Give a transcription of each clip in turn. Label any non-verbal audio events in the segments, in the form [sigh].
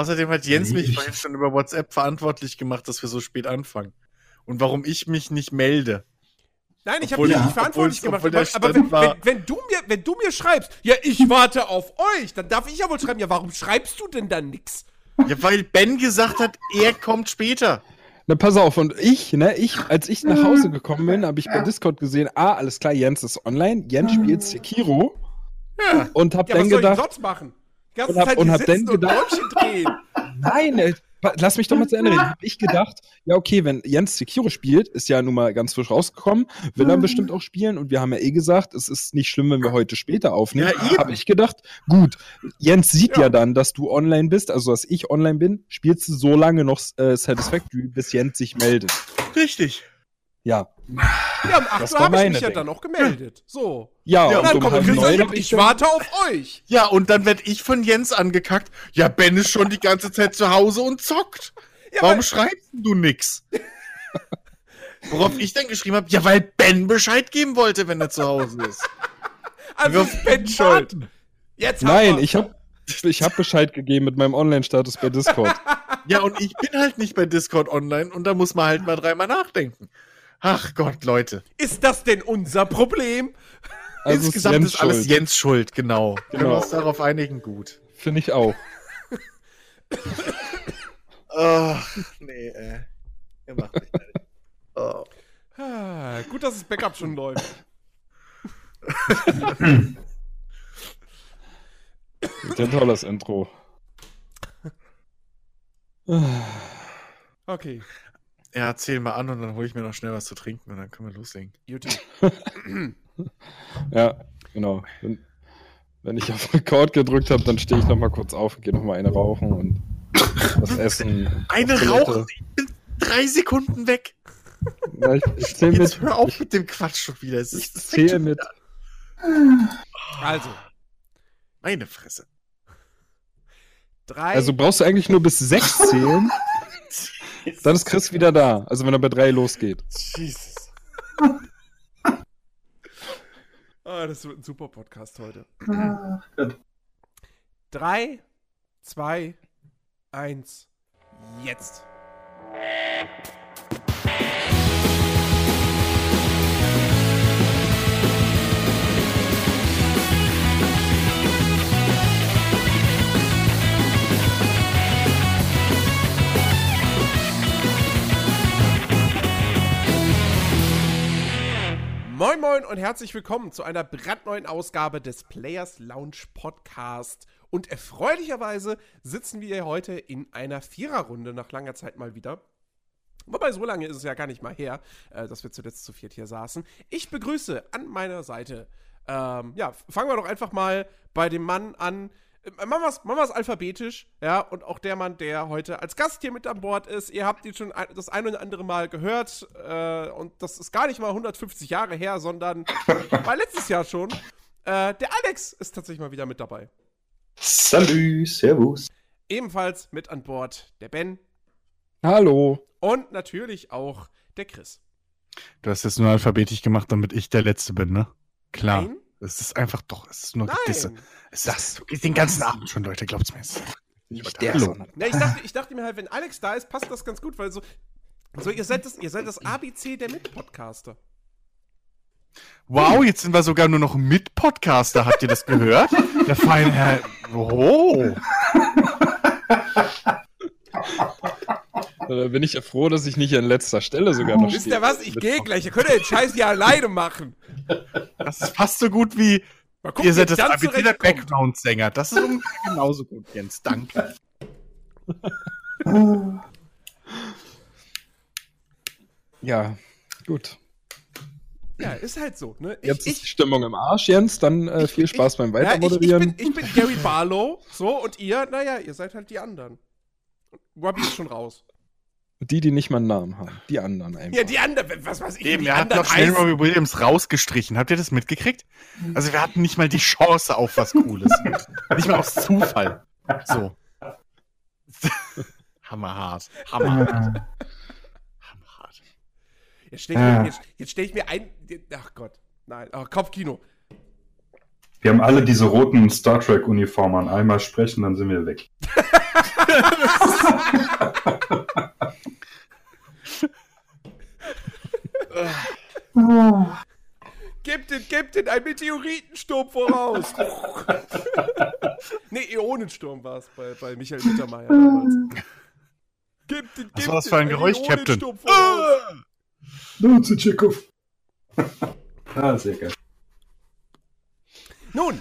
Außerdem hat Jens mich vorhin schon über WhatsApp verantwortlich gemacht, dass wir so spät anfangen. Und warum ich mich nicht melde. Nein, ich habe dich ja, nicht verantwortlich gemacht. Aber, wenn, wenn, wenn, du mir, wenn du mir schreibst, ja, ich warte auf euch, dann darf ich ja wohl schreiben, ja, warum schreibst du denn dann nix? Ja, weil Ben gesagt hat, er kommt später. Na, pass auf, und ich, ne, ich, als ich nach Hause gekommen bin, habe ich bei Discord gesehen, ah, alles klar, Jens ist online, Jens spielt Sekiro Ja, und hab ja was dann soll ich gedacht, sonst machen? Ganze Und hab- Zeit und hab dann gedacht- [laughs] nein, ey, lass mich doch mal zu Ende reden. Hab ich gedacht, ja, okay, wenn Jens Sekiro spielt, ist ja nun mal ganz frisch rausgekommen, will er bestimmt auch spielen und wir haben ja eh gesagt, es ist nicht schlimm, wenn wir heute später aufnehmen. Ja. Habe ich gedacht, gut, Jens sieht Ja. ja. dann, dass du online bist, also dass ich online bin, spielst du so lange noch äh, Satisfactory, bis Jens sich meldet. Richtig. Ja. Ja, um 8 Das Uhr war habe ich mich ja dann auch gemeldet. So. Ja, Ja, Und dann kommt Chris und ich warte auf euch. Ja, und dann werd ich von Jens angekackt. Ja, Ben ist schon die ganze Zeit zu Hause und zockt. Ja, Warum schreibst du nix? [laughs] Worauf ich dann geschrieben habe, ja, weil Ben Bescheid geben wollte, wenn er zu Hause ist. Also ist Ben schuld. Jetzt Nein, wir's. ich habe ich hab Bescheid gegeben mit meinem Online-Status bei Discord. Ja, und ich bin halt nicht bei Discord online und da muss man halt mal dreimal nachdenken. Ach Gott, Leute. Ist das denn unser Problem? [laughs] Also Insgesamt Jens ist alles schuld. Jens Schuld, genau. Können wir Genau. uns darauf einigen? Gut. Finde ich auch. [laughs] Ach, nee, äh. Ihr macht mich oh. Ah, gut, dass das Backup schon läuft. [laughs] Sehr tolles Intro. Okay, Ja, erzähl mal an und dann hole ich mir noch schnell was zu trinken und dann können wir loslegen. YouTube. Ja, genau. Wenn, wenn ich auf Rekord gedrückt habe, dann stehe ich noch mal kurz auf und gehe noch mal eine rauchen und was essen. Eine Auf Toilette. Rauch, ich bin drei Sekunden weg. Ja, ich ich zähle Jetzt mit. hör auf mit dem Quatsch schon wieder. Es Ich zähle mit. Also, meine Fresse. drei. Also brauchst du eigentlich nur bis sechs zählen, dann ist Chris wieder da. Also wenn er bei drei losgeht. Jesus. Ah, das wird ein super Podcast heute. Ah. Drei, zwei, eins, jetzt. Moin Moin und herzlich willkommen zu einer brandneuen Ausgabe des Players Lounge Podcast. Und erfreulicherweise sitzen wir heute in einer Viererrunde nach langer Zeit mal wieder. Wobei, so lange ist es ja gar nicht mal her, äh, dass wir zuletzt zu viert hier saßen. Ich begrüße an meiner Seite, ähm, ja, fangen wir doch einfach mal bei dem Mann an. Äh, Machen wir es machen wir's alphabetisch, ja, und auch der Mann, der heute als Gast hier mit an Bord ist. Ihr habt ihn schon ein, das ein oder andere Mal gehört, äh, und das ist gar nicht mal 150 Jahre her, sondern [laughs] war letztes Jahr schon. Äh, der Alex ist tatsächlich mal wieder mit dabei. Salü, Servus. Ebenfalls mit an Bord der Ben Hallo. und natürlich auch der Chris. Du hast das nur alphabetisch gemacht, damit ich der Letzte bin, ne? Klar. Nein? Es ist einfach doch, es ist nur Gedisse. Nein. Es ist, du gehst den ganzen Abend schon, Leute, glaubt's mir. Es ist Nicht der, sondern. Ja, ich dachte, ich dachte mir halt, wenn Alex da ist, passt das ganz gut, weil so, so ihr seid das, ihr seid das ABC der Mit-Podcaster. Wow, jetzt sind wir sogar nur noch mit Podcaster. Habt ihr das gehört? Der feine Herr. Oh. Da bin ich ja froh, dass ich nicht an letzter Stelle sogar noch Wisst stehe. ihr was? Ich gehe gleich. Ihr könnt ja den Scheiß ja alleine machen. Das ist fast so gut wie. Mal gucken, ihr seid das der. Background-Sänger. Das ist ungefähr [laughs] genauso gut, Jens. Danke. [laughs] Ja, gut. Ja, ist halt so. Ne? Ich, Jetzt ist die ich, Stimmung im Arsch, Jens. Dann äh, viel ich- Spaß beim ja, ich, ich, Weitermoderieren. bin, ich bin Gary Barlow. So, und ihr, naja, ihr seid halt die anderen. Robbie ist schon raus. Die, die nicht mal einen Namen haben. Die anderen einfach. Ja, die anderen, was weiß ich, Eben, die er hat noch schnell. Robbie Williams rausgestrichen. Habt ihr das mitgekriegt? Also, wir hatten nicht mal die Chance auf was Cooles. [laughs] nicht mal aus Zufall. So. [laughs] Hammerhart. Hammerhart. Hammerhart. Jetzt stelle ich, mir- jetzt, jetzt stell ich mir ein. Ach Gott. Nein, ach, Kopfkino. Wir haben alle diese roten Star Trek Uniformen an. Einmal sprechen, dann sind wir weg. [laughs] Gebt den, gebt den ein Meteoritensturm voraus. nee, Ionensturm war es bei, bei Michael Mittermeier damals. Gebt den, Was gebt war das den für ein Geräusch, Captain? Nun zu Tschikow. ah, sehr geil. Nun,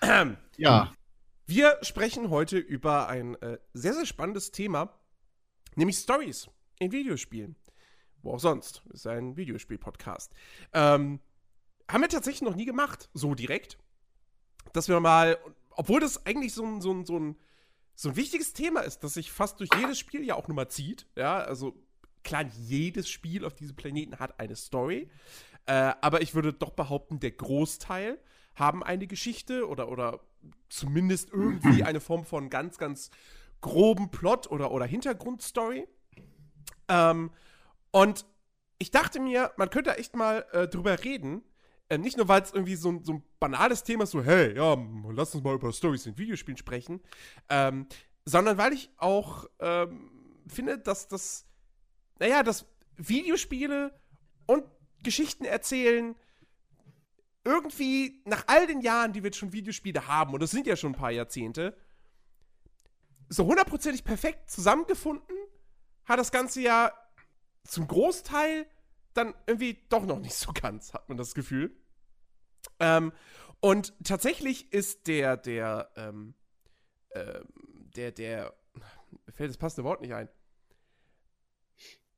[clears throat] Ja. wir sprechen heute über ein äh, sehr, sehr spannendes Thema, nämlich Stories in Videospielen. Wo auch sonst. Ist ein Videospiel-Podcast. Ähm, haben wir tatsächlich noch nie gemacht, so direkt. Dass wir mal, obwohl das eigentlich so ein, so ein, so ein, so ein wichtiges Thema ist, das sich fast durch jedes Spiel ja auch nur mal zieht. Ja, also klar, jedes Spiel auf diesem Planeten hat eine Story. Äh, aber ich würde doch behaupten, der Großteil haben eine Geschichte oder, oder zumindest irgendwie [clears throat] eine Form von ganz, ganz groben Plot oder, oder Hintergrundstory. Ähm, und ich dachte mir, man könnte echt mal äh, drüber reden. Äh, nicht nur, weil es irgendwie so, ein- so ein banales Thema ist, so, hey, ja, lass uns mal über Stories in Videospielen sprechen. Ähm, sondern weil ich auch ähm, finde, dass das, naja, dass Videospiele und Geschichten erzählen irgendwie nach all den Jahren, die wir jetzt schon Videospiele haben, und das sind ja schon ein paar Jahrzehnte, so hundertprozentig perfekt zusammengefunden, hat das Ganze ja zum Großteil dann irgendwie doch noch nicht so ganz, hat man das Gefühl. Ähm, und tatsächlich ist der, der, ähm, ähm, der, der, mir fällt das passende Wort nicht ein.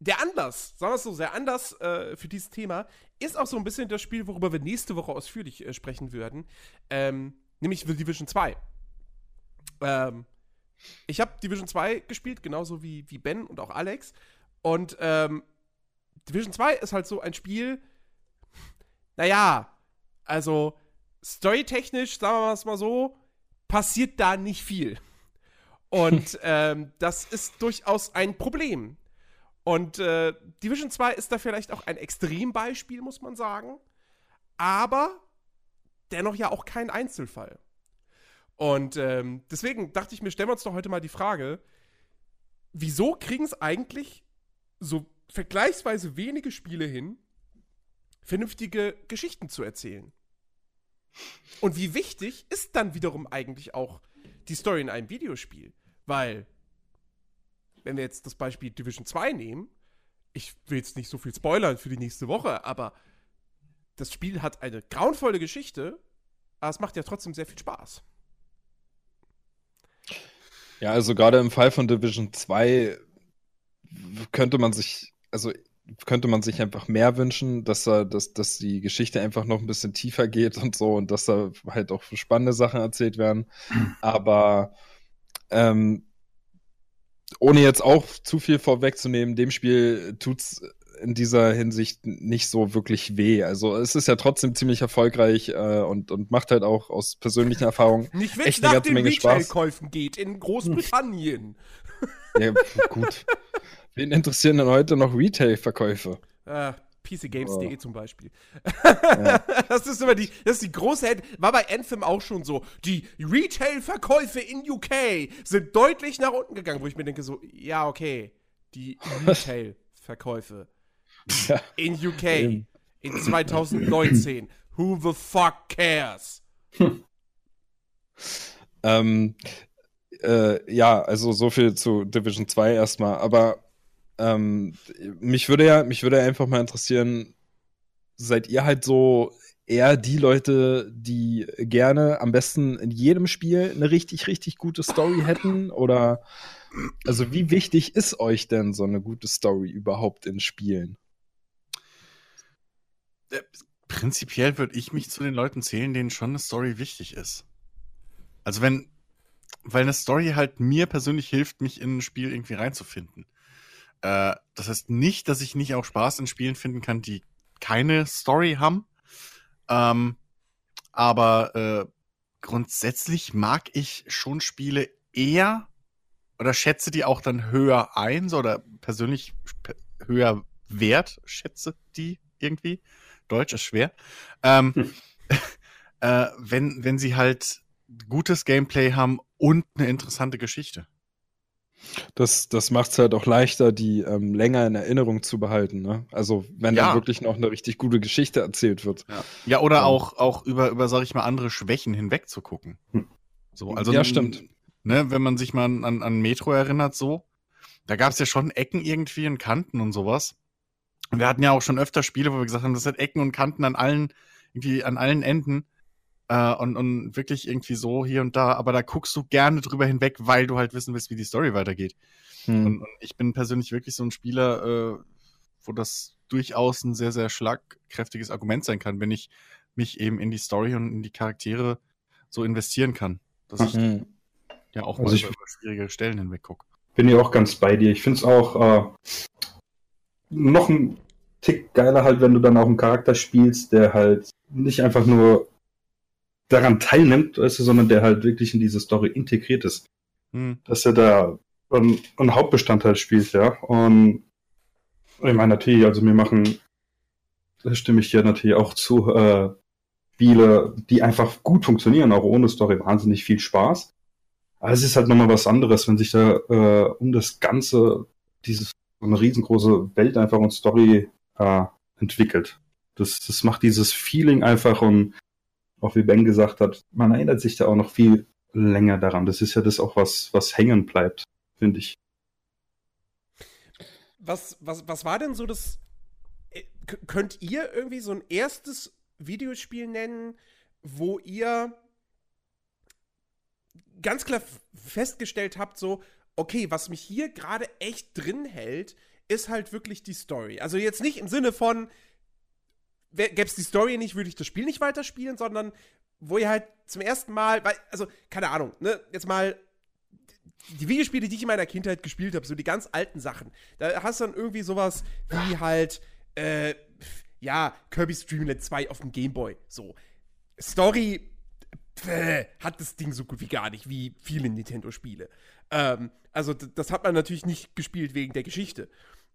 Der Anlass, sagen wir es so, der Anlass äh, für dieses Thema ist auch so ein bisschen das Spiel, worüber wir nächste Woche ausführlich äh, sprechen würden. Ähm, nämlich The Division 2. Ähm, ich habe Division 2 gespielt, genauso wie, wie Ben und auch Alex. Und ähm, Division 2 ist halt so ein Spiel, naja, also storytechnisch, sagen wir es mal so, passiert da nicht viel. Und [laughs] ähm, das ist durchaus ein Problem. Und äh, Division 2 ist da vielleicht auch ein Extrembeispiel, muss man sagen. Aber dennoch ja auch kein Einzelfall. Und ähm, deswegen dachte ich mir, stellen wir uns doch heute mal die Frage, wieso kriegen es eigentlich so vergleichsweise wenige Spiele hin, vernünftige Geschichten zu erzählen? Und wie wichtig ist dann wiederum eigentlich auch die Story in einem Videospiel? Weil, wenn wir jetzt das Beispiel Division 2 nehmen, ich will jetzt nicht so viel spoilern für die nächste Woche, aber das Spiel hat eine grauenvolle Geschichte, aber es macht ja trotzdem sehr viel Spaß. Ja, also gerade im Fall von Division 2 könnte man sich, also könnte man sich einfach mehr wünschen, dass da, dass, dass die Geschichte einfach noch ein bisschen tiefer geht und so und dass da halt auch spannende Sachen erzählt werden. [clears throat] Aber ähm, ohne jetzt auch zu viel vorwegzunehmen, dem Spiel tut's in dieser Hinsicht nicht so wirklich weh. Also es ist ja trotzdem ziemlich erfolgreich äh, und, und macht halt auch aus persönlichen Erfahrungen [laughs] Nicht wenn es Echt eine nach ganze den Menge Spaß. Retail-Käufen geht in Großbritannien. Ja, gut. [laughs] Wen interessieren denn heute noch Retail-Verkäufe? Äh, PCGames.de Oh. zum Beispiel. [laughs] das ist immer die, das ist die große, Head- war bei Anthem auch schon so. Die Retail-Verkäufe in UK sind deutlich nach unten gegangen, wo ich mir denke so, ja, okay, die [laughs] Retail-Verkäufe Ja. in UK Eben. in 2019. Who the fuck cares? [laughs] Ähm, äh, ja, also so viel zu Division 2 erstmal. Aber ähm, mich würde ja, mich würde einfach mal interessieren, seid ihr halt so eher die Leute, die gerne am besten in jedem Spiel eine richtig, richtig gute Story hätten? Oder also wie wichtig ist euch denn so eine gute Story überhaupt in Spielen? Äh, Prinzipiell würde ich mich zu den Leuten zählen, denen schon eine Story wichtig ist. Also wenn, weil eine Story halt mir persönlich hilft, mich in ein Spiel irgendwie reinzufinden. Äh, das heißt nicht, dass ich nicht auch Spaß in Spielen finden kann, die keine Story haben. Ähm, aber äh, grundsätzlich mag ich schon Spiele eher oder schätze die auch dann höher ein, so oder persönlich höher wert, schätze die irgendwie. Deutsch ist schwer. Ähm, [laughs] äh, wenn, wenn sie halt gutes Gameplay haben und eine interessante Geschichte. Das, das macht es halt auch leichter, die ähm, länger in Erinnerung zu behalten. Ne? Also wenn Ja. dann wirklich noch eine richtig gute Geschichte erzählt wird. Ja, ja oder Ähm. auch, auch über, über, sag ich mal, andere Schwächen hinweg zu gucken. Hm. So, also, Ja, stimmt. Ne, wenn man sich mal an, an Metro erinnert, so, da gab es ja schon Ecken irgendwie und Kanten und sowas. Und wir hatten ja auch schon öfter Spiele, wo wir gesagt haben, das hat Ecken und Kanten an allen, irgendwie an allen Enden. Äh, und, und wirklich irgendwie so hier und da, aber da guckst du gerne drüber hinweg, weil du halt wissen willst, wie die Story weitergeht. Hm. Und, und ich bin persönlich wirklich so ein Spieler, äh, wo das durchaus ein sehr, sehr schlagkräftiges Argument sein kann, wenn ich mich eben in die Story und in die Charaktere so investieren kann. Dass ich Hm. ja auch Also mal ich- über, über schwierige Stellen hinweg gucke. Bin ja auch ganz bei dir. Ich finde es auch äh, noch ein Tick geiler halt, wenn du dann auch einen Charakter spielst, der halt nicht einfach nur daran teilnimmt, weißt du, sondern der halt wirklich in diese Story integriert ist. Hm. Dass er da ein, ein Hauptbestandteil spielt, ja. Und ich meine natürlich, also mir machen, da stimme ich dir natürlich auch zu, äh, Spiele, die einfach gut funktionieren, auch ohne Story, wahnsinnig viel Spaß. Aber es ist halt nochmal was anderes, wenn sich da äh, um das Ganze dieses so eine riesengroße Welt einfach und Story äh, entwickelt. Das, das macht dieses Feeling einfach und auch wie Ben gesagt hat, man erinnert sich da auch noch viel länger daran. Das ist ja das auch was, was hängen bleibt, finde ich. Was, was, was war denn so das. äh, Könnt ihr irgendwie so ein erstes Videospiel nennen, wo ihr ganz klar festgestellt habt, so, okay, was mich hier gerade echt drin hält, ist halt wirklich die Story. Also jetzt nicht im Sinne von, gäbe es die Story nicht, würde ich das Spiel nicht weiterspielen, sondern wo ihr halt zum ersten Mal, weil, also, keine Ahnung, ne, jetzt mal die Videospiele, die ich in meiner Kindheit gespielt habe, so die ganz alten Sachen, da hast du dann irgendwie sowas wie halt, äh, ja, Kirby's Dream Land 2 auf dem Gameboy. So. Story pff, hat das Ding so gut wie gar nicht, wie viele Nintendo-Spiele. Ähm, also, das hat man natürlich nicht gespielt wegen der Geschichte.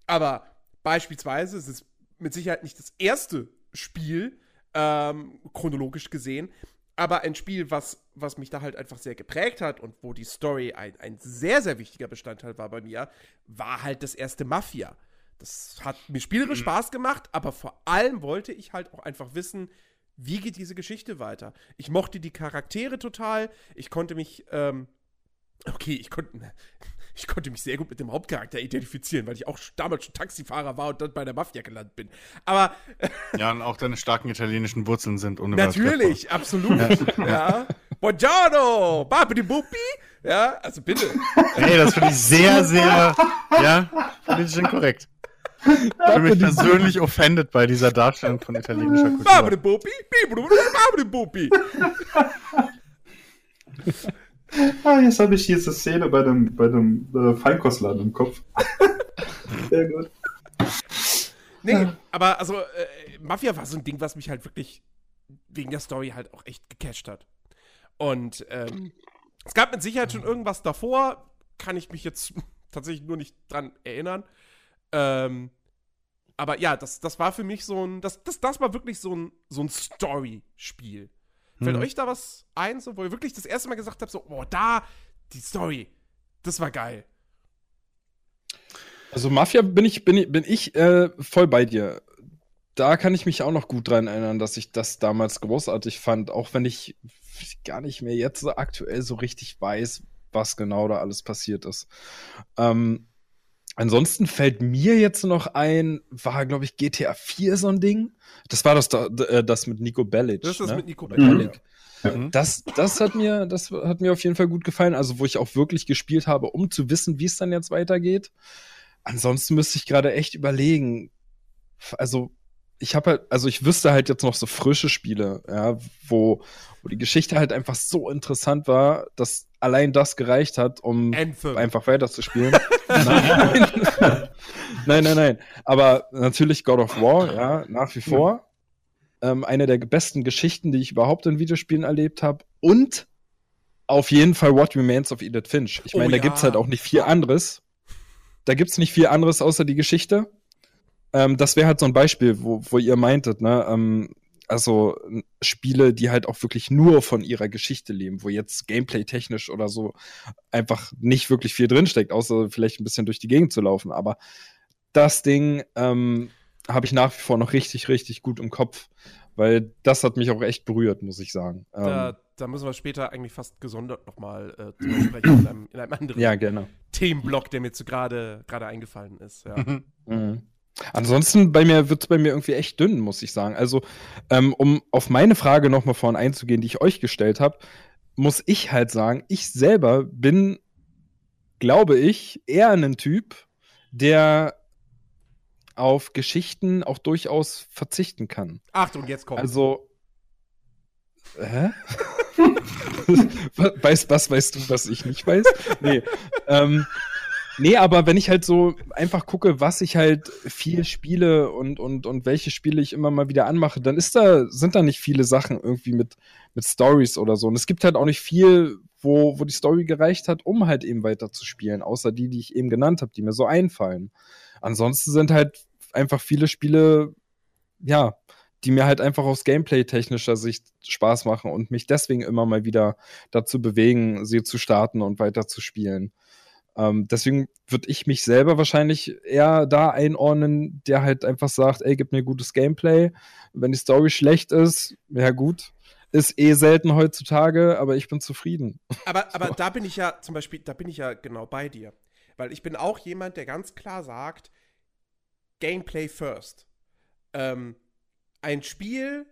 Aber beispielsweise es ist mit Sicherheit nicht das erste Spiel, ähm, chronologisch gesehen, aber ein Spiel, was, was mich da halt einfach sehr geprägt hat und wo die Story ein, ein sehr, sehr wichtiger Bestandteil war bei mir, war halt das erste Mafia. Das hat mir spielerisch Spaß gemacht, aber vor allem wollte ich halt auch einfach wissen, wie geht diese Geschichte weiter. Ich mochte die Charaktere total, ich konnte mich, ähm, okay, ich konnte, ich konnte mich sehr gut mit dem Hauptcharakter identifizieren, weil ich auch damals schon Taxifahrer war und dann bei der Mafia gelandet bin. Aber Ja, und auch deine starken italienischen Wurzeln sind Natürlich, absolut. ja. Buongiorno, Babidi Buppi. Ja, also bitte. Hey, das finde ich sehr, sehr, ja, politisch inkorrekt. Ich bin mich persönlich offended bei dieser Darstellung von italienischer Babidi Kultur. Buppi, Babidi Buppi. Ah, jetzt habe ich diese Szene bei dem, bei dem äh, Feinkostladen im Kopf. [laughs] Sehr gut. Nee, aber also äh, Mafia war so ein Ding, was mich halt wirklich wegen der Story halt auch echt gecatcht hat. Und ähm, es gab mit Sicherheit schon irgendwas davor, kann ich mich jetzt [laughs] tatsächlich nur nicht dran erinnern. Ähm, aber ja, das, das war für mich so ein, das, das, das war wirklich so ein, so ein Story-Spiel. Fällt Mhm. euch da was ein, so, wo ihr wirklich das erste Mal gesagt habt, so, oh, da, die Story, das war geil. Also Mafia bin ich, bin ich, bin ich äh, voll bei dir. Da kann ich mich auch noch gut dran erinnern, dass ich das damals großartig fand, auch wenn ich gar nicht mehr jetzt so aktuell so richtig weiß, was genau da alles passiert ist. Ähm, ansonsten fällt mir jetzt noch ein, war, glaube ich, GTA 4 so ein Ding. Das war das, da, äh, das mit Nico Bellic. Das ist das ne? mit Nico Bei Bellic. Bellic. Das, das hat mir, das hat mir auf jeden Fall gut gefallen. Also, wo ich auch wirklich gespielt habe, um zu wissen, wie es dann jetzt weitergeht. Ansonsten müsste ich gerade echt überlegen. Also, ich habe halt, also ich wüsste halt jetzt noch so frische Spiele, ja, wo, wo die Geschichte halt einfach so interessant war, dass allein das gereicht hat, um Anthem. einfach weiterzuspielen. [laughs] nein. nein, nein, nein. Aber natürlich God of War, ja, nach wie vor. Ähm, eine der besten Geschichten, die ich überhaupt in Videospielen erlebt habe. Und auf jeden Fall What Remains of Edith Finch. Ich Oh meine, da ja. gibt's halt auch nicht viel anderes. Da gibt's nicht viel anderes außer die Geschichte. Ähm, das wäre halt so ein Beispiel, wo, wo ihr meintet, ne? Ähm, also Spiele, die halt auch wirklich nur von ihrer Geschichte leben, wo jetzt gameplay-technisch oder so einfach nicht wirklich viel drinsteckt, außer vielleicht ein bisschen durch die Gegend zu laufen. Aber das Ding ähm, habe ich nach wie vor noch richtig, richtig gut im Kopf, weil das hat mich auch echt berührt, muss ich sagen. Da, ähm, da müssen wir später eigentlich fast gesondert nochmal äh, drüber sprechen, in einem, in einem [laughs] anderen ja, genau. Themenblock, der mir zu gerade eingefallen ist. Ja. [laughs] Mhm. Ansonsten bei mir wird es bei mir irgendwie echt dünn, muss ich sagen. Also, ähm, um auf meine Frage nochmal vorhin einzugehen, die ich euch gestellt habe, muss ich halt sagen, ich selber bin, glaube ich, eher ein Typ, der auf Geschichten auch durchaus verzichten kann. Achtung, jetzt kommt. Also. Hä? [laughs] weißt, was weißt du, was ich nicht weiß? Nee. ähm, nee, aber wenn ich halt so einfach gucke, was ich halt viel spiele und, und, und welche Spiele ich immer mal wieder anmache, dann ist da, sind da nicht viele Sachen irgendwie mit, mit Stories oder so. Und es gibt halt auch nicht viel, wo, wo die Story gereicht hat, um halt eben weiter zu spielen, außer die, die ich eben genannt habe, die mir so einfallen. Ansonsten sind halt einfach viele Spiele, ja, die mir halt einfach aus Gameplay-technischer Sicht Spaß machen und mich deswegen immer mal wieder dazu bewegen, sie zu starten und weiter zu spielen. Ähm, deswegen würde ich mich selber wahrscheinlich eher da einordnen, der halt einfach sagt, ey, gib mir gutes Gameplay. Wenn die Story schlecht ist, ja gut. Ist eh selten heutzutage, aber ich bin zufrieden. Aber, [laughs] aber so. da bin ich ja zum Beispiel, da bin ich ja genau bei dir. Weil ich bin auch jemand, der ganz klar sagt, Gameplay first. Ähm, ein Spiel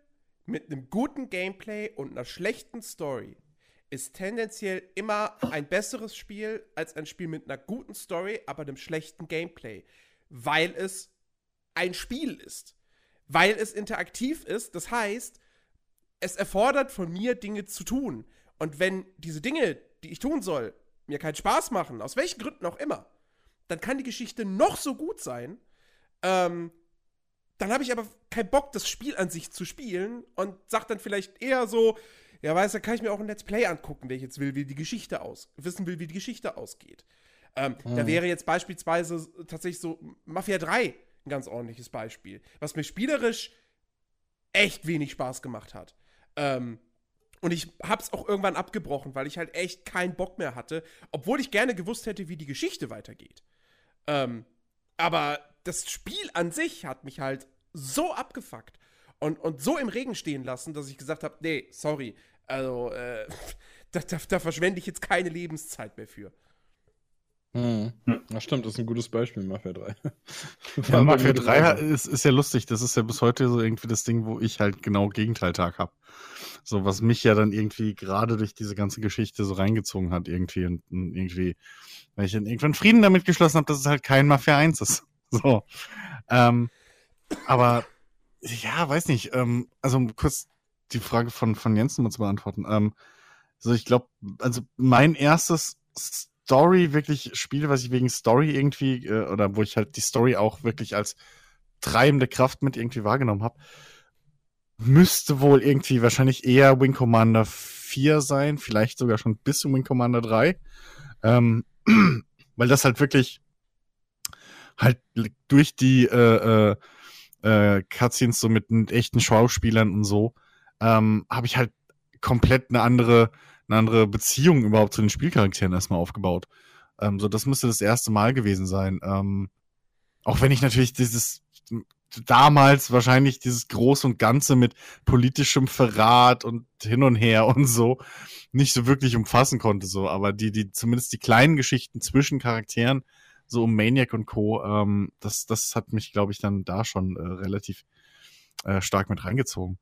mit einem guten Gameplay und einer schlechten Story ist tendenziell immer ein besseres Spiel als ein Spiel mit einer guten Story, aber einem schlechten Gameplay. Weil es ein Spiel ist. Weil es interaktiv ist. Das heißt, es erfordert von mir Dinge zu tun. Und wenn diese Dinge, die ich tun soll, mir keinen Spaß machen, aus welchen Gründen auch immer, dann kann die Geschichte noch so gut sein. Ähm, dann habe ich aber keinen Bock, das Spiel an sich zu spielen und sag dann vielleicht eher so, ja, weißt du, kann ich mir auch ein Let's Play angucken, wenn ich jetzt will, wie die Geschichte aus, wissen will, wie die Geschichte ausgeht. Ähm, mhm. Da wäre jetzt beispielsweise tatsächlich so Mafia 3 ein ganz ordentliches Beispiel, was mir spielerisch echt wenig Spaß gemacht hat. Ähm, und ich hab's auch irgendwann abgebrochen, weil ich halt echt keinen Bock mehr hatte, obwohl ich gerne gewusst hätte, wie die Geschichte weitergeht. Ähm, aber das Spiel an sich hat mich halt so abgefuckt und, und so im Regen stehen lassen, dass ich gesagt habe, nee, sorry, also äh, da, da, da verschwende ich jetzt keine Lebenszeit mehr für. Hm. Ja, stimmt, das ist ein gutes Beispiel, Mafia 3. ja, Mafia 3 ist, ist ja lustig. Das ist ja bis heute so irgendwie das Ding, wo ich halt genau Gegenteiltag habe. So, was mich ja dann irgendwie gerade durch diese ganze Geschichte so reingezogen hat, irgendwie und, und irgendwie, weil ich dann irgendwann Frieden damit geschlossen habe, dass es halt kein Mafia 1 ist. [laughs] So. Ähm, aber ja, weiß nicht. Ähm, also kurz die Frage von, von Jensen mal zu beantworten. Ähm, also ich glaube, also mein erstes Story wirklich Spiel, was ich wegen Story irgendwie, äh, oder wo ich halt die Story auch wirklich als treibende Kraft mit irgendwie wahrgenommen habe, müsste wohl irgendwie wahrscheinlich eher Wing Commander 4 sein, vielleicht sogar schon bis zu Wing Commander 3. Ähm, [clears throat] weil das halt wirklich halt durch die äh, äh, äh, Cutscenes so mit, mit echten Schauspielern und so, ähm, habe ich halt komplett eine andere, eine andere Beziehung überhaupt zu den Spielcharakteren erstmal aufgebaut. Ähm, so, das müsste das erste Mal gewesen sein. Ähm, auch wenn ich natürlich dieses damals wahrscheinlich dieses Groß und Ganze mit politischem Verrat und hin und her [laughs] und so nicht so wirklich umfassen konnte, so, aber die, die, zumindest die kleinen Geschichten zwischen Charakteren, so um Maniac und Co., ähm, das, das hat mich, glaube ich, dann da schon äh, relativ äh, stark mit reingezogen.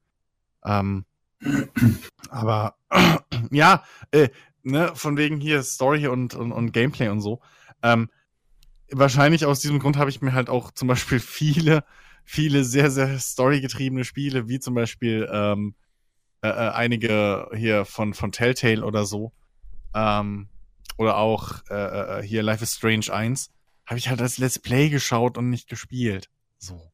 Ähm, aber [clears throat] ja, äh, ne, von wegen hier Story und, und, und Gameplay und so. Ähm, wahrscheinlich aus diesem Grund habe ich mir halt auch zum Beispiel [laughs] viele, viele sehr, sehr storygetriebene Spiele, wie zum Beispiel ähm, äh, äh einige hier von, von Telltale oder so, ähm, oder auch äh, äh hier Life is Strange 1, habe ich halt als Let's Play geschaut und nicht gespielt. So.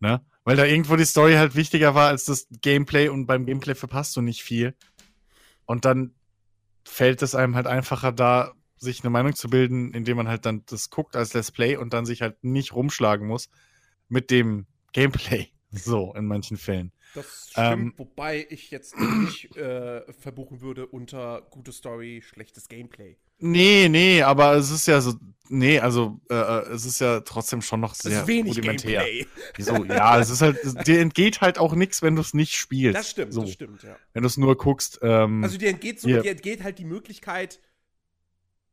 Ne? Weil da irgendwo die Story halt wichtiger war als das Gameplay und beim Gameplay verpasst du nicht viel. Und dann fällt es einem halt einfacher da, sich eine Meinung zu bilden, indem man halt dann das guckt als Let's Play und dann sich halt nicht rumschlagen muss mit dem Gameplay. [laughs] So, in manchen Fällen. Das stimmt, Ähm, wobei ich jetzt nicht äh, verbuchen würde unter gute Story, schlechtes Gameplay. Nee, nee, aber es ist ja so, nee, also äh, äh, es ist ja trotzdem schon noch sehr wenig rudimentär. Gameplay. Wieso? Ja, es ist halt, es- dir entgeht halt auch nichts, wenn du es nicht spielst. Das stimmt, so. das stimmt, ja. Wenn du es nur guckst, ähm, Also dir entgeht, so, hier. dir entgeht halt die Möglichkeit,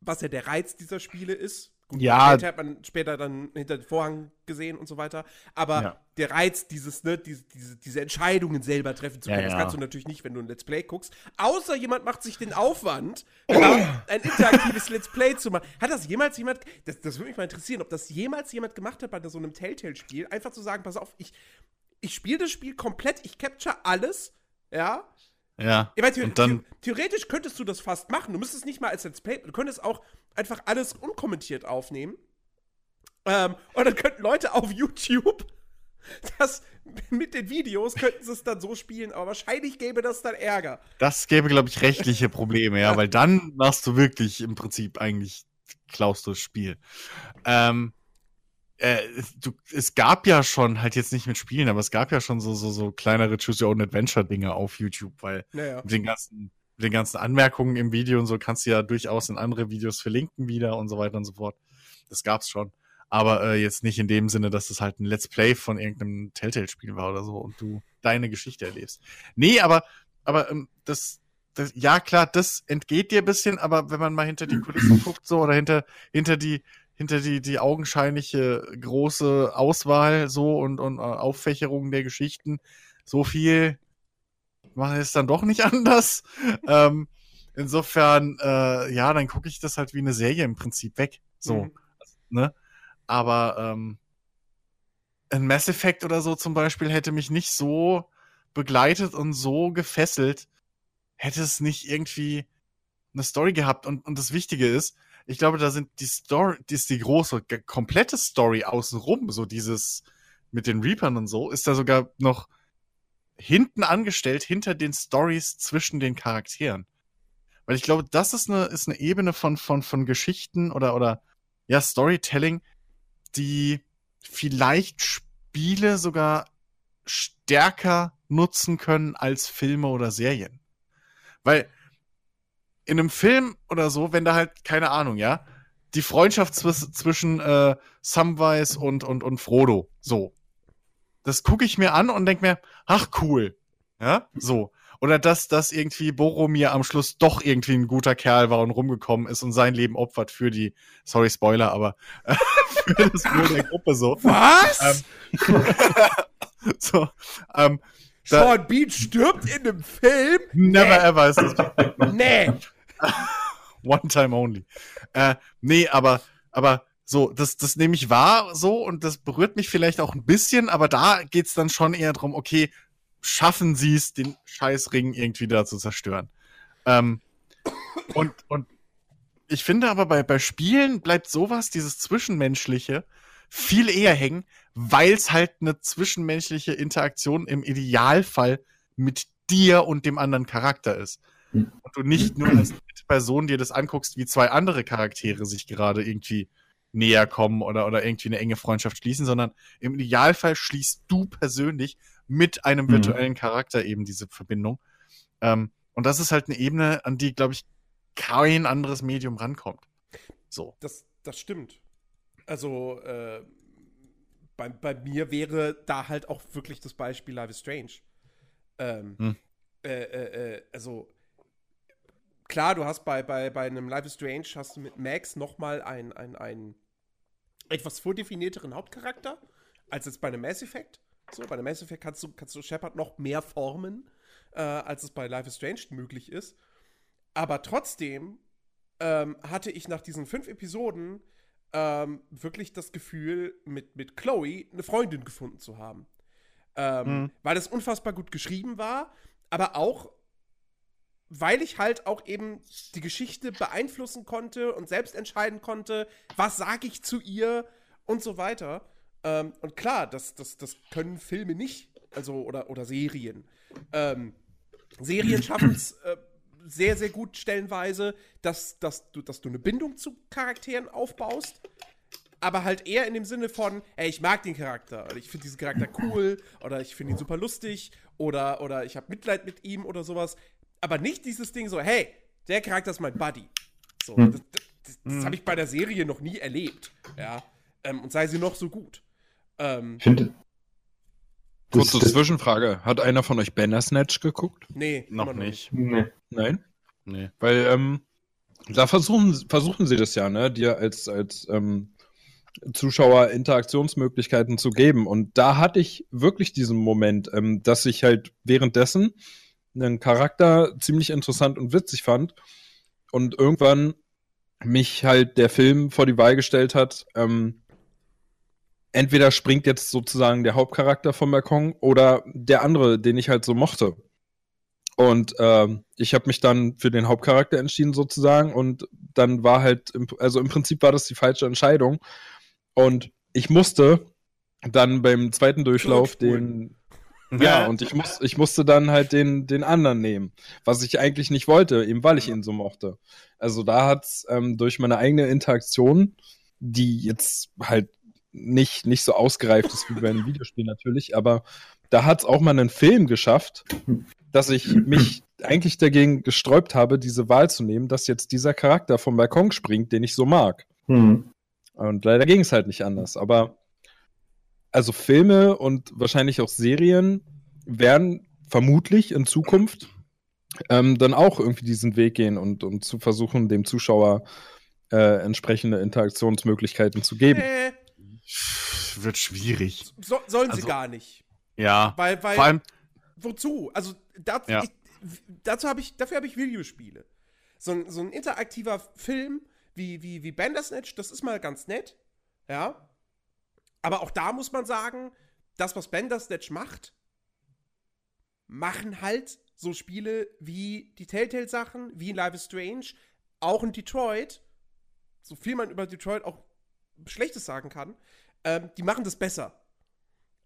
was ja der Reiz dieser Spiele ist. Gut, Ja. Telltale hat man später dann hinter den Vorhang gesehen und so weiter. Aber Ja. der Reiz, dieses, ne, diese, diese, diese Entscheidungen selber treffen zu Ja, können, das ja. kannst du natürlich nicht, wenn du ein Let's Play guckst. Außer jemand macht sich den Aufwand, [clears throat] ja, ein interaktives Let's Play zu machen. Hat das jemals jemand, das, das würde mich mal interessieren, ob das jemals jemand gemacht hat bei so einem Telltale-Spiel, einfach zu sagen, pass auf, ich, ich spiele das Spiel komplett, ich capture alles, ja, ja. ich meine, Und dann- the theoretisch könntest du das fast machen. Du müsstest nicht mal als Let's Play, du könntest auch einfach alles unkommentiert aufnehmen. Ähm, und dann könnten Leute auf YouTube [laughs] das mit den Videos könnten sie es dann so spielen, aber wahrscheinlich gäbe das dann Ärger. Das gäbe, glaube ich, rechtliche Probleme, ja, weil dann machst du wirklich im Prinzip eigentlich klaust du das Spiel. Ähm, äh, du, es gab ja schon, halt jetzt nicht mit Spielen, aber es gab ja schon so, so, so kleinere Choose Your Own Adventure-Dinge auf YouTube, weil Naja. mit den ganzen, mit den ganzen Anmerkungen im Video und so kannst du ja durchaus in andere Videos verlinken wieder und so weiter und so fort. Das gab's schon. Aber äh, jetzt nicht in dem Sinne, dass es halt ein Let's Play von irgendeinem Telltale-Spiel war oder so und du deine Geschichte erlebst. Nee, aber, aber ähm, das, das, ja klar, das entgeht dir ein bisschen, aber wenn man mal hinter die Kulissen [clears throat] guckt, so, oder hinter, hinter die, hinter die, die augenscheinliche große Auswahl so und, und äh, Auffächerung der Geschichten, so viel machen es dann doch nicht [laughs] anders. ähm, insofern, äh, ja, dann gucke ich das halt wie eine Serie im Prinzip weg. So, Mhm. ne? Aber ähm, ein Mass Effect oder so zum Beispiel hätte mich nicht so begleitet und so gefesselt, hätte es nicht irgendwie eine Story gehabt. Und, und das Wichtige ist, ich glaube, da sind die Story, die ist die große, komplette Story außenrum, so dieses mit den Reapern und so, ist da sogar noch hinten angestellt, hinter den Stories zwischen den Charakteren. Weil ich glaube, das ist eine, ist eine Ebene von, von, von Geschichten oder, oder, ja, Storytelling, die vielleicht Spiele sogar stärker nutzen können als Filme oder Serien. Weil in einem Film oder so, wenn da halt, keine Ahnung, ja, die Freundschaft zwisch zwischen äh, Samwise und, und, und Frodo, so. Das gucke ich mir an und denk mir, ach cool. Ja, so. Oder dass, dass irgendwie Boromir am Schluss doch irgendwie ein guter Kerl war und rumgekommen ist und sein Leben opfert für die, sorry Spoiler, aber äh, [laughs] für das Wohl der Gruppe so. Was? [laughs] so ähm, da- Sean Bean stirbt in einem Film? never ever ist das Nee. [laughs] One time only. Äh, nee, aber, aber so, das, das nehme ich wahr so und das berührt mich vielleicht auch ein bisschen, aber da geht's dann schon eher drum, okay, schaffen sie es, den Scheißring irgendwie da zu zerstören. Ähm, und, und ich finde aber bei, bei Spielen bleibt sowas, dieses Zwischenmenschliche, viel eher hängen, weil es halt eine zwischenmenschliche Interaktion im Idealfall mit dir und dem anderen Charakter ist. Und du nicht nur als dritte Person dir das anguckst, wie zwei andere Charaktere sich gerade irgendwie näher kommen oder, oder irgendwie eine enge Freundschaft schließen, sondern im Idealfall schließt du persönlich mit einem Mhm. virtuellen Charakter eben diese Verbindung. Ähm, und das ist halt eine Ebene, an die, glaube ich, kein anderes Medium rankommt. So. Das, das stimmt. Also, äh, bei, bei mir wäre da halt auch wirklich das Beispiel Life is Strange. Ähm, Hm. äh, äh, äh, also, klar, du hast bei, bei, bei einem Life is Strange hast du mit Max nochmal einen ein, ein etwas vordefinierteren Hauptcharakter, als jetzt bei einem Mass Effect. So, bei einem Mass Effect kannst du, kannst du Shepard noch mehr formen, äh, als es bei Life is Strange möglich ist. Aber trotzdem ähm, hatte ich nach diesen fünf Episoden ähm, wirklich das Gefühl, mit, mit Chloe eine Freundin gefunden zu haben. Ähm, Mhm. Weil es unfassbar gut geschrieben war, aber auch, weil ich halt auch eben die Geschichte beeinflussen konnte und selbst entscheiden konnte, was sage ich zu ihr und so weiter. Ähm, und klar, das, das, das können Filme nicht, also oder, oder Serien. Ähm, Serien [clears throat] schaffen es äh, sehr, sehr gut stellenweise, dass, dass, du, dass du eine Bindung zu Charakteren aufbaust. aber halt eher in dem Sinne von, ey, ich mag den Charakter oder ich finde diesen Charakter cool oder ich finde ihn super lustig oder, oder ich habe Mitleid mit ihm oder sowas. Aber nicht dieses Ding so, hey, der Charakter ist mein Buddy. So, Hm. das, das, das habe ich bei der Serie noch nie erlebt. Ja. Ähm, und sei sie noch so gut. Ähm, Ich finde. Kurze Zwischenfrage. Hat einer von euch Bandersnatch geguckt? nee, Noch nicht. Nee. Nein? Nee. Weil, ähm, da versuchen, versuchen sie das ja, ne, dir als, als ähm, Zuschauer Interaktionsmöglichkeiten zu geben. Und da hatte ich wirklich diesen Moment, ähm, dass ich halt währenddessen einen Charakter ziemlich interessant und witzig fand und irgendwann mich halt der Film vor die Wahl gestellt hat, ähm, entweder springt jetzt sozusagen der Hauptcharakter vom Balkon oder der andere, den ich halt so mochte. Und ähm, ich habe mich dann für den Hauptcharakter entschieden sozusagen und dann war halt, im, also im Prinzip war das die falsche Entscheidung. Und ich musste dann beim zweiten Durchlauf Zurückspulen. den, ja, und ich, muss, ich musste dann halt den, den anderen nehmen, was ich eigentlich nicht wollte, eben weil ich ihn so mochte. Also da hat's ähm, durch meine eigene Interaktion, die jetzt halt nicht, nicht so ausgereift ist wie bei einem Videospiel natürlich, aber da hat's auch mal einen Film geschafft, dass ich mich eigentlich dagegen gesträubt habe, diese Wahl zu nehmen, dass jetzt dieser Charakter vom Balkon springt, den ich so mag. Hm. Und leider ging es halt nicht anders. Aber also Filme und wahrscheinlich auch Serien werden vermutlich in Zukunft ähm, dann auch irgendwie diesen Weg gehen und, und zu versuchen, dem Zuschauer äh, entsprechende Interaktionsmöglichkeiten zu geben. Äh, Wird schwierig. so, sollen sie Also- gar nicht. Ja. Weil, weil Vor allem, wozu? Also dazu, Ja. ich, dazu habe ich, dafür habe ich Videospiele. So ein, so ein interaktiver Film wie, wie, wie Bandersnatch, das ist mal ganz nett. Ja. Aber auch da muss man sagen, das, was Bandersnatch macht, machen halt so Spiele wie die Telltale-Sachen, wie Life is Strange, auch in Detroit, so viel man über Detroit auch Schlechtes sagen kann, ähm, die machen das besser.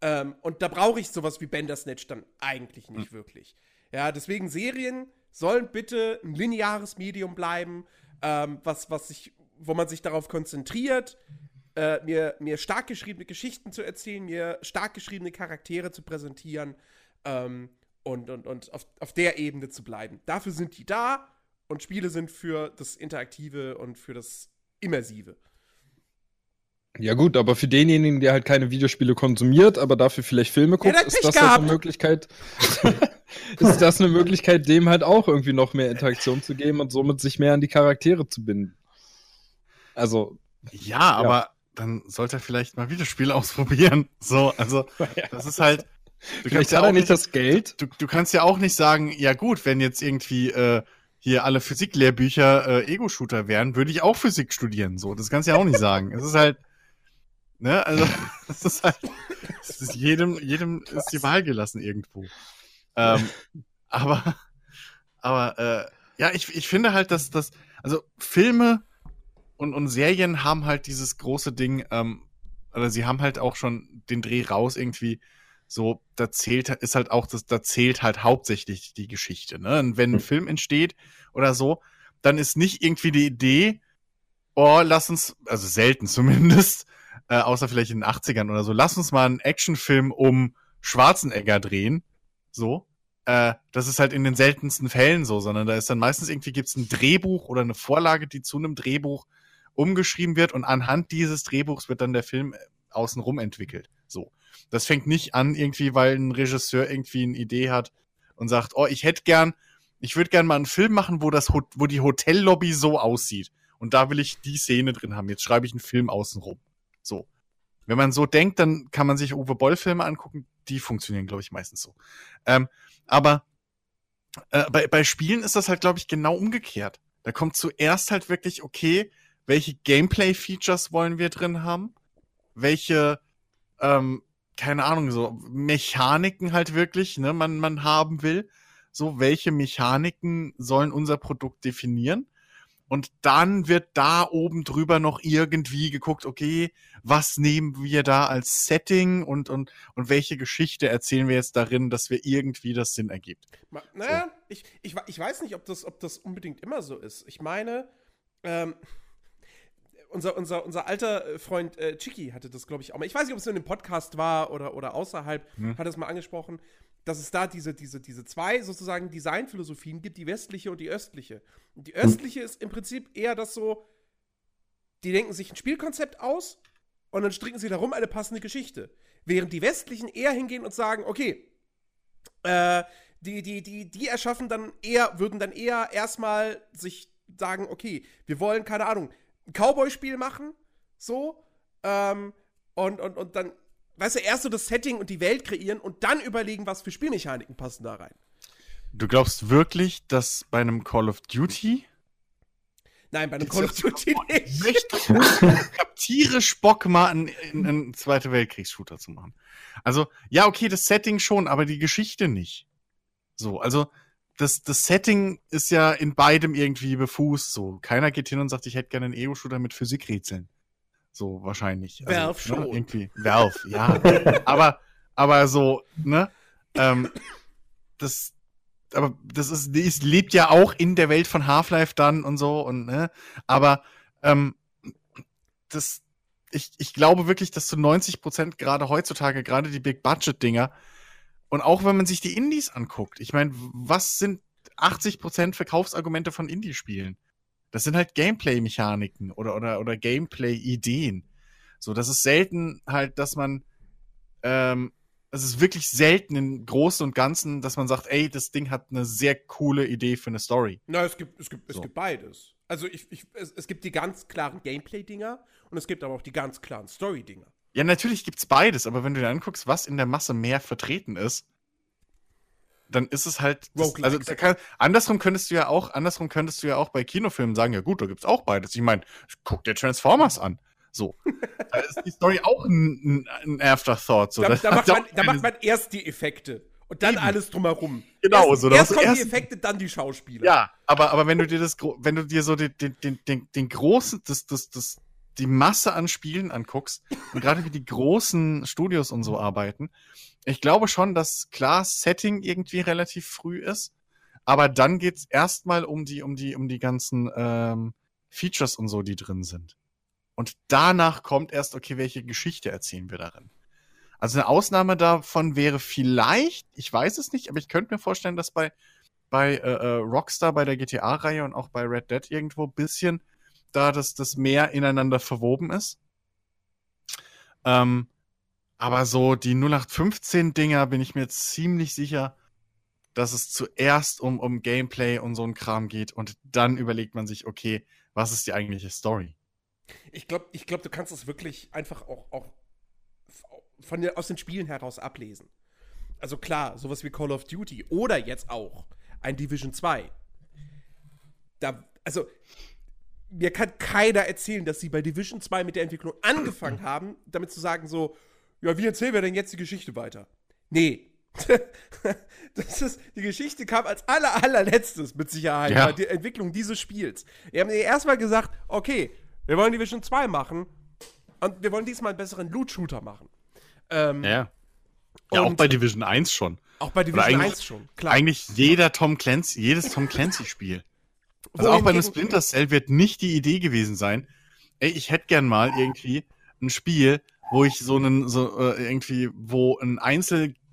Ähm, und da brauche ich sowas wie Bandersnatch dann eigentlich nicht wirklich. Ja, deswegen Serien sollen bitte ein lineares Medium bleiben, ähm, was, was sich, wo man sich darauf konzentriert, äh, mir, mir stark geschriebene Geschichten zu erzählen, mir stark geschriebene Charaktere zu präsentieren ähm, und, und, und auf, auf der Ebene zu bleiben. Dafür sind die da und Spiele sind für das Interaktive und für das Immersive. Ja gut, aber für denjenigen, der halt keine Videospiele konsumiert, aber dafür vielleicht Filme guckt, hat ist das halt eine Möglichkeit, [laughs] ist das eine Möglichkeit, dem halt auch irgendwie noch mehr Interaktion zu geben und somit sich mehr an die Charaktere zu binden. Also, ja, aber dann sollte er vielleicht mal Videospiele [laughs] ausprobieren. So, also, [laughs] das ist halt. Du vielleicht ja hat er auch nicht das Geld. du, du kannst ja auch nicht sagen, ja gut, wenn jetzt irgendwie äh, hier alle Physiklehrbücher äh, Ego-Shooter wären, würde ich auch Physik studieren. So, das kannst du ja auch nicht sagen. Es ist halt, ne, also, [laughs] es ist halt, es ist jedem, jedem ist die Wahl gelassen irgendwo. Ähm, aber, aber, äh, ja, ich, ich finde halt, dass das, also Filme und, und Serien haben halt dieses große Ding, ähm, oder sie haben halt auch schon den Dreh raus irgendwie, so, da zählt, ist halt auch, das, da zählt halt hauptsächlich die Geschichte, ne? Und wenn ein Mhm. Film entsteht oder so, dann ist nicht irgendwie die Idee, oh, lass uns, also selten [laughs] zumindest, äh, außer vielleicht in den 80ern oder so, lass uns mal einen Actionfilm um Schwarzenegger drehen, so. Äh, das ist halt in den seltensten Fällen so, sondern da ist dann meistens irgendwie gibt's ein Drehbuch oder eine Vorlage, die zu einem Drehbuch umgeschrieben wird und anhand dieses Drehbuchs wird dann der Film äh, außenrum entwickelt. So. Das fängt nicht an irgendwie, weil ein Regisseur irgendwie eine Idee hat und sagt, oh, ich hätte gern, ich würde gern mal einen Film machen, wo das, wo die Hotellobby so aussieht. Und da will ich die Szene drin haben. Jetzt schreibe ich einen Film außenrum. So. Wenn man so denkt, dann kann man sich Uwe Boll Filme angucken. Die funktionieren, glaube ich, meistens so. Ähm, aber äh, bei, bei Spielen ist das halt, glaube ich, genau umgekehrt. Da kommt zuerst halt wirklich, okay, welche Gameplay-Features wollen wir drin haben? Welche, ähm, keine Ahnung, so Mechaniken halt wirklich, ne, man, man haben will. So, welche Mechaniken sollen unser Produkt definieren? Und dann wird da oben drüber noch irgendwie geguckt, okay, was nehmen wir da als Setting und, und, und welche Geschichte erzählen wir jetzt darin, dass wir irgendwie das Sinn ergibt. Naja, ich, ich, wa- ich weiß nicht, ob das, ob das unbedingt immer so ist. Ich meine, ähm, unser, unser, unser alter äh, Freund äh, Chiki hatte das, glaube ich, auch mal. Ich weiß nicht, ob es in einem Podcast war oder, oder außerhalb, Hm. hat es mal angesprochen, dass es da diese, diese, diese zwei sozusagen Designphilosophien gibt, die westliche und die östliche. Und die östliche ist im Prinzip eher das so, die denken sich ein Spielkonzept aus und dann stricken sie darum eine passende Geschichte. Während die westlichen eher hingehen und sagen, okay, äh, die, die, die, die erschaffen dann eher, würden dann eher erstmal sich sagen, okay, wir wollen, keine Ahnung, ein Cowboy-Spiel machen, so, ähm, und, und, und dann, weißt du, erst so das Setting und die Welt kreieren und dann überlegen, was für Spielmechaniken passen da rein. Du glaubst wirklich, dass bei einem Call of Duty Nein, bei einem Call of Duty [laughs] nicht. [laughs] Ich hab tierisch Bock, mal einen, einen, einen Zweite Weltkriegs-Shooter zu machen. Also, ja, okay, das Setting schon, aber die Geschichte nicht. So, also, das, das Setting ist ja in beidem irgendwie befußt. So, keiner geht hin und sagt, ich hätte gerne einen Ego-Shooter mit Physikrätseln. So, wahrscheinlich. Also, Valve schon. Ne, irgendwie. Valve, [laughs] ja. aber, aber so, ne? Ähm, das, aber das ist, ist, lebt ja auch in der Welt von Half-Life dann und so und ne, aber ähm, das, ich, ich glaube wirklich, dass zu 90 Prozent gerade heutzutage, gerade die Big-Budget-Dinger, und auch wenn man sich die Indies anguckt, ich meine, was sind 80 Prozent Verkaufsargumente von Indie-Spielen? Das sind halt Gameplay-Mechaniken oder, oder, oder Gameplay-Ideen. So, das ist selten halt, dass man, ähm, es ist wirklich selten im Großen und Ganzen, dass man sagt, ey, das Ding hat eine sehr coole Idee für eine Story. Na, es gibt, es gibt, es So. gibt beides. Also ich, ich, es, es gibt die ganz klaren Gameplay-Dinger und es gibt aber auch die ganz klaren Story-Dinger. Ja, natürlich gibt's beides, aber wenn du dir anguckst, was in der Masse mehr vertreten ist, dann ist es halt. Das, also da kann, andersrum könntest du ja auch, andersrum könntest du ja auch bei Kinofilmen sagen, ja gut, da gibt's auch beides. Ich meine, guck dir Transformers an. So. da ist die Story auch ein, ein, Afterthought. So. Da, da, macht man, da macht man erst die Effekte und dann Eben. alles drumherum. Genau, erst, so, Erst kommen die erst- Effekte, dann die Schauspieler. Ja, aber, aber wenn du dir das, wenn du dir so den, den, den, den, den großen, das, das, das, die Masse an Spielen anguckst und gerade wie die großen Studios und so arbeiten, ich glaube schon, dass klar Setting irgendwie relativ früh ist, aber dann geht's erstmal um die, um die, um die ganzen ähm, Features und so, die drin sind. Und danach kommt erst, okay, welche Geschichte erzählen wir darin? Also eine Ausnahme davon wäre vielleicht, ich weiß es nicht, aber ich könnte mir vorstellen, dass bei bei äh, äh, Rockstar, bei der GTA-Reihe und auch bei Red Dead irgendwo bisschen da das, das mehr ineinander verwoben ist. Ähm, aber so die 0815-Dinger bin ich mir ziemlich sicher, dass es zuerst um, um Gameplay und so ein Kram geht und dann überlegt man sich, okay, was ist die eigentliche Story? Ich glaube, ich glaub, du kannst es wirklich einfach auch, auch von aus den Spielen heraus ablesen. Also klar, sowas wie Call of Duty oder jetzt auch ein Division 2. Da, also, mir kann keiner erzählen, dass sie bei Division 2 mit der Entwicklung angefangen haben, damit zu sagen so, ja, wie erzählen wir denn jetzt die Geschichte weiter? Nee. [laughs] das ist, die Geschichte kam als aller, allerletztes mit Sicherheit Ja. der Entwicklung dieses Spiels. Wir haben erstmal gesagt, okay, wir wollen Division 2 machen und wir wollen diesmal einen besseren Loot-Shooter machen. Ähm, Ja. Ja, auch bei Division 1 schon. Auch bei Division eigentlich- 1 schon, klar. Eigentlich jeder Tom Clancy, jedes Tom Clancy-Spiel. Also auch bei einem Splinter Cell wird nicht die Idee gewesen sein, ey, ich hätte gern mal irgendwie ein Spiel, wo ich so einen, so äh, irgendwie, wo ein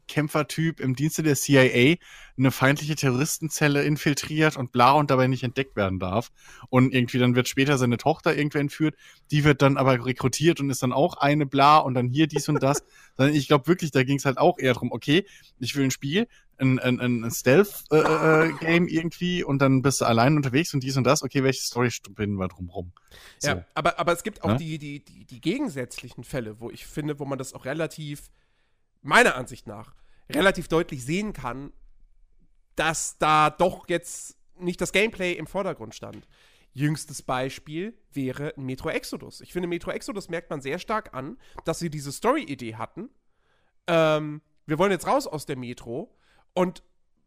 Einzelkämpfertyp im Dienste der CIA eine feindliche Terroristenzelle infiltriert und bla und dabei nicht entdeckt werden darf. Und irgendwie dann wird später seine Tochter irgendwer entführt, die wird dann aber rekrutiert und ist dann auch eine bla und dann hier dies und das. [laughs] Ich glaube wirklich, da ging es halt auch eher drum, okay, ich will ein Spiel, ein, ein, ein Stealth-Game irgendwie und dann bist du allein unterwegs und dies und das. Okay, welche Story spinnen wir drumrum? So. Ja, aber, aber es gibt auch Ne? die, die, die, die gegensätzlichen Fälle, wo ich finde, wo man das auch relativ, meiner Ansicht nach, relativ deutlich sehen kann, dass da doch jetzt nicht das Gameplay im Vordergrund stand. Jüngstes Beispiel wäre Metro Exodus. Ich finde, Metro Exodus merkt man sehr stark an, dass sie diese Story-Idee hatten. Ähm, wir wollen jetzt raus aus der Metro und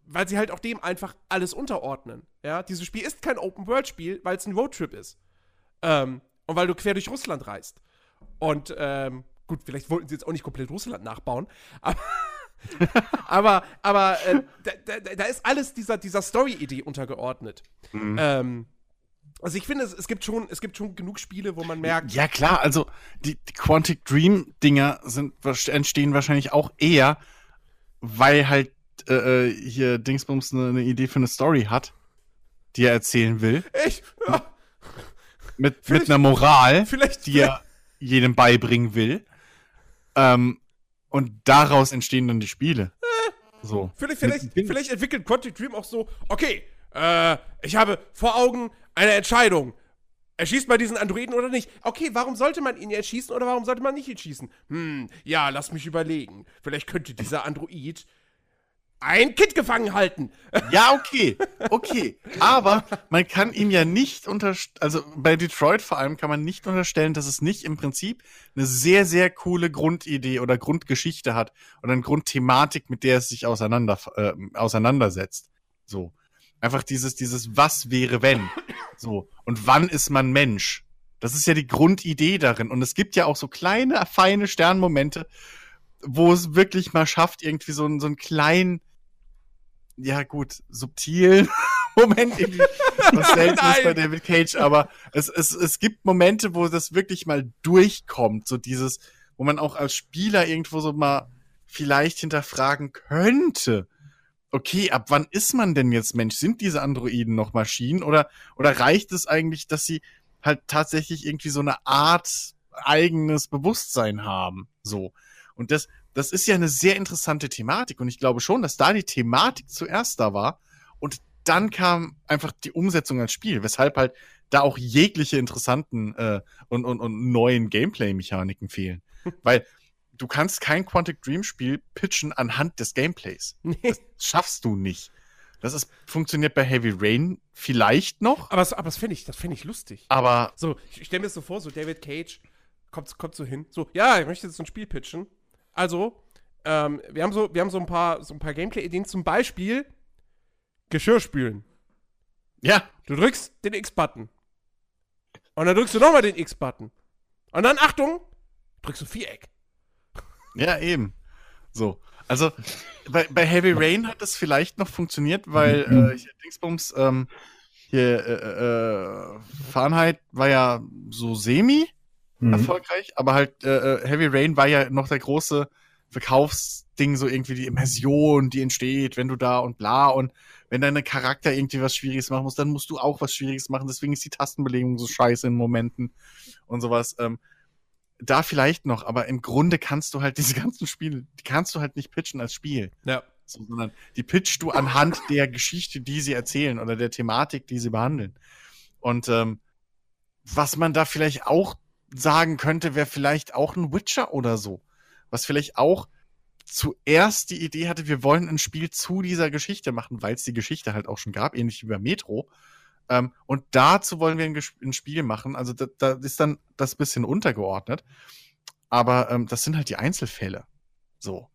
weil sie halt auch dem einfach alles unterordnen. Ja, dieses Spiel ist kein Open-World-Spiel, weil es ein Roadtrip ist. Ähm, und weil du quer durch Russland reist. Und ähm, gut, vielleicht wollten sie jetzt auch nicht komplett Russland nachbauen, aber, [laughs] aber, aber äh, da, da, da ist alles dieser, dieser Story-Idee untergeordnet. Mhm. Ähm, Also ich finde, es, es, gibt schon, es gibt schon genug Spiele, wo man merkt. Ja, klar, also die, die Quantic Dream-Dinger sind, entstehen wahrscheinlich auch eher, weil halt äh, äh, hier Dingsbums eine, eine Idee für eine Story hat, die er erzählen will. Echt? Ja. Mit, mit einer Moral, vielleicht, die er jedem beibringen will. Ähm, und daraus entstehen dann die Spiele. So. Vielleicht, vielleicht, vielleicht entwickelt Quantic Dream auch so, okay, äh, ich habe vor Augen eine Entscheidung. Erschießt man diesen Androiden oder nicht? Okay, warum sollte man ihn erschießen oder warum sollte man nicht ihn schießen? Hm, ja, lass mich überlegen. Vielleicht könnte dieser Android ein Kind gefangen halten. [laughs] Ja, okay, okay. Aber man kann ihm ja nicht unterstellen, also bei Detroit vor allem kann man nicht unterstellen, dass es nicht im Prinzip eine sehr, sehr coole Grundidee oder Grundgeschichte hat oder eine Grundthematik, mit der es sich auseinander, äh, auseinandersetzt. So. Einfach dieses, dieses Was wäre wenn. So. Und wann ist man Mensch? Das ist ja die Grundidee darin. Und es gibt ja auch so kleine, feine Sternmomente, wo es wirklich mal schafft, irgendwie so, so einen kleinen, ja gut, subtilen [laughs] Moment irgendwie. Was [laughs] selten ist bei David Cage, aber es, es, es gibt Momente, wo das wirklich mal durchkommt. So dieses, wo man auch als Spieler irgendwo so mal vielleicht hinterfragen könnte. Okay, ab wann ist man denn jetzt Mensch? Sind diese Androiden noch Maschinen oder, oder reicht es eigentlich, dass sie halt tatsächlich irgendwie so eine Art eigenes Bewusstsein haben? So. Und das, das ist ja eine sehr interessante Thematik und ich glaube schon, dass da die Thematik zuerst da war und dann kam einfach die Umsetzung als Spiel, weshalb halt da auch jegliche interessanten äh, und, und, und neuen Gameplay-Mechaniken fehlen. [laughs] Weil du kannst kein Quantic Dream Spiel pitchen anhand des Gameplays. Nee. Das schaffst du nicht. Das ist, funktioniert bei Heavy Rain vielleicht noch. Aber, aber das finde ich, das finde ich lustig. Aber. So, ich stelle mir so vor, so David Cage kommt, kommt so hin. So, ja, ich möchte jetzt ein Spiel pitchen. Also, ähm, wir haben so, wir haben so ein paar, so ein paar Gameplay-Ideen. Zum Beispiel Geschirr spülen. Ja. Du drückst den X-Button. Und dann drückst du nochmal den X-Button. Und dann, Achtung, drückst du Viereck. Ja, eben. So. Also, bei, bei Heavy Rain hat das vielleicht noch funktioniert, weil äh, hier Dingsbums, ähm, hier äh, äh, Fahrenheit war ja so semi mhm. erfolgreich, aber halt äh, äh, Heavy Rain war ja noch der große Verkaufsding, so irgendwie die Immersion, die entsteht, wenn du da und bla und wenn deine Charakter irgendwie was Schwieriges machen muss, dann musst du auch was Schwieriges machen. Deswegen ist die Tastenbelegung so scheiße in Momenten und sowas. Ähm, da vielleicht noch, aber im Grunde kannst du halt [laughs] diese ganzen Spiele, die kannst du halt nicht pitchen als Spiel. Ja. So, sondern die pitchst du anhand [laughs] der Geschichte, die sie erzählen oder der Thematik, die sie behandeln. Und ähm, was man da vielleicht auch sagen könnte, wäre vielleicht auch ein Witcher oder so. Was vielleicht auch zuerst die Idee hatte, wir wollen ein Spiel zu dieser Geschichte machen, weil es die Geschichte halt auch schon gab, ähnlich wie bei Metro. Ähm, und dazu wollen wir ein, ein Spiel machen. Also da, da, ist dann das bisschen untergeordnet. Aber ähm, das sind halt die Einzelfälle. So.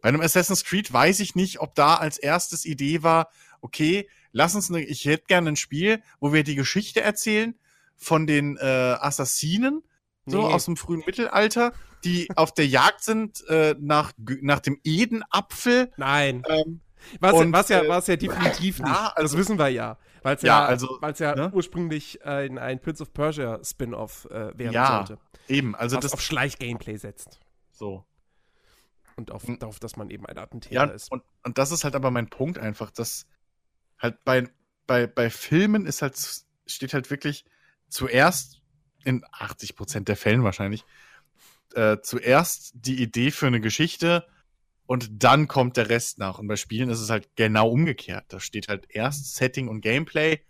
Bei einem Assassin's Creed weiß ich nicht, ob da als erstes Idee war, okay, lass uns eine, ich hätte gerne ein Spiel, wo wir die Geschichte erzählen von den äh, Assassinen so nee. aus dem frühen Mittelalter, die auf der Jagd sind äh, nach, nach dem Edenapfel. Nein. Ähm, was, und, was, ja, äh, was ja definitiv [laughs] nicht. Ja, also, das wissen wir ja. Weil es ja, ja, also, ja ne? ursprüchlich äh, in ein Prince of Persia Spin-off äh, werden ja, sollte. Eben, also was das auf Schleich-Gameplay setzt. So. Und auf, darauf, dass man eben ein Attentäter ja, ist. Und, und das ist halt aber mein Punkt einfach, dass halt bei, bei, bei Filmen ist halt, steht halt wirklich zuerst in 80 Prozent der Fällen wahrscheinlich, äh, zuerst die Idee für eine Geschichte und dann kommt der Rest nach. Und bei Spielen ist es halt genau umgekehrt. Da steht halt erst Setting und Gameplay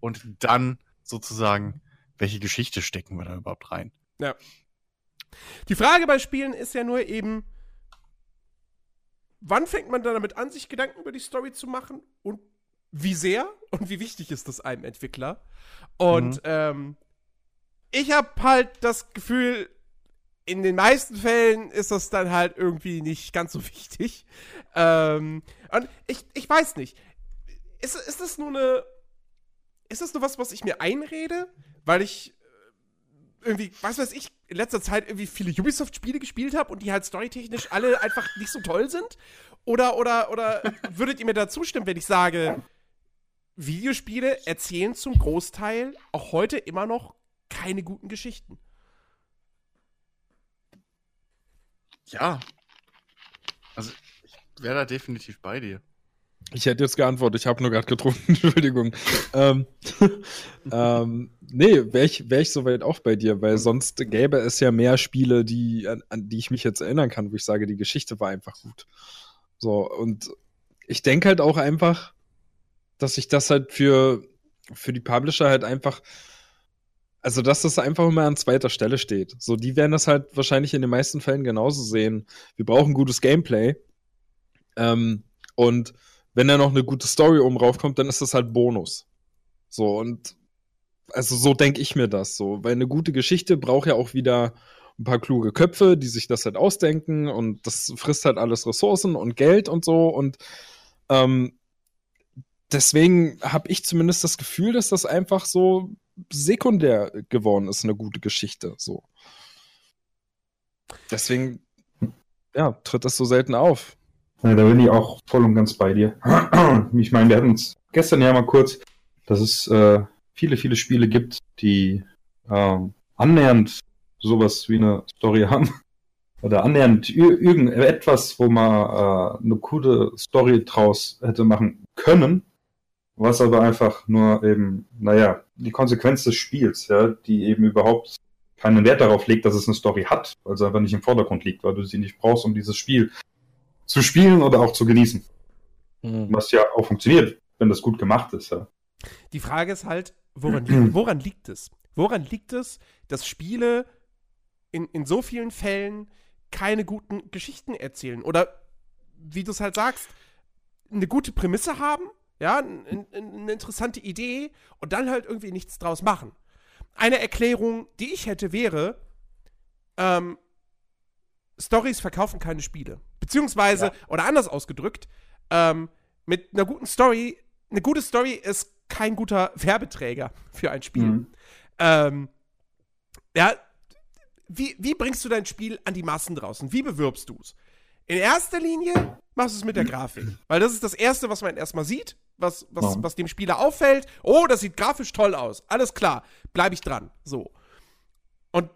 und dann sozusagen, welche Geschichte stecken wir da überhaupt rein. Ja. Die Frage bei Spielen ist ja nur eben, wann fängt man dann damit an, sich Gedanken über die Story zu machen und wie sehr und wie wichtig ist das einem Entwickler? Und mhm. ähm, ich habe halt das Gefühl, in den meisten Fällen ist das dann halt irgendwie nicht ganz so [laughs] wichtig. Ähm, und ich, ich weiß nicht. Ist, ist das nur eine. Ist das nur was, was ich mir einrede? Weil ich äh, irgendwie, was weiß ich, in letzter Zeit irgendwie viele Ubisoft-Spiele gespielt habe und die halt storytechnisch alle einfach nicht so toll sind? Oder, oder, oder [laughs] würdet ihr mir da zustimmen, wenn ich sage, Videospiele erzählen zum Großteil auch heute immer noch keine guten Geschichten. Ja. Also, ich wäre da definitiv bei dir. Ich hätte jetzt geantwortet, ich habe nur gerade getrunken, [laughs] Entschuldigung. ähm, [laughs] ähm, nee, wäre ich, wär ich soweit auch bei dir, weil sonst gäbe es ja mehr Spiele, die, an, an die ich mich jetzt erinnern kann, wo ich sage, die Geschichte war einfach gut. So, und ich denke halt auch einfach, dass sich das halt für, für die Publisher halt einfach, also dass das einfach immer an zweiter Stelle steht. So, die werden das halt wahrscheinlich in den meisten Fällen genauso sehen. Wir brauchen gutes Gameplay. Ähm, und wenn da noch eine gute Story oben raufkommt, dann ist das halt Bonus. So, und also so denke ich mir das so, weil eine gute Geschichte braucht ja auch wieder ein paar kluge Köpfe, die sich das halt ausdenken und das frisst halt alles Ressourcen und Geld und so und ähm, deswegen habe ich zumindest das Gefühl, dass das einfach so sekundär geworden ist, eine gute Geschichte. So. Deswegen, ja, tritt das so selten auf. Ja, da bin ich auch voll und ganz bei dir. [clears throat] Ich meine, wir hatten uns gestern ja mal kurz, dass es äh, viele, viele Spiele gibt, die äh, annähernd sowas wie eine Story [laughs] haben. Oder annähernd irgendetwas, wo man äh, eine coole Story draus hätte machen können, was aber einfach nur eben, naja, die Konsequenz des Spiels, ja, die eben überhaupt keinen Wert darauf legt, dass es eine Story hat, weil sie einfach nicht im Vordergrund liegt, weil du sie nicht brauchst, um dieses Spiel zu spielen oder auch zu genießen. Mhm. Was ja auch funktioniert, wenn das gut gemacht ist. Ja. Die Frage ist halt, woran, li [clears throat] woran liegt es? Woran liegt es, dass Spiele in, in so vielen Fällen keine guten Geschichten erzählen? Oder wie du es halt sagst, eine gute Prämisse haben, ja, eine interessante Idee und dann halt irgendwie nichts draus machen. Eine Erklärung, die ich hätte, wäre, ähm, Stories verkaufen keine Spiele. Beziehungsweise, ja. oder anders ausgedrückt, ähm, mit einer guten Story, eine gute Story ist kein guter Werbeträger für ein Spiel. Mhm. Ähm, ja, wie, wie bringst du dein Spiel an die Massen draußen? Wie bewirbst du es? In erster Linie machst du es mit der Grafik. Weil das ist das Erste, was man erstmal sieht, was, was, was dem Spieler auffällt. Oh, das sieht grafisch toll aus. Alles klar, bleibe ich dran. So. Und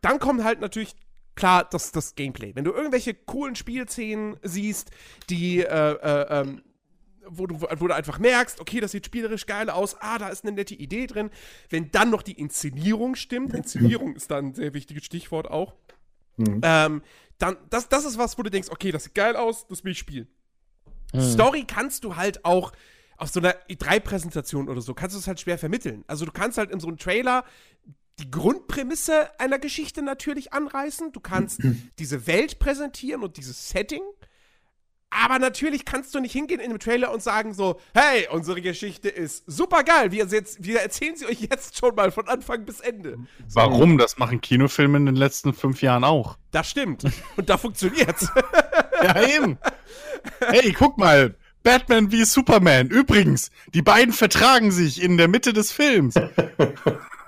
dann kommt halt natürlich klar das, das Gameplay. Wenn du irgendwelche coolen Spielszenen siehst, die, äh, äh, ähm, wo du, wo du einfach merkst, okay, das sieht spielerisch geil aus, ah, da ist eine nette Idee drin. Wenn dann noch die Inszenierung stimmt, Inszenierung ist dann ein sehr wichtiges Stichwort auch, mhm. ähm, dann, das, das ist was, wo du denkst, okay, das sieht geil aus, das will ich spielen. Mhm. Story kannst du halt auch auf so einer E3-Präsentation oder so, kannst du es halt schwer vermitteln. Also du kannst halt in so einem Trailer die Grundprämisse einer Geschichte natürlich anreißen. Du kannst [clears throat] diese Welt präsentieren und dieses Setting. Aber natürlich kannst du nicht hingehen in dem Trailer und sagen so, hey, unsere Geschichte ist super geil. Wir, wir erzählen sie euch jetzt schon mal von Anfang bis Ende. Warum? Das machen Kinofilme in den letzten fünf Jahren auch. Das stimmt. Und da funktioniert's. [laughs] ja, eben. Hey, guck mal. Batman wie Superman. Übrigens, die beiden vertragen sich in der Mitte des Films. [laughs]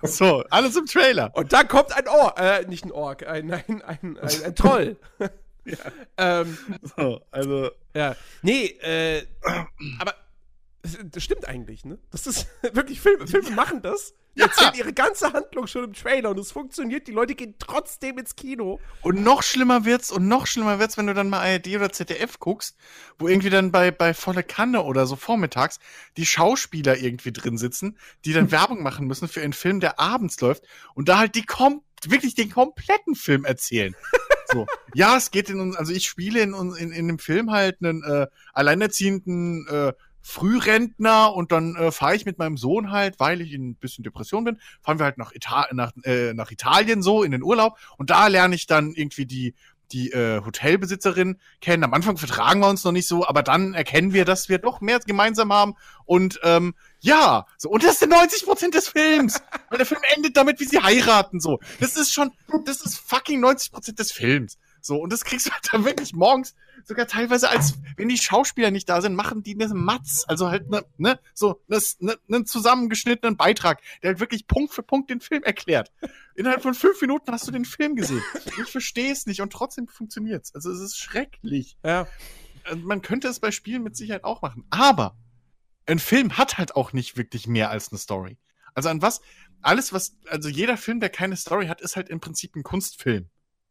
So, alles im Trailer. Und dann kommt ein Ork, äh, nicht ein Ork, ein, ein, ein, ein, ein Troll. [laughs] ja. ähm, so, also. Ja. Nee, äh, aber das stimmt eigentlich, ne? Das ist [laughs] wirklich, Filme, Filme ja. machen das. Ja. erzählen ihre ganze Handlung schon im Trailer und es funktioniert. Die Leute gehen trotzdem ins Kino. Und noch schlimmer wird's und noch schlimmer wird's, wenn du dann mal ARD oder ZDF guckst, wo irgendwie dann bei, bei volle Kanne oder so vormittags die Schauspieler irgendwie drin sitzen, die dann [laughs] Werbung machen müssen für einen Film, der abends läuft und da halt die kom wirklich den kompletten Film erzählen. [laughs] So. ja, es geht in uns, also ich spiele in, in, in dem Film halt einen äh, alleinerziehenden äh, Frührentner und dann äh, fahre ich mit meinem Sohn halt, weil ich in ein bisschen Depression bin, fahren wir halt nach, Ita nach, äh, nach Italien so in den Urlaub und da lerne ich dann irgendwie die die äh, Hotelbesitzerin kennen. Am Anfang vertragen wir uns noch nicht so, aber dann erkennen wir, dass wir doch mehr gemeinsam haben. Und ähm, ja, so, und das sind 90 Prozent des Films. [laughs] Weil der Film endet damit, wie sie heiraten. So, das ist schon, das ist fucking 90 Prozent des Films. So, und das kriegst du halt dann wirklich morgens sogar teilweise als, wenn die Schauspieler nicht da sind, machen die eine Matz, also halt ne, ne, so ne, ne, einen zusammengeschnittenen Beitrag, der halt wirklich Punkt für Punkt den Film erklärt. Innerhalb von fünf Minuten hast du den Film gesehen. Ich verstehe es nicht und trotzdem funktioniert's. Also es ist schrecklich. Ja. Man könnte es bei Spielen mit Sicherheit auch machen. Aber ein Film hat halt auch nicht wirklich mehr als eine Story. Also an was, alles was, also jeder Film, der keine Story hat, ist halt im Prinzip ein Kunstfilm.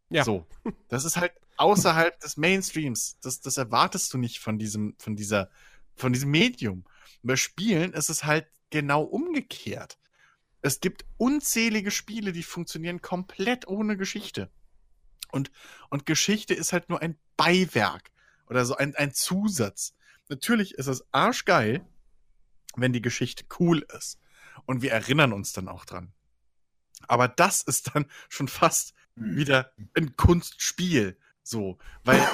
Ja. So. Das ist halt außerhalb des Mainstreams. Das, das erwartest du nicht von diesem, von dieser, von diesem Medium. Bei Spielen ist es halt genau umgekehrt. Es gibt unzählige Spiele, die funktionieren komplett ohne Geschichte. Und, und Geschichte ist halt nur ein Beiwerk oder so ein, ein Zusatz. Natürlich ist es arschgeil, wenn die Geschichte cool ist. Und wir erinnern uns dann auch dran. Aber das ist dann schon fast wieder ein Kunstspiel. So, weil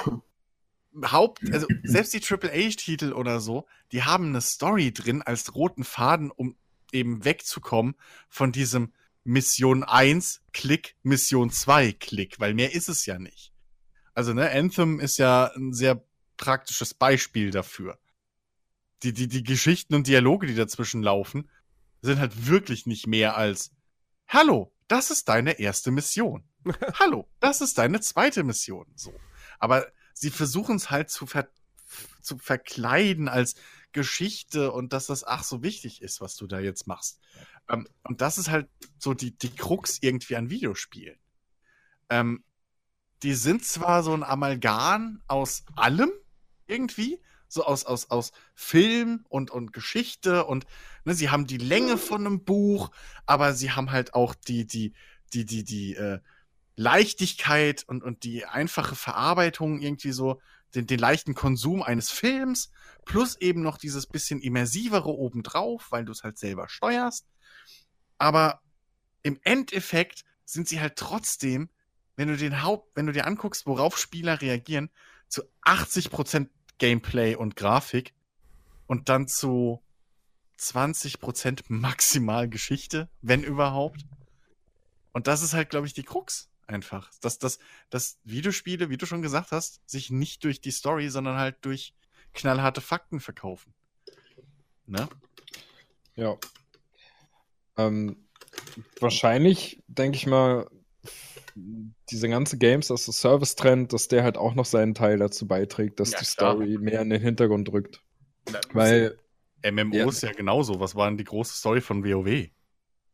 [coughs] Haupt, also selbst die AAA-Titel oder so, die haben eine Story drin als roten Faden, um eben wegzukommen von diesem Mission 1 Klick, Mission 2 Klick, weil mehr ist es ja nicht. Also, ne, Anthem ist ja ein sehr praktisches Beispiel dafür. Die, die, die Geschichten und Dialoge, die dazwischen laufen, sind halt wirklich nicht mehr als Hallo, das ist deine erste Mission. [laughs] Hallo, das ist deine zweite Mission. So. Aber sie versuchen es halt zu, ver zu verkleiden als Geschichte und dass das ach so wichtig ist, was du da jetzt machst. Ähm, und das ist halt so die, die Krux irgendwie an Videospielen. Ähm, die sind zwar so ein Amalgam aus allem irgendwie, so aus, aus, aus Film und, und Geschichte und ne, sie haben die Länge von einem Buch, aber sie haben halt auch die, die, die, die, die, äh, Leichtigkeit und, und die einfache Verarbeitung irgendwie so, den, den leichten Konsum eines Films, plus eben noch dieses bisschen immersivere obendrauf, weil du es halt selber steuerst. Aber im Endeffekt sind sie halt trotzdem, wenn du den Haupt, wenn du dir anguckst, worauf Spieler reagieren, zu 80% Gameplay und Grafik und dann zu 20% maximal Geschichte, wenn überhaupt. Und das ist halt, glaube ich, die Krux einfach. Dass, dass, dass Videospiele, wie du schon gesagt hast, sich nicht durch die Story, sondern halt durch knallharte Fakten verkaufen. Ne? Ja. Ähm, wahrscheinlich, denke ich mal, diese ganze Games as a Service-Trend, dass der halt auch noch seinen Teil dazu beiträgt, dass Ja, die klar. Story mehr in den Hintergrund rückt. Weil, MMOs ja. genauso. Was war denn die große Story von WoW?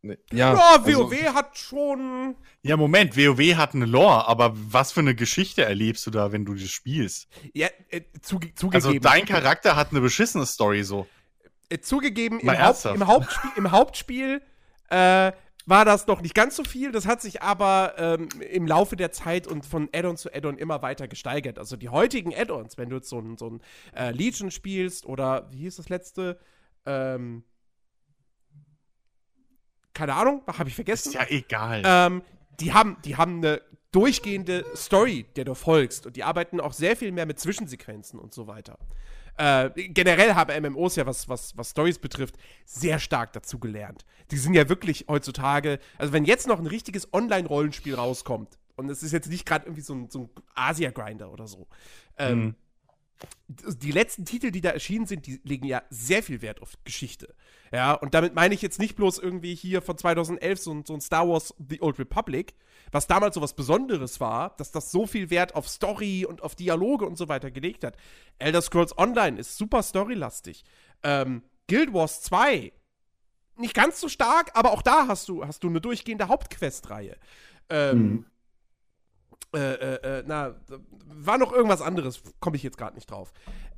Ne, Ja, ja, also- WoW hat schon. Ja, Moment, WoW hat eine Lore, aber was für eine Geschichte erlebst du da, wenn du das spielst? Ja, äh, zuge Also zugegeben. dein Charakter hat eine beschissene Story so. äh, zugegeben, im, Haupt, im Hauptspiel, im Hauptspiel äh, war das noch nicht ganz so viel. Das hat sich aber ähm, im Laufe der Zeit und von Add-on zu Add-on immer weiter gesteigert. Also die heutigen Add-ons, wenn du jetzt so ein, so ein äh, Legion spielst oder wie hieß das letzte? Ähm, keine Ahnung, habe ich vergessen. Ist ja egal. Ähm, die haben, die haben eine durchgehende Story, der du folgst. Und die arbeiten auch sehr viel mehr mit Zwischensequenzen und so weiter. Äh, generell haben MMOs ja, was, was, was Stories betrifft, sehr stark dazu gelernt. Die sind ja wirklich heutzutage, also wenn jetzt noch ein richtiges Online-Rollenspiel rauskommt, und es ist jetzt nicht gerade irgendwie so ein, so ein Asia-Grinder oder so, ähm, Mhm. Die letzten Titel, die da erschienen sind, die legen ja sehr viel Wert auf Geschichte. Ja, und damit meine ich jetzt nicht bloß irgendwie hier von 2011 so ein, so ein Star Wars The Old Republic, was damals so was Besonderes war, dass das so viel Wert auf Story und auf Dialoge und so weiter gelegt hat. Elder Scrolls Online ist super storylastig. Ähm, Guild Wars 2 nicht ganz so stark, aber auch da hast du, hast du eine durchgehende Hauptquest-Reihe. Ähm, Mhm. Äh, äh, äh, na, war noch irgendwas anderes, komme ich jetzt gerade nicht drauf.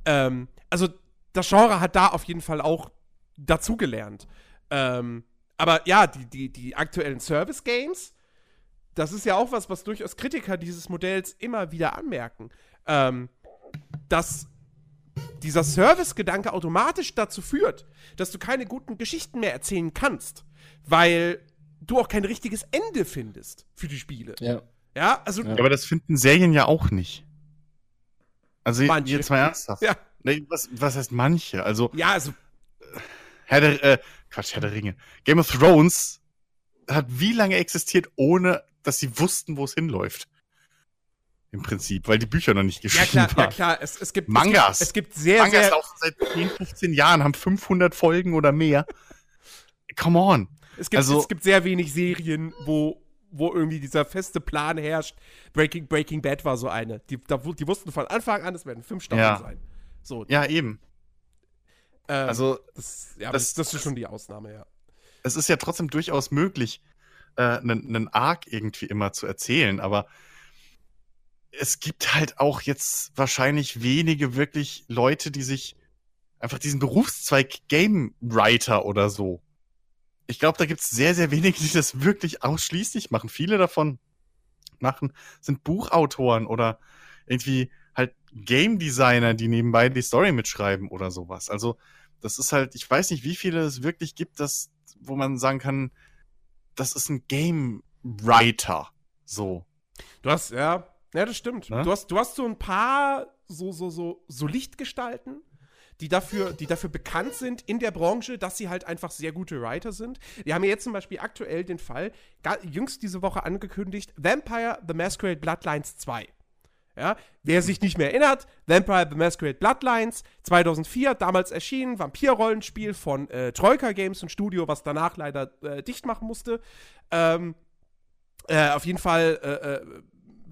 Ähm, also, das Genre hat da auf jeden Fall auch dazugelernt. Ähm, aber ja, die, die, die aktuellen Service-Games, das ist ja auch was, was durchaus Kritiker dieses Modells immer wieder anmerken. Ähm, dass dieser Service-Gedanke automatisch dazu führt, dass du keine guten Geschichten mehr erzählen kannst, weil du auch kein richtiges Ende findest für die Spiele. ja. Ja, also Ja. aber das finden Serien ja auch nicht. Also Manche. jetzt mal ernsthaft. Ja. Nee, was, was heißt manche? Also Ja, also Herr der, äh, Quatsch, Herr der Ringe. Game of Thrones hat wie lange existiert, ohne dass sie wussten, wo es hinläuft? Im Prinzip, weil die Bücher noch nicht ja geschrieben klar, ja waren. klar, es, es gibt Mangas. Es gibt, es gibt sehr Mangas sehr laufen seit 10, 15 Jahren, haben 500 Folgen oder mehr. Come on. es gibt, also- es gibt sehr wenig Serien, wo wo irgendwie dieser feste Plan herrscht. Breaking Breaking Bad war so eine. Die, da, die wussten von Anfang an, es werden fünf Staffeln Ja. sein. So, Ja, eben. Ähm, Also, das, ja, das- das, das ist schon die Ausnahme, ja. es ist ja trotzdem durchaus möglich, äh, einen, einen Arc irgendwie immer zu erzählen, aber es gibt halt auch jetzt wahrscheinlich wenige wirklich Leute, die sich einfach diesen Berufszweig Game Writer oder so. Ich glaube, da gibt es sehr, sehr wenige, die das wirklich ausschließlich machen. Viele davon machen, sind Buchautoren oder irgendwie halt Game Designer, die nebenbei die Story mitschreiben oder sowas. Also, das ist halt, ich weiß nicht, wie viele es wirklich gibt, das, wo man sagen kann, das ist ein Game Writer. So. Du hast, ja, ja, das stimmt. Ne? Du, hast, du hast so ein paar so, so, so, so Lichtgestalten, die dafür, die dafür bekannt sind in der Branche, dass sie halt einfach sehr gute Writer sind. Wir haben ja jetzt zum Beispiel aktuell den Fall, jüngst diese Woche angekündigt, Vampire The Masquerade Bloodlines 2. Ja, wer sich nicht mehr erinnert, Vampire The Masquerade Bloodlines 2004, damals erschienen, Vampir-Rollenspiel von äh, Troika Games, ein Studio, was danach leider äh, dicht machen musste. Ähm, äh, auf jeden Fall äh, äh,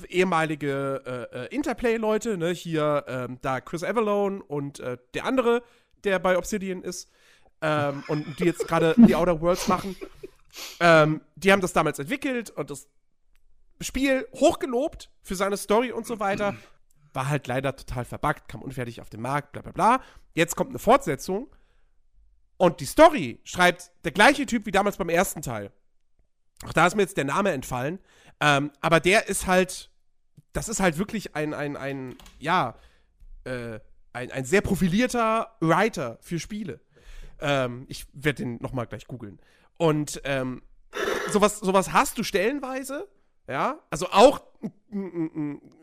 ehemalige äh, äh, Interplay-Leute, ne? Hier ähm, da Chris Avalone und äh, der andere, der bei Obsidian ist ähm, und die jetzt gerade die Outer Worlds machen. Ähm, die haben das damals entwickelt und das Spiel hochgelobt für seine Story und so weiter. War halt leider total verbuggt, kam unfertig auf den Markt, bla bla bla. Jetzt kommt eine Fortsetzung und die Story schreibt der gleiche Typ wie damals beim ersten Teil. Auch da ist mir jetzt der Name entfallen. Ähm, aber der ist halt, das ist halt wirklich ein, ein, ein ja, äh, ein, ein sehr profilierter Writer für Spiele. Ähm, ich werde den nochmal gleich googeln. Und ähm, sowas, sowas hast du stellenweise, ja. Also auch,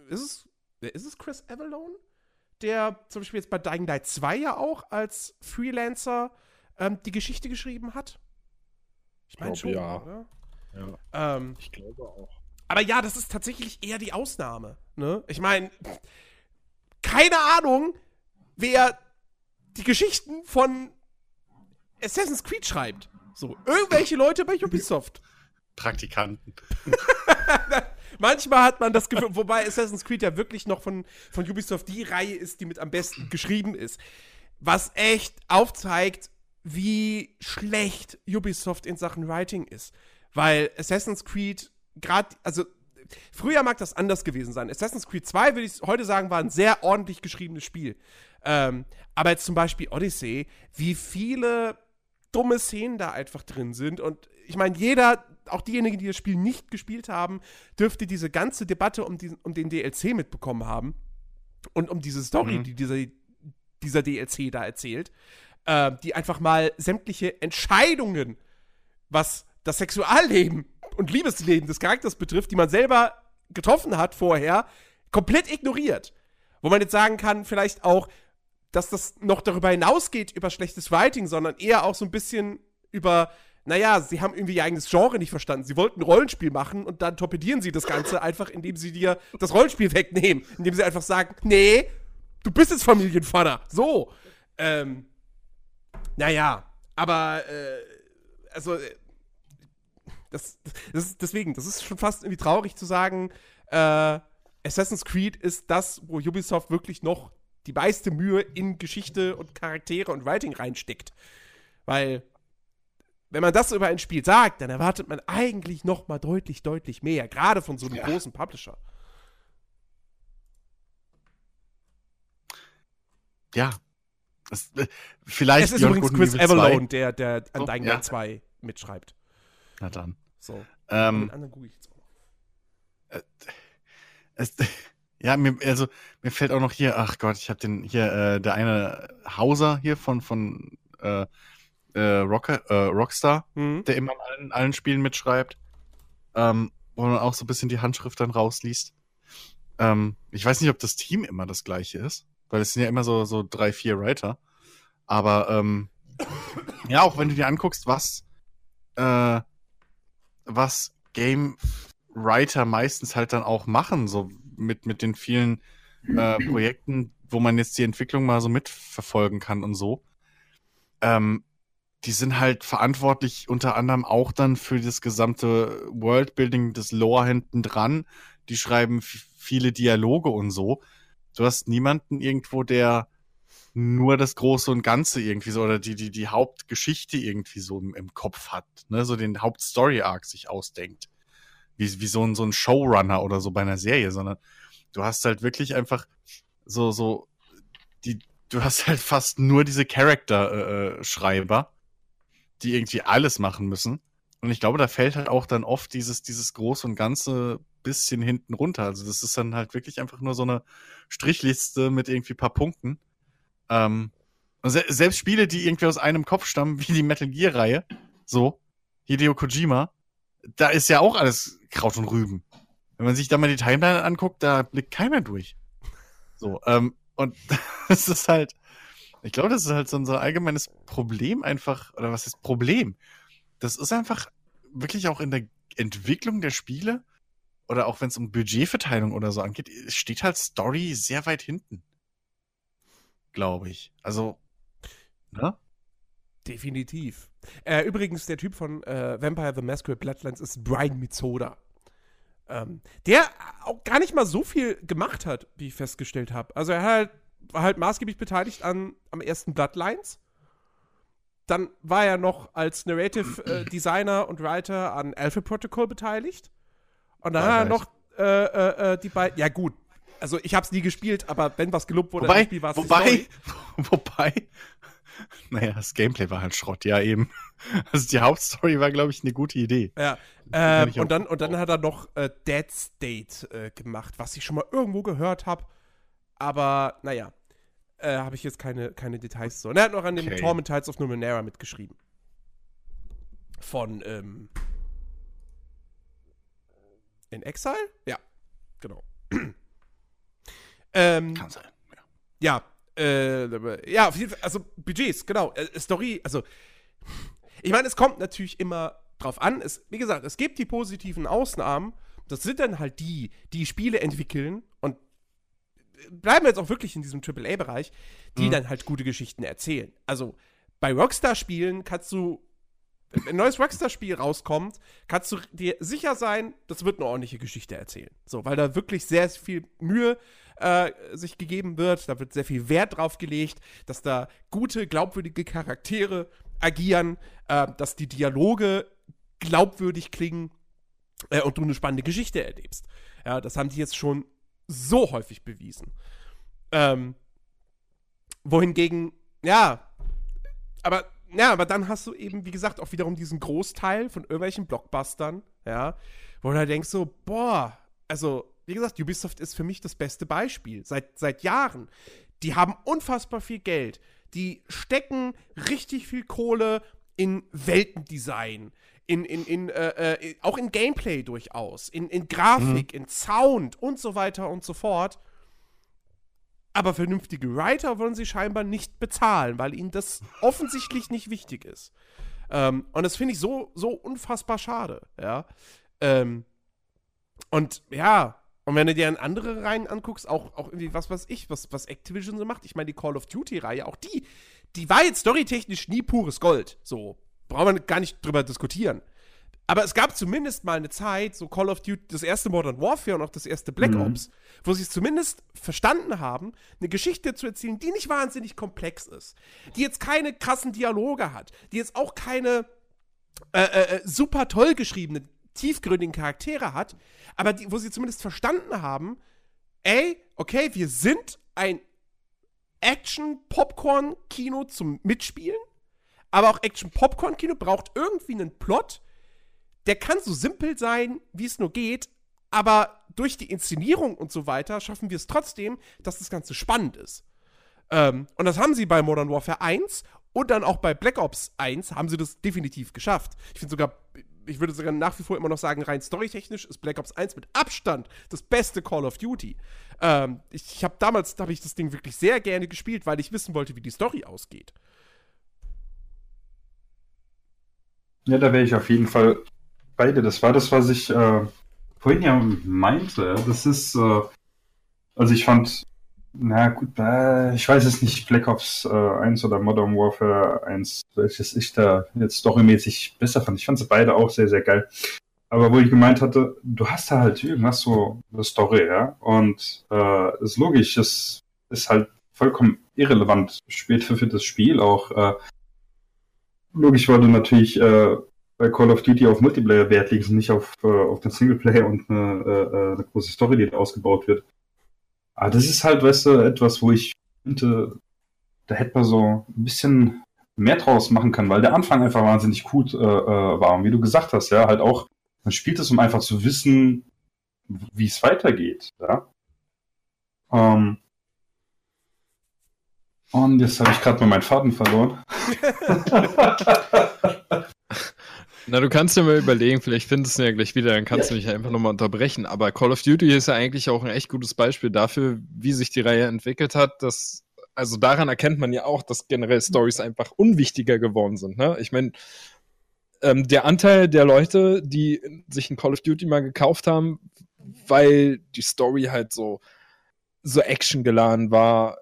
ist es, ist es Chris Avalone? Der zum Beispiel jetzt bei Dying Light 2 ja auch als Freelancer ähm, die Geschichte geschrieben hat. Ich meine schon, ja. oder? Ja, Ähm, ich glaube auch. Aber ja, das ist tatsächlich eher die Ausnahme. Ne? Ich meine, keine Ahnung, wer die Geschichten von Assassin's Creed schreibt. So, irgendwelche Leute bei Ubisoft. Praktikanten. [laughs] Manchmal hat man das Gefühl, wobei Assassin's Creed ja wirklich noch von, von Ubisoft die Reihe ist, die mit am besten geschrieben ist. Was echt aufzeigt, wie schlecht Ubisoft in Sachen Writing ist. Weil Assassin's Creed gerade, also früher mag das anders gewesen sein. Assassin's Creed 2, würde ich heute sagen, war ein sehr ordentlich geschriebenes Spiel. Ähm, aber jetzt zum Beispiel Odyssey, wie viele dumme Szenen da einfach drin sind. Und ich meine, jeder, auch diejenigen, die das Spiel nicht gespielt haben, dürfte diese ganze Debatte um, diesen, um den DLC mitbekommen haben. Und um diese Story, Mhm. die dieser, dieser DLC da erzählt. äh, die einfach mal sämtliche Entscheidungen, was das Sexualleben und Liebesleben des Charakters betrifft, die man selber getroffen hat vorher, komplett ignoriert. Wo man jetzt sagen kann, vielleicht auch, dass das noch darüber hinausgeht über schlechtes Writing, sondern eher auch so ein bisschen über, naja, sie haben irgendwie ihr eigenes Genre nicht verstanden. Sie wollten ein Rollenspiel machen und dann torpedieren sie das Ganze einfach, indem sie dir das Rollenspiel wegnehmen. Indem sie einfach sagen, nee, du bist jetzt Familienvater. So. Ähm, naja, aber, äh, also, äh, das, das ist, deswegen, das ist schon fast irgendwie traurig zu sagen, äh, Assassin's Creed ist das, wo Ubisoft wirklich noch die meiste Mühe in Geschichte und Charaktere und Writing reinsteckt. Weil, wenn man das über ein Spiel sagt, dann erwartet man eigentlich noch mal deutlich, deutlich mehr. Gerade von so einem Ja. großen Publisher. Ja. Das, äh, vielleicht Es ist Beyond übrigens Chris Evil 2. Avalone, der, der an Oh, Dying ja. Light 2 mitschreibt. Na dann. So. Ähm, den anderen google ich jetzt auch noch. es, [laughs] ja, mir, also, mir fällt auch noch hier, ach Gott, ich habe den hier, äh, der eine Hauser hier von, von äh, äh, Rocker, äh, Rockstar, Mhm. der immer in allen, allen Spielen mitschreibt, ähm, wo man auch so ein bisschen die Handschrift dann rausliest. Ähm, ich weiß nicht, ob das Team immer das gleiche ist, weil es sind ja immer so, so drei, vier Writer. Aber ähm, ja, auch wenn du dir anguckst, was, äh, was Game Writer meistens halt dann auch machen, so mit, mit den vielen äh, Projekten, wo man jetzt die Entwicklung mal so mitverfolgen kann und so. Ähm, die sind halt verantwortlich unter anderem auch dann für das gesamte Worldbuilding des Lore hinten dran. Die schreiben viele Dialoge und so. Du hast niemanden irgendwo, der nur das Große und Ganze irgendwie so oder die, die, die Hauptgeschichte irgendwie so im, im Kopf hat, ne, so den Hauptstory-Arc sich ausdenkt. Wie, wie so ein, so ein Showrunner oder so bei einer Serie, sondern du hast halt wirklich einfach so, so, die, du hast halt fast nur diese Charakter-Schreiber, die irgendwie alles machen müssen. Und ich glaube, da fällt halt auch dann oft dieses, dieses Groß und Ganze bisschen hinten runter. Also das ist dann halt wirklich einfach nur so eine Strichliste mit irgendwie paar Punkten. Ähm, se selbst Spiele, die irgendwie aus einem Kopf stammen, [laughs] wie die Metal Gear-Reihe, so, Hideo Kojima, da ist ja auch alles Kraut und Rüben. Wenn man sich da mal die Timeline anguckt, da blickt keiner durch. So, ähm, und [laughs] das ist halt, ich glaube, das ist halt so unser allgemeines Problem einfach, oder was ist Problem? Das ist einfach wirklich auch in der Entwicklung der Spiele oder auch wenn es um Budgetverteilung oder so angeht, steht halt Story sehr weit hinten. Glaube ich. Also, ne? Definitiv. Äh, übrigens, der Typ von äh, Vampire the Masquerade Bloodlines ist Brian Mitsoda. Ähm, der auch gar nicht mal so viel gemacht hat, wie ich festgestellt habe. Also er halt, war halt maßgeblich beteiligt an, am ersten Bloodlines. Dann war er noch als Narrative äh, Designer und Writer an Alpha Protocol beteiligt. Und dann hat er noch äh, äh, äh, die beiden. Ja, gut. Also ich habe es nie gespielt, aber wenn was gelobt wurde, wobei, Spiel, war wobei, [laughs] wobei, naja, das Gameplay war halt Schrott, ja eben. Also die Hauptstory war, glaube ich, eine gute Idee. Ja. Ähm, und, dann, und dann hat er noch äh, Dead State äh, gemacht, was ich schon mal irgendwo gehört habe. Aber naja, äh, habe ich jetzt keine, keine Details so. Und er hat noch an dem okay. Torment Tides of Numenera mitgeschrieben. Von, ähm, in Exile? Ja, genau. [clears throat] ähm, Kann sein, ja. Ja, äh, ja, auf jeden Fall, also Budgets, genau. Äh, Story, also ich meine, es kommt natürlich immer drauf an. Es, wie gesagt, es gibt die positiven Ausnahmen. Das sind dann halt die, die Spiele entwickeln und bleiben wir jetzt auch wirklich in diesem AAA-Bereich, die mhm. dann halt gute Geschichten erzählen. Also bei Rockstar-Spielen kannst du wenn ein neues Rockstar-Spiel rauskommt, kannst du dir sicher sein, das wird eine ordentliche Geschichte erzählen. So, weil da wirklich sehr viel Mühe äh, sich gegeben wird, da wird sehr viel Wert drauf gelegt, dass da gute, glaubwürdige Charaktere agieren, äh, dass die Dialoge glaubwürdig klingen äh, und du eine spannende Geschichte erlebst. Ja, das haben die jetzt schon so häufig bewiesen. Ähm, wohingegen, ja, aber ja, aber dann hast du eben, wie gesagt, auch wiederum diesen Großteil von irgendwelchen Blockbustern, ja, wo du halt denkst so, boah, also, wie gesagt, Ubisoft ist für mich das beste Beispiel. Seit, seit Jahren. Die haben unfassbar viel Geld. Die stecken richtig viel Kohle in Weltendesign, in, in, in, äh, äh, auch in Gameplay durchaus, in, in Grafik, mhm. in Sound und so weiter und so fort. Aber vernünftige Writer wollen sie scheinbar nicht bezahlen, weil ihnen das offensichtlich nicht wichtig ist. Ähm, und das finde ich so, so unfassbar schade, ja. Ähm, und ja, und wenn du dir an andere Reihen anguckst, auch, auch irgendwie was weiß ich, was, was Activision so macht, ich meine, die Call of Duty-Reihe, auch die, die war jetzt storytechnisch nie pures Gold. So, braucht man gar nicht drüber diskutieren. Aber es gab zumindest mal eine Zeit, so Call of Duty, das erste Modern Warfare und auch das erste Black mhm. Ops, wo sie es zumindest verstanden haben, eine Geschichte zu erzählen, die nicht wahnsinnig komplex ist, die jetzt keine krassen Dialoge hat, die jetzt auch keine äh, äh, äh super toll geschriebenen, tiefgründigen Charaktere hat, aber die, wo sie zumindest verstanden haben, ey, okay, wir sind ein Action-Popcorn-Kino zum Mitspielen, aber auch Action-Popcorn-Kino braucht irgendwie einen Plot, der kann so simpel sein, wie es nur geht, aber durch die Inszenierung und so weiter schaffen wir es trotzdem, dass das Ganze spannend ist. Ähm, und das haben sie bei Modern Warfare 1 und dann auch bei Black Ops 1 haben sie das definitiv geschafft. Ich finde sogar, ich würde sogar nach wie vor immer noch sagen, rein storytechnisch ist Black Ops 1 mit Abstand das beste Call of Duty. Ähm, ich ich habe damals, habe ich das Ding wirklich sehr gerne gespielt, weil ich wissen wollte, wie die Story ausgeht. Ja, da wäre ich auf jeden Fall beide. Das war das, was ich äh, vorhin ja meinte. Das ist, äh, also ich fand, na gut, äh, ich weiß es nicht, Black Ops äh, 1 oder Modern Warfare 1, welches ich da jetzt storymäßig besser fand. Ich fand sie beide auch sehr, sehr geil. Aber wo ich gemeint hatte, du hast da halt irgendwas so eine Story, ja. Und äh, ist logisch, es ist halt vollkommen irrelevant später für das Spiel auch. Äh, logisch, weil du natürlich äh, bei Call of Duty auf Multiplayer Wert legst und nicht auf, äh, auf den Singleplayer und eine, äh, eine große Story, die da ausgebaut wird. Aber das ist halt, weißt du, etwas, wo ich finde, da hätte man so ein bisschen mehr draus machen können, weil der Anfang einfach wahnsinnig gut äh, äh, war. Und wie du gesagt hast, ja, halt auch, man spielt es, um einfach zu wissen, wie es weitergeht. Ja? Ähm, und jetzt habe ich gerade mal meinen Faden verloren. [laughs] [laughs] Na, du kannst ja mal überlegen, vielleicht findest du ja gleich wieder, dann kannst ja. du mich einfach nochmal unterbrechen. Aber Call of Duty ist ja eigentlich auch ein echt gutes Beispiel dafür, wie sich die Reihe entwickelt hat. Dass, also daran erkennt man ja auch, dass generell Stories einfach unwichtiger geworden sind. Ne? Ich meine, ähm, der Anteil der Leute, die sich ein Call of Duty mal gekauft haben, weil die Story halt so, so actiongeladen war,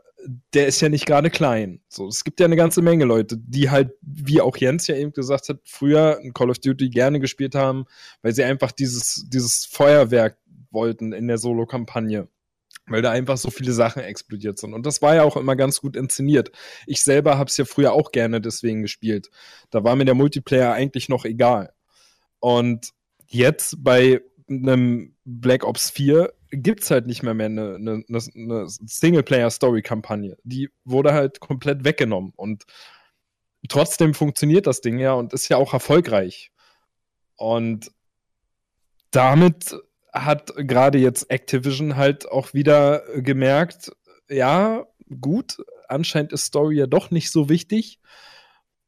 der ist ja nicht gerade klein. So, es gibt ja eine ganze Menge Leute, die halt, wie auch Jens ja eben gesagt hat, früher ein Call of Duty gerne gespielt haben, weil sie einfach dieses, dieses Feuerwerk wollten in der Solo-Kampagne. Weil da einfach so viele Sachen explodiert sind. Und das war ja auch immer ganz gut inszeniert. Ich selber habe es ja früher auch gerne deswegen gespielt. Da war mir der Multiplayer eigentlich noch egal. Und jetzt bei einem Black Ops 4 gibt es halt nicht mehr, mehr eine, eine, eine Singleplayer-Story-Kampagne. Die wurde halt komplett weggenommen. Und trotzdem funktioniert das Ding ja und ist ja auch erfolgreich. Und damit hat gerade jetzt Activision halt auch wieder gemerkt, ja, gut, anscheinend ist Story ja doch nicht so wichtig.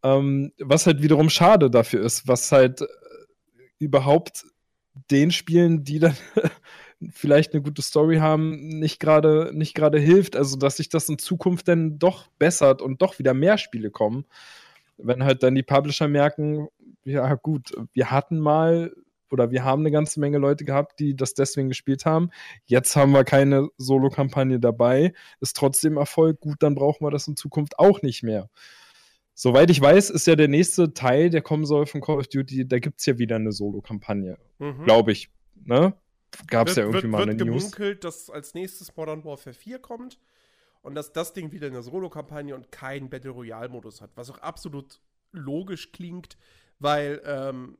Ähm, was halt wiederum schade dafür ist, was halt äh, überhaupt den Spielen, die dann [laughs] vielleicht eine gute Story haben, nicht gerade nicht gerade hilft. Also, dass sich das in Zukunft dann doch bessert und doch wieder mehr Spiele kommen. Wenn halt dann die Publisher merken, ja gut, wir hatten mal oder wir haben eine ganze Menge Leute gehabt, die das deswegen gespielt haben. Jetzt haben wir keine Solo-Kampagne dabei, ist trotzdem Erfolg. Gut, dann brauchen wir das in Zukunft auch nicht mehr. Soweit ich weiß, ist ja der nächste Teil, der kommen soll von Call of Duty, da gibt es ja wieder eine Solo-Kampagne. Mhm. Glaube ich. Ne? Gab es ja irgendwie wird, mal eine News. Es gemunkelt, dass als nächstes Modern Warfare 4 kommt und dass das Ding wieder eine Solo-Kampagne und keinen Battle Royale-Modus hat. Was auch absolut logisch klingt, weil ähm,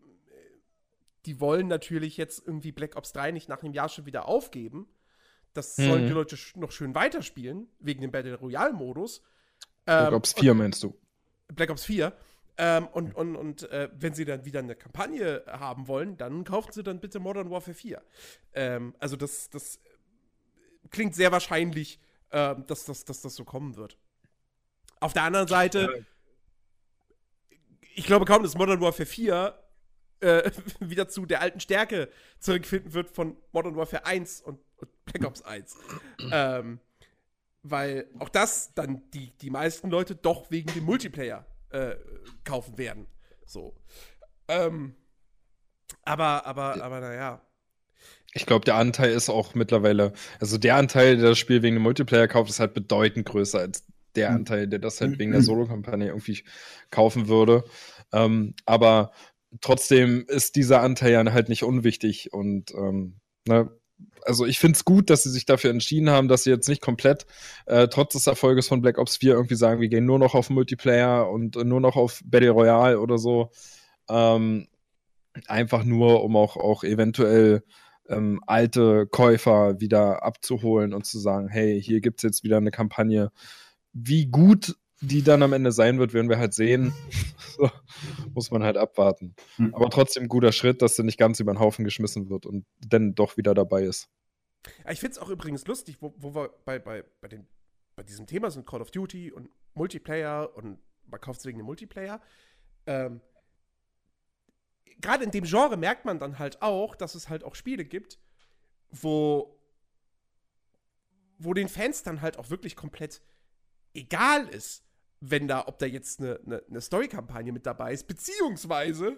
die wollen natürlich jetzt irgendwie Black Ops 3 nicht nach einem Jahr schon wieder aufgeben. Das mhm. sollen die Leute noch schön weiterspielen, wegen dem Battle Royale-Modus. Black ähm, Ops 4 meinst du? Black Ops 4. Ähm, und und, und äh, wenn sie dann wieder eine Kampagne haben wollen, dann kaufen sie dann bitte Modern Warfare 4. Ähm, also das, das klingt sehr wahrscheinlich, äh, dass, dass, dass das so kommen wird. Auf der anderen Seite, ich glaube kaum, dass Modern Warfare 4 äh, [laughs] wieder zu der alten Stärke zurückfinden wird von Modern Warfare 1 und, und Black Ops 1. ähm, weil auch das dann die, die meisten Leute doch wegen dem Multiplayer äh, kaufen werden. So. Ähm, aber, aber, aber naja. Ich glaube, der Anteil ist auch mittlerweile, also der Anteil, der das Spiel wegen dem Multiplayer kauft, ist halt bedeutend größer als der hm. Anteil, der das halt wegen der Solo-Kampagne irgendwie kaufen würde. Ähm, aber trotzdem ist dieser Anteil ja halt nicht unwichtig und ähm, ne, also ich finde es gut, dass sie sich dafür entschieden haben, dass sie jetzt nicht komplett, äh, trotz des Erfolges von Black Ops 4, irgendwie sagen, wir gehen nur noch auf Multiplayer und äh, nur noch auf Battle Royale oder so. Ähm, einfach nur, um auch, auch eventuell ähm, alte Käufer wieder abzuholen und zu sagen, hey, hier gibt es jetzt wieder eine Kampagne. Wie gut die dann am Ende sein wird, werden wir halt sehen. [laughs] so, muss man halt abwarten. Mhm. Aber trotzdem guter Schritt, dass sie nicht ganz über den Haufen geschmissen wird und dann doch wieder dabei ist. ich finde es auch übrigens lustig, wo, wo wir bei, bei, bei, den, bei diesem Thema sind Call of Duty und Multiplayer und man kauft es wegen dem Multiplayer. Ähm, Gerade in dem Genre merkt man dann halt auch, dass es halt auch Spiele gibt, wo, wo den Fans dann halt auch wirklich komplett egal ist, wenn da, ob da jetzt eine, eine, eine Story-Kampagne mit dabei ist, beziehungsweise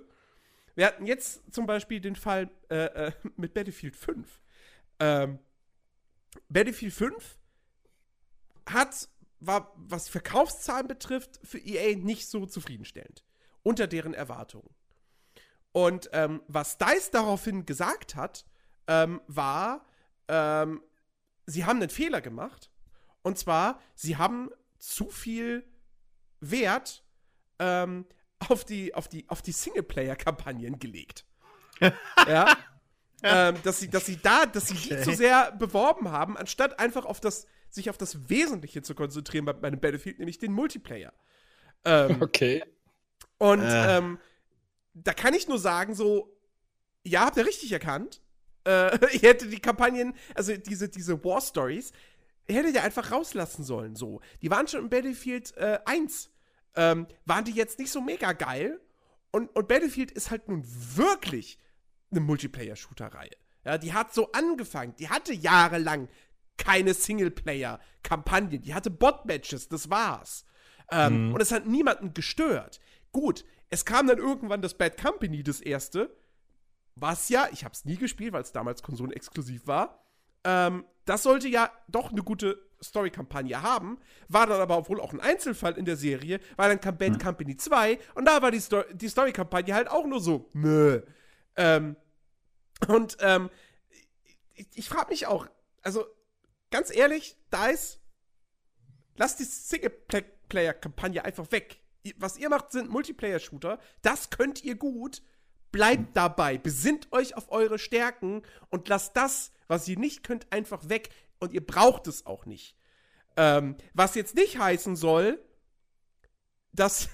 wir hatten jetzt zum Beispiel den Fall äh, äh, mit Battlefield 5. Ähm, Battlefield 5 hat, war, was Verkaufszahlen betrifft, für EA nicht so zufriedenstellend. Unter deren Erwartungen. Und ähm, was DICE daraufhin gesagt hat, ähm, war, ähm, sie haben einen Fehler gemacht. Und zwar, sie haben zu viel Wert ähm, auf die, auf die, auf die Singleplayer-Kampagnen gelegt. [laughs] ja. ähm, dass sie, dass sie da, dass sie die zu sehr beworben haben, anstatt einfach auf das, sich auf das Wesentliche zu konzentrieren bei meinem Battlefield, nämlich den Multiplayer. Ähm, Okay. und Äh. ähm, da kann ich nur sagen, so, ja, habt ihr richtig erkannt. Äh, [laughs] ihr hättet die Kampagnen, also diese, diese War Stories, ihr hättet ihr einfach rauslassen sollen, so. Die waren schon im Battlefield äh, 1. Ähm, waren die jetzt nicht so mega geil. Und, und Battlefield ist halt nun wirklich eine Multiplayer-Shooter-Reihe. Ja, die hat so angefangen. Die hatte jahrelang keine Singleplayer-Kampagnen. Die hatte Bot-Matches, das war's. Ähm, Und es hat niemanden gestört. Gut, es kam dann irgendwann das Bad Company, das erste, was ja, ich hab's nie gespielt, weil es damals konsolenexklusiv war. Ähm, das sollte ja doch eine gute Story-Kampagne haben, war dann aber wohl auch ein Einzelfall in der Serie, weil dann kam Bad Company 2 und da war die, Sto die Story-Kampagne halt auch nur so, nö. Ähm, und ähm, ich, ich frage mich auch, also ganz ehrlich, DICE, lasst die Singleplayer-Kampagne einfach weg. Was ihr macht, sind Multiplayer-Shooter. Das könnt ihr gut. Bleibt dabei. Besinnt euch auf eure Stärken und lasst das, was ihr nicht könnt, einfach weg. Und ihr braucht es auch nicht. Ähm, was jetzt nicht heißen soll, dass,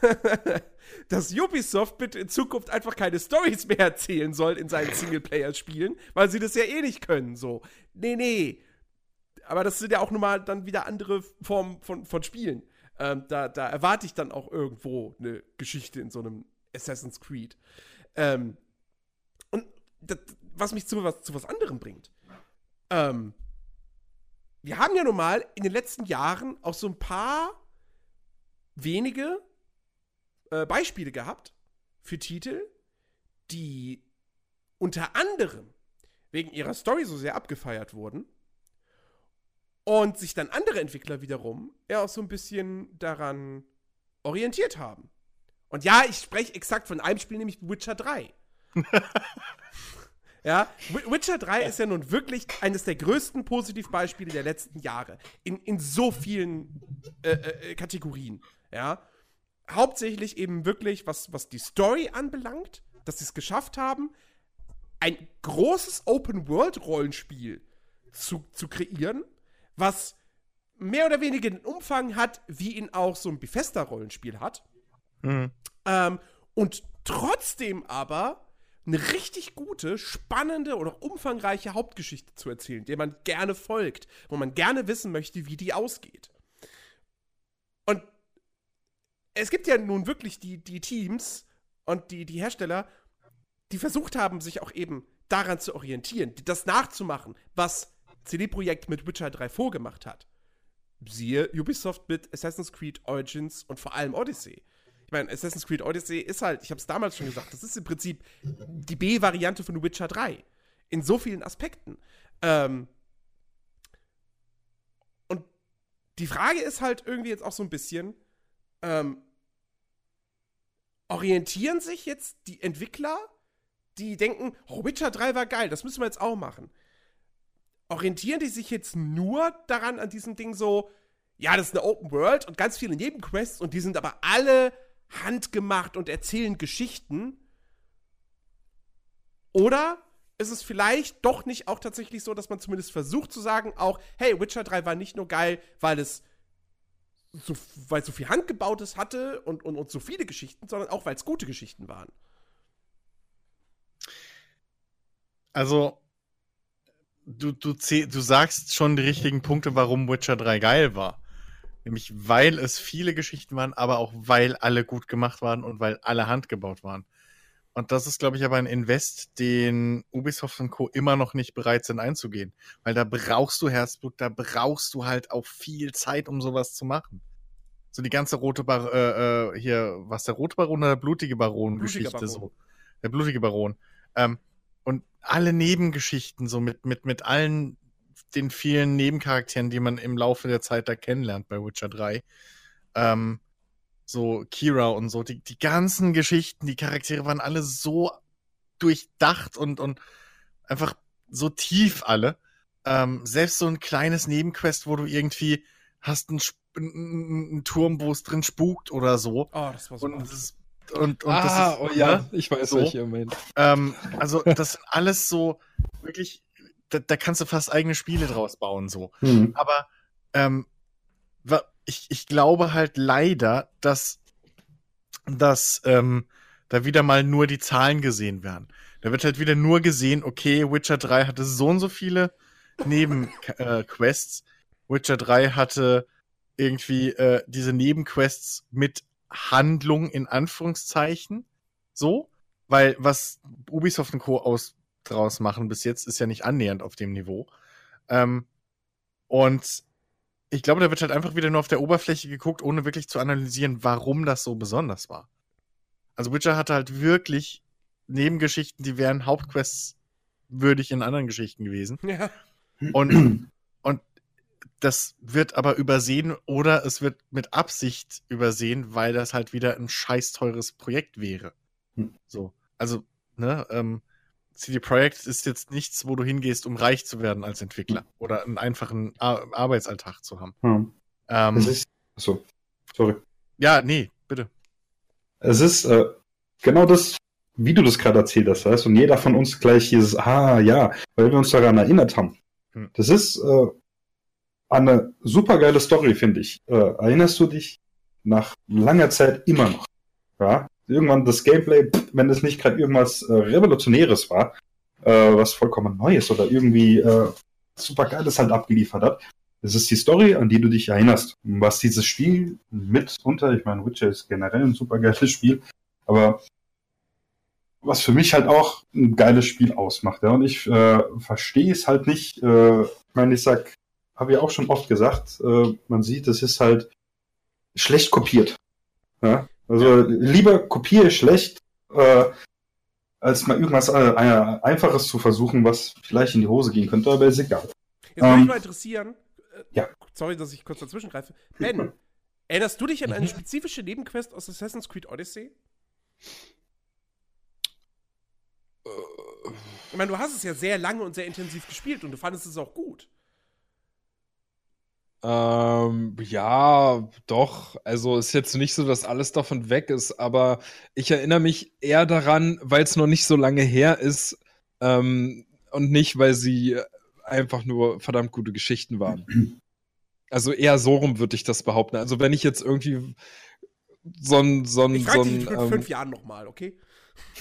[laughs] dass Ubisoft bitte in Zukunft einfach keine Stories mehr erzählen soll in seinen Singleplayer-Spielen, weil sie das ja eh nicht können. So. Nee, nee. Aber das sind ja auch nun mal dann wieder andere Formen von, von Spielen. Ähm, da, da erwarte ich dann auch irgendwo eine Geschichte in so einem Assassin's Creed. Ähm, und das, was mich zu was, zu was anderem bringt. Ähm, wir haben ja nun mal in den letzten Jahren auch so ein paar wenige äh, Beispiele gehabt für Titel, die unter anderem wegen ihrer Story so sehr abgefeiert wurden und sich dann andere Entwickler wiederum ja auch so ein bisschen daran orientiert haben. Und ja, ich spreche exakt von einem Spiel, nämlich Witcher 3. [laughs] ja, Wi- Witcher 3 ist ja nun wirklich eines der größten Positivbeispiele der letzten Jahre. In, in so vielen äh, äh, Kategorien. Ja. Hauptsächlich eben wirklich, was, was die Story anbelangt, dass sie es geschafft haben, ein großes Open-World-Rollenspiel zu, zu kreieren, was mehr oder weniger den Umfang hat, wie ihn auch so ein Bethesda-Rollenspiel hat. Mhm. Ähm, und trotzdem aber eine richtig gute, spannende oder umfangreiche Hauptgeschichte zu erzählen, der man gerne folgt, wo man gerne wissen möchte, wie die ausgeht. Und es gibt ja nun wirklich die, die Teams und die, die Hersteller, die versucht haben, sich auch eben daran zu orientieren, das nachzumachen, was CD Projekt mit Witcher 3 vorgemacht hat. Siehe Ubisoft mit Assassin's Creed Origins und vor allem Odyssey. Meine, Assassin's Creed Odyssey ist halt, ich habe es damals schon gesagt, das ist im Prinzip die B-Variante von Witcher 3. In so vielen Aspekten. Ähm, und die Frage ist halt irgendwie jetzt auch so ein bisschen, ähm, orientieren sich jetzt die Entwickler, die denken, oh, Witcher 3 war geil, das müssen wir jetzt auch machen. Orientieren die sich jetzt nur daran, an diesem Ding so, ja, das ist eine Open World und ganz viele Nebenquests und die sind aber alle handgemacht und erzählen Geschichten? Oder ist es vielleicht doch nicht auch tatsächlich so, dass man zumindest versucht zu sagen, auch, hey, Witcher 3 war nicht nur geil, weil es so, weil so viel Handgebautes hatte und, und, und so viele Geschichten, sondern auch, weil es gute Geschichten waren. Also, du, du, du sagst schon die richtigen Punkte, warum Witcher 3 geil war. Nämlich, weil es viele Geschichten waren, aber auch weil alle gut gemacht waren und weil alle handgebaut waren. Und das ist, glaube ich, aber ein Invest, den Ubisoft und Co. immer noch nicht bereit sind einzugehen. Weil da brauchst du Herzblut, da brauchst du halt auch viel Zeit, um sowas zu machen. So die ganze rote Bar äh, äh, hier, was der rote Baron oder der blutige Baron-Geschichte so. Der blutige Baron. Ähm, und alle Nebengeschichten, so mit, mit, mit allen den vielen Nebencharakteren, die man im Laufe der Zeit da kennenlernt bei Witcher 3. Ähm, so Kira und so, die, die ganzen Geschichten, die Charaktere waren alle so durchdacht und, und einfach so tief alle. Ähm, selbst so ein kleines Nebenquest, wo du irgendwie hast einen, Sp- ein, ein Turm, wo es drin spukt oder so. Oh, das war so. Und, das ist, und, und ah, das ist, oh ja, ne? ich weiß, So. welche ihr meint. Ähm, also, das sind alles so wirklich, da, da kannst du fast eigene Spiele draus bauen, so. Hm. Aber ähm, ich, ich glaube halt leider, dass, dass ähm, da wieder mal nur die Zahlen gesehen werden. Da wird halt wieder nur gesehen, okay, Witcher 3 hatte so und so viele Nebenquests. Witcher 3 hatte irgendwie äh, diese Nebenquests mit Handlung in Anführungszeichen. So, weil was Ubisoft und Co. aus draus machen bis jetzt, ist ja nicht annähernd auf dem Niveau. Ähm, und ich glaube, da wird halt einfach wieder nur auf der Oberfläche geguckt, ohne wirklich zu analysieren, warum das so besonders war. Also Witcher hatte halt wirklich Nebengeschichten, die wären Hauptquests würdig in anderen Geschichten gewesen. Ja. Und, und das wird aber übersehen oder es wird mit Absicht übersehen, weil das halt wieder ein scheiß teures Projekt wäre. Hm. So. Also, ne, ähm, CD Projekt ist jetzt nichts, wo du hingehst, um reich zu werden als Entwickler oder einen einfachen Ar Arbeitsalltag zu haben. Hm. Ähm, Es ist, so, sorry. ja, nee, bitte. Es ist äh, genau das, wie du das gerade erzählt hast, weißt, und jeder von uns gleich dieses, ah ja, weil wir uns daran erinnert haben. Hm. Das ist äh, eine super geile Story, finde ich. Äh, erinnerst du dich nach langer Zeit immer noch? Ja, irgendwann das Gameplay, wenn es nicht gerade irgendwas äh, Revolutionäres war, äh, was vollkommen Neues oder irgendwie äh, super Geiles halt abgeliefert hat. Das ist die Story, an die du dich erinnerst. Was dieses Spiel mitunter, ich meine, Witcher ist generell ein super geiles Spiel, aber was für mich halt auch ein geiles Spiel ausmacht. Ja? Und ich äh, verstehe es halt nicht. Äh, ich meine, ich sag, habe ja auch schon oft gesagt, äh, man sieht, es ist halt schlecht kopiert. Ja? Also lieber kopiere schlecht, äh, als mal irgendwas äh, äh, Einfaches zu versuchen, was vielleicht in die Hose gehen könnte, aber ist egal. Jetzt würde Ähm, mich mal interessieren. äh, ja. Sorry, dass ich kurz dazwischen greife. Ben, erinnerst du dich an Mhm. eine spezifische Nebenquest aus Assassin's Creed Odyssey? Ich meine, du hast es ja sehr lange und sehr intensiv gespielt und du fandest es auch gut. Ähm, ja, doch. Also ist jetzt nicht so, dass alles davon weg ist, aber ich erinnere mich eher daran, weil es noch nicht so lange her ist ähm, und nicht, weil sie einfach nur verdammt gute Geschichten waren. [clears throat] Also eher so rum würde ich das behaupten. Also wenn ich jetzt irgendwie so ein, so ein, so ein, in ähm, fünf Jahren nochmal, okay?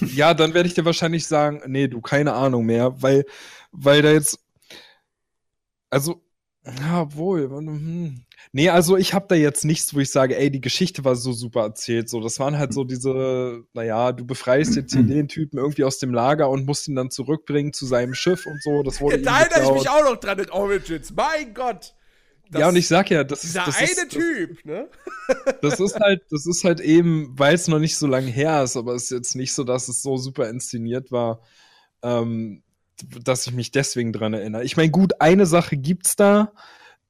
[laughs] ja, dann werde ich dir wahrscheinlich sagen, nee, du, keine Ahnung mehr, weil, weil da jetzt, also, ja, wohl, hm. nee, also ich habe da jetzt nichts, wo ich sage, ey, die Geschichte war so super erzählt, so, das waren halt so diese, naja, du befreist jetzt hier [clears throat] den Typen irgendwie aus dem Lager und musst ihn dann zurückbringen zu seinem Schiff und so, das wurde da erinnere ich mich auch noch dran in Origins. Mein Gott! Das- ja, und ich sag ja, das ist, Dieser eine ist, das, Typ, ne? das ist halt, das ist halt eben, weil es noch nicht so lange her ist, aber es ist jetzt nicht so, dass es so super inszeniert war, ähm, dass ich mich deswegen dran erinnere. Ich meine, gut, eine Sache gibt's da,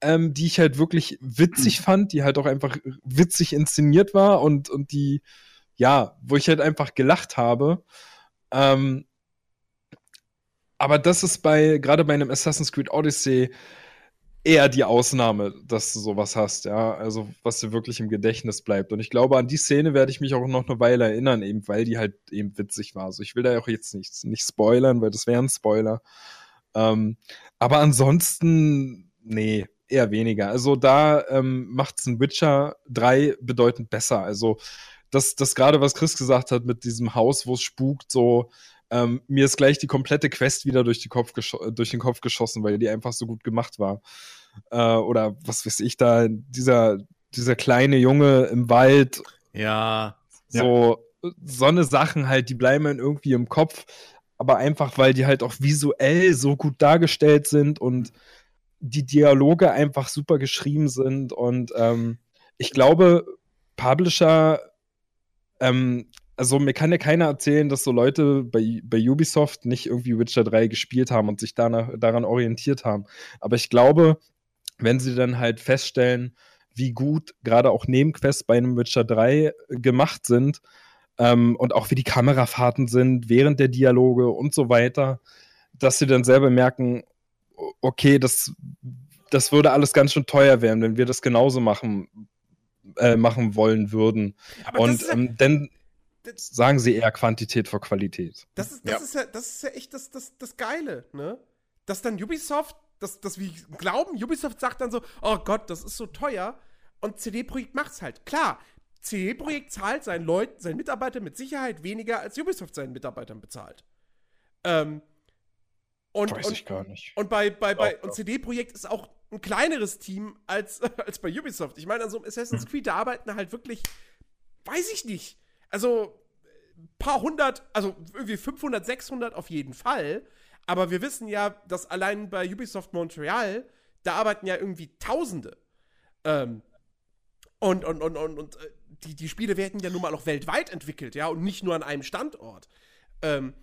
ähm, die ich halt wirklich witzig [clears throat] fand, die halt auch einfach witzig inszeniert war und, und die, ja, wo ich halt einfach gelacht habe. Ähm, aber das ist bei, gerade bei einem Assassin's Creed Odyssey, eher die Ausnahme, dass du sowas hast, ja, also was dir wirklich im Gedächtnis bleibt. Und ich glaube, an die Szene werde ich mich auch noch eine Weile erinnern, eben weil die halt eben witzig war. Also ich will da auch jetzt nicht, nicht spoilern, weil das wäre ein Spoiler. Ähm, aber ansonsten, nee, eher weniger. Also da ähm, macht's ein Witcher 3 bedeutend besser. Also das, das gerade, was Chris gesagt hat mit diesem Haus, wo es spukt, so, ähm, mir ist gleich die komplette Quest wieder durch, die Kopf gescho- durch den Kopf geschossen, weil die einfach so gut gemacht war. Äh, oder was weiß ich da, dieser, dieser kleine Junge im Wald, Ja. so, so eine Sachen halt, die bleiben irgendwie im Kopf, aber einfach, weil die halt auch visuell so gut dargestellt sind und die Dialoge einfach super geschrieben sind und ähm, ich glaube, Publisher, ähm, also mir kann ja keiner erzählen, dass so Leute bei, bei Ubisoft nicht irgendwie Witcher 3 gespielt haben und sich danach, daran orientiert haben. Aber ich glaube, wenn sie dann halt feststellen, wie gut gerade auch Nebenquests bei einem Witcher 3 gemacht sind ähm, und auch wie die Kamerafahrten sind während der Dialoge und so weiter, dass sie dann selber merken, okay, das, das würde alles ganz schön teuer werden, wenn wir das genauso machen, äh, machen wollen würden. Aber Und ja- ähm, dann das- sagen sie eher Quantität vor Qualität. Das ist, das Ja. ist ja, das ist ja echt das, das, das Geile, ne? Dass dann Ubisoft, dass, dass wir glauben, Ubisoft sagt dann so, oh Gott, das ist so teuer. Und CD-Projekt macht's halt. Klar, CD-Projekt zahlt seinen Leuten, seinen Mitarbeitern mit Sicherheit weniger, als Ubisoft seinen Mitarbeitern bezahlt. Ähm, und, Weiß und, ich gar nicht. und bei, bei, bei und doch. CD-Projekt ist auch ein kleineres Team als, [laughs] als bei Ubisoft. Ich meine, an so einem Assassin's Creed, da arbeiten halt wirklich, weiß ich nicht. Also ein paar hundert, also irgendwie 500, 600 auf jeden Fall. Aber wir wissen ja, dass allein bei Ubisoft Montreal, da arbeiten ja irgendwie Tausende. Ähm, und und, und, und, und äh, die, die Spiele werden ja nun mal auch weltweit entwickelt, ja, und nicht nur an einem Standort. Ähm,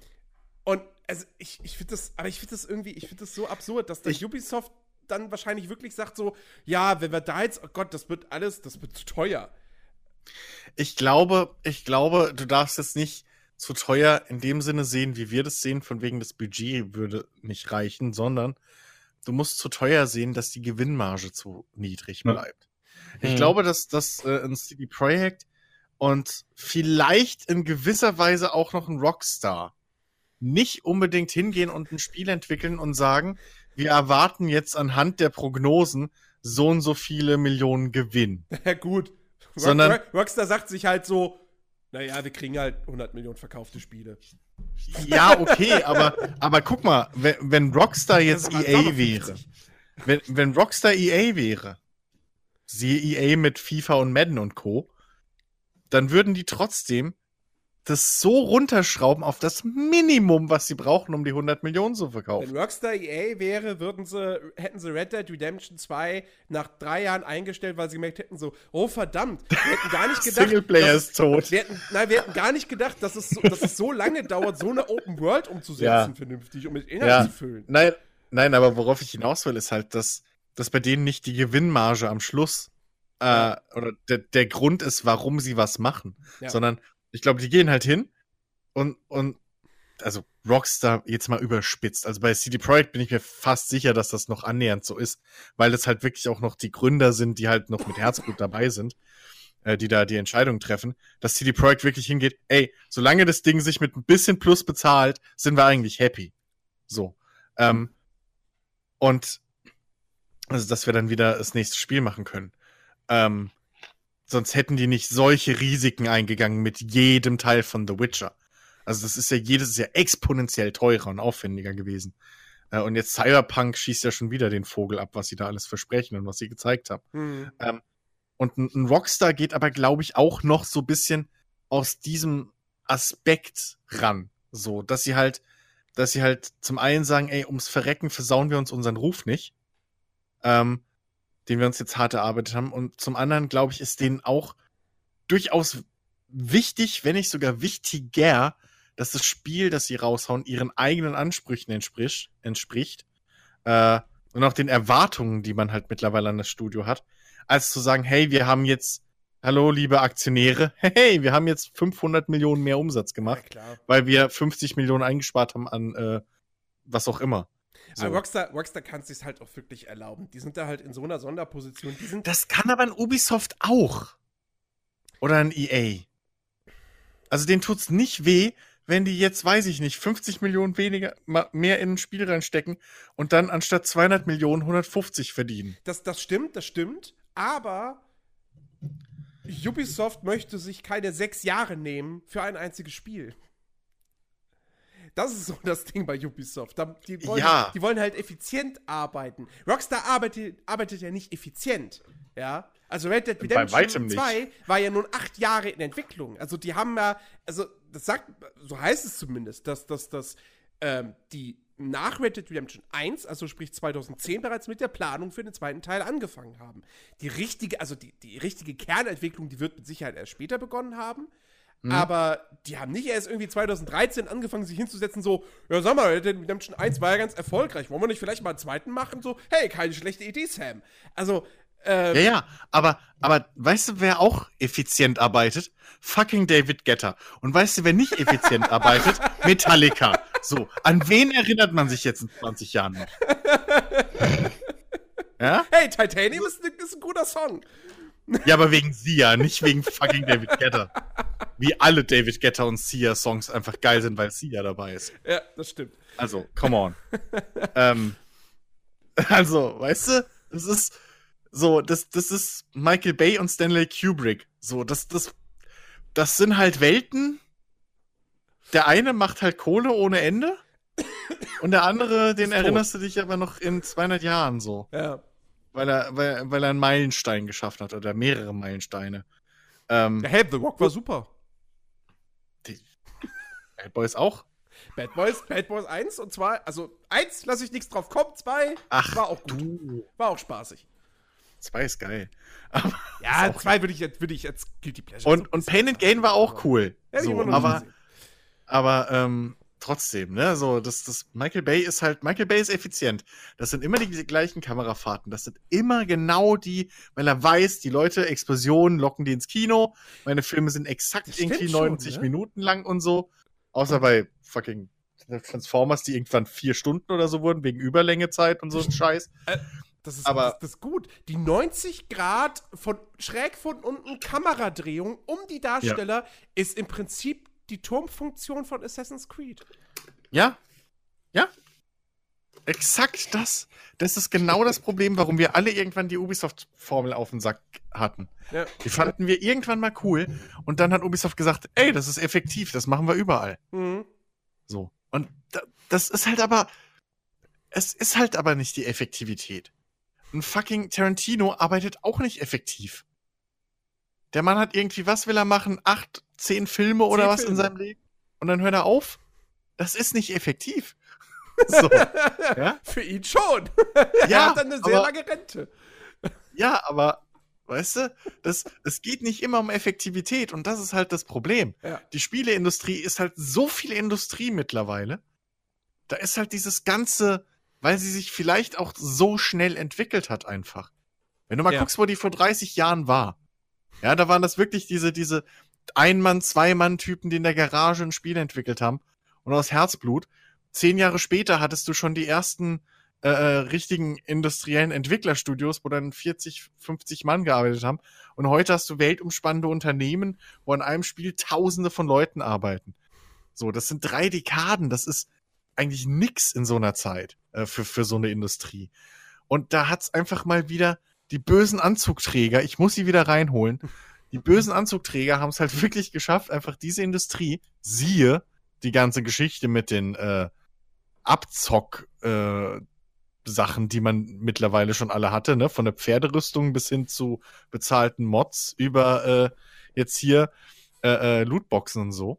und also ich, ich finde das, aber ich finde das irgendwie, ich finde das so absurd, dass der Ich- Ubisoft dann wahrscheinlich wirklich sagt so, ja, wenn wir da jetzt, oh Gott, das wird alles, das wird zu teuer. Ich glaube, ich glaube, du darfst es nicht zu teuer in dem Sinne sehen, wie wir das sehen, von wegen das Budget würde nicht reichen, sondern du musst zu teuer sehen, dass die Gewinnmarge zu niedrig Ja. bleibt. Ich Hm. glaube, dass das äh, ein CD Projekt und vielleicht in gewisser Weise auch noch ein Rockstar nicht unbedingt hingehen und ein Spiel entwickeln und sagen, wir erwarten jetzt anhand der Prognosen so und so viele Millionen Gewinn. [laughs] Ja, gut. Sondern- Rock, Rockstar sagt sich halt so, naja, wir kriegen halt 100 Millionen verkaufte Spiele. Ja, okay, aber, aber guck mal, wenn, wenn Rockstar jetzt EA aber wäre, 50. wenn, wenn Rockstar EA wäre, siehe EA mit FIFA und Madden und Co., dann würden die trotzdem das so runterschrauben auf das Minimum, was sie brauchen, um die 100 Millionen zu verkaufen. Wenn Rockstar EA wäre, würden sie, hätten sie Red Dead Redemption 2 nach drei Jahren eingestellt, weil sie gemerkt hätten so, oh verdammt, wir hätten gar nicht [laughs] gedacht, Singleplayer dass- ist tot. wir hätten, nein, wir hätten gar nicht gedacht, dass es, so, dass es so lange dauert, so eine Open World umzusetzen, Ja. vernünftig, um mit Inhalt Ja. zu füllen. Nein, nein, aber worauf ich hinaus will, ist halt, dass, dass bei denen nicht die Gewinnmarge am Schluss äh, oder der, der Grund ist, warum sie was machen, Ja. sondern ich glaube, die gehen halt hin und, und also Rockstar jetzt mal überspitzt. Also bei CD Projekt bin ich mir fast sicher, dass das noch annähernd so ist, weil es halt wirklich auch noch die Gründer sind, die halt noch mit Herzblut dabei sind, äh, die da die Entscheidung treffen, dass CD Projekt wirklich hingeht, ey, solange das Ding sich mit ein bisschen Plus bezahlt, sind wir eigentlich happy. So. Ähm, und also, dass wir dann wieder das nächste Spiel machen können. Ähm, sonst hätten die nicht solche Risiken eingegangen mit jedem Teil von The Witcher. Also das ist ja jedes Jahr exponentiell teurer und aufwendiger gewesen. Äh, und jetzt Cyberpunk schießt ja schon wieder den Vogel ab, was sie da alles versprechen und was sie gezeigt haben. Hm. Ähm, und ein, ein Rockstar geht aber, glaube ich, auch noch so ein bisschen aus diesem Aspekt ran. So, dass sie halt, dass sie halt zum einen sagen, ey, ums Verrecken versauen wir uns unseren Ruf nicht, ähm, den wir uns jetzt hart erarbeitet haben. Und zum anderen, glaube ich, ist denen auch durchaus wichtig, wenn nicht sogar wichtiger, dass das Spiel, das sie raushauen, ihren eigenen Ansprüchen entspricht, entspricht äh, und auch den Erwartungen, die man halt mittlerweile an das Studio hat, als zu sagen, hey, wir haben jetzt, hallo, liebe Aktionäre, [laughs] hey, wir haben jetzt 500 Millionen mehr Umsatz Ja, gemacht, klar. weil wir 50 Millionen eingespart haben an äh, was auch immer. So. Aber Rockstar, Rockstar kann es sich halt auch wirklich erlauben. Die sind da halt in so einer Sonderposition. Das kann aber ein Ubisoft auch. Oder ein EA. Also denen tut's nicht weh, wenn die jetzt, weiß ich nicht, 50 Millionen weniger, mehr in ein Spiel reinstecken und dann anstatt 200 Millionen 150 verdienen. Das, das stimmt, das stimmt. Aber Ubisoft möchte sich keine sechs Jahre nehmen für ein einziges Spiel. Das ist so [laughs] das Ding bei Ubisoft. Da- Die wollen, Ja. die wollen halt effizient arbeiten. Rockstar arbeitet, arbeitet ja nicht effizient. Ja. Also Red Dead Redemption nicht. 2 war ja nun acht Jahre in Entwicklung. Also die haben ja, also das sagt, so heißt es zumindest, dass, dass, dass ähm, die nach Red Dead Redemption 1, also sprich 2010 bereits mit der Planung für den zweiten Teil angefangen haben. Die richtige, also die, die richtige Kernentwicklung, die wird mit Sicherheit erst später begonnen haben. Aber die haben nicht erst irgendwie 2013 angefangen, sich hinzusetzen, so, ja, sag mal, Red Dead Redemption 1 war ja ganz erfolgreich. Wollen wir nicht vielleicht mal einen zweiten machen? So, hey, keine schlechte Idee, Sam. Also, ähm, Ja, ja, aber, aber weißt du, wer auch effizient arbeitet? Fucking David Getter. Und weißt du, wer nicht effizient [laughs] arbeitet? Metallica. So, an wen erinnert man sich jetzt in 20 Jahren noch? [laughs] Ja? Hey, Titanium ist, ist ein guter Song. Ja, aber wegen Sia, nicht wegen fucking David Guetta. Wie alle David Guetta und Sia-Songs einfach geil sind, weil Sia dabei ist. Ja, das stimmt. Also, come on. ähm, also, weißt du, das ist so, das, das ist Michael Bay und Stanley Kubrick. So, das, das, das sind halt Welten. Der eine macht halt Kohle ohne Ende. Und der andere, den tot. erinnerst du dich aber noch in 200 Jahren so. Ja. Weil er, weil, weil er einen Meilenstein geschaffen hat oder mehrere Meilensteine. Ähm, ja hey, The Rock war super. Bad Boys auch? Bad Boys, Bad Boys 1 und 2, also 1 lasse ich nichts drauf kommen, 2 Ach, war auch gut. du. War auch spaßig. Zwei ist geil. [laughs] Ja, Ist auch 2 würde ich, jetzt- würde ich jetzt Guilty Pleasure. Und, und Pain and Gain war auch cool. Ja, die so, aber aber ähm, trotzdem, ne, so, das, das Michael Bay ist halt, Michael Bay ist effizient. Das sind immer die gleichen Kamerafahrten. Das sind immer genau die, weil er weiß, die Leute, Explosionen locken die ins Kino. Meine Filme sind exakt Das irgendwie schon, 90 ne? Minuten lang und so. Außer bei fucking Transformers, die irgendwann vier Stunden oder so wurden, wegen Überlängezeit und so ein Scheiß. Das ist, aber- das, das ist gut. Die 90 Grad von schräg von unten Kameradrehung um die Darsteller ist im Prinzip die Turmfunktion von Assassin's Creed. Ja. Ja. Exakt das. Das ist genau das Problem, warum wir alle irgendwann die Ubisoft-Formel auf den Sack hatten. Ja. Die fanden wir irgendwann mal cool und dann hat Ubisoft gesagt, ey, das ist effektiv, das machen wir überall. Mhm. So. Und da, das ist halt aber, es ist halt aber nicht die Effektivität. Ein fucking Tarantino arbeitet auch nicht effektiv. Der Mann hat irgendwie, was will er machen? Acht, zehn Filme oder Zehn was in Filme. seinem Leben? Und dann hört er auf? Das ist nicht effektiv. [laughs] so. Ja? Für ihn schon. er Ja, hat dann eine sehr aber- lange Rente. Ja, aber weißt du, das, es geht nicht immer um Effektivität und das ist halt das Problem. Ja. Die Spieleindustrie ist halt so viel Industrie mittlerweile. Da ist halt dieses ganze, weil sie sich vielleicht auch so schnell entwickelt hat einfach. Wenn du mal Ja. guckst, wo die vor 30 Jahren war. Ja, da waren das wirklich diese, diese Ein-Mann-, Zwei-Mann-Typen, die in der Garage ein Spiel entwickelt haben. Und aus Herzblut. Zehn Jahre später hattest du schon die ersten äh, äh, richtigen industriellen Entwicklerstudios, wo dann 40, 50 Mann gearbeitet haben. Und heute hast du weltumspannende Unternehmen, wo an einem Spiel Tausende von Leuten arbeiten. So, das sind drei Dekaden. Das ist eigentlich nix in so einer Zeit äh, für, für so eine Industrie. Und da hat's einfach mal wieder die bösen Anzugträger, ich muss sie wieder reinholen. Die bösen Anzugträger haben es halt [laughs] wirklich geschafft, einfach diese Industrie, siehe die ganze Geschichte mit den äh, Abzock äh, Sachen, die man mittlerweile schon alle hatte, ne? Von der Pferderüstung bis hin zu bezahlten Mods über äh, jetzt hier äh, äh, Lootboxen und so.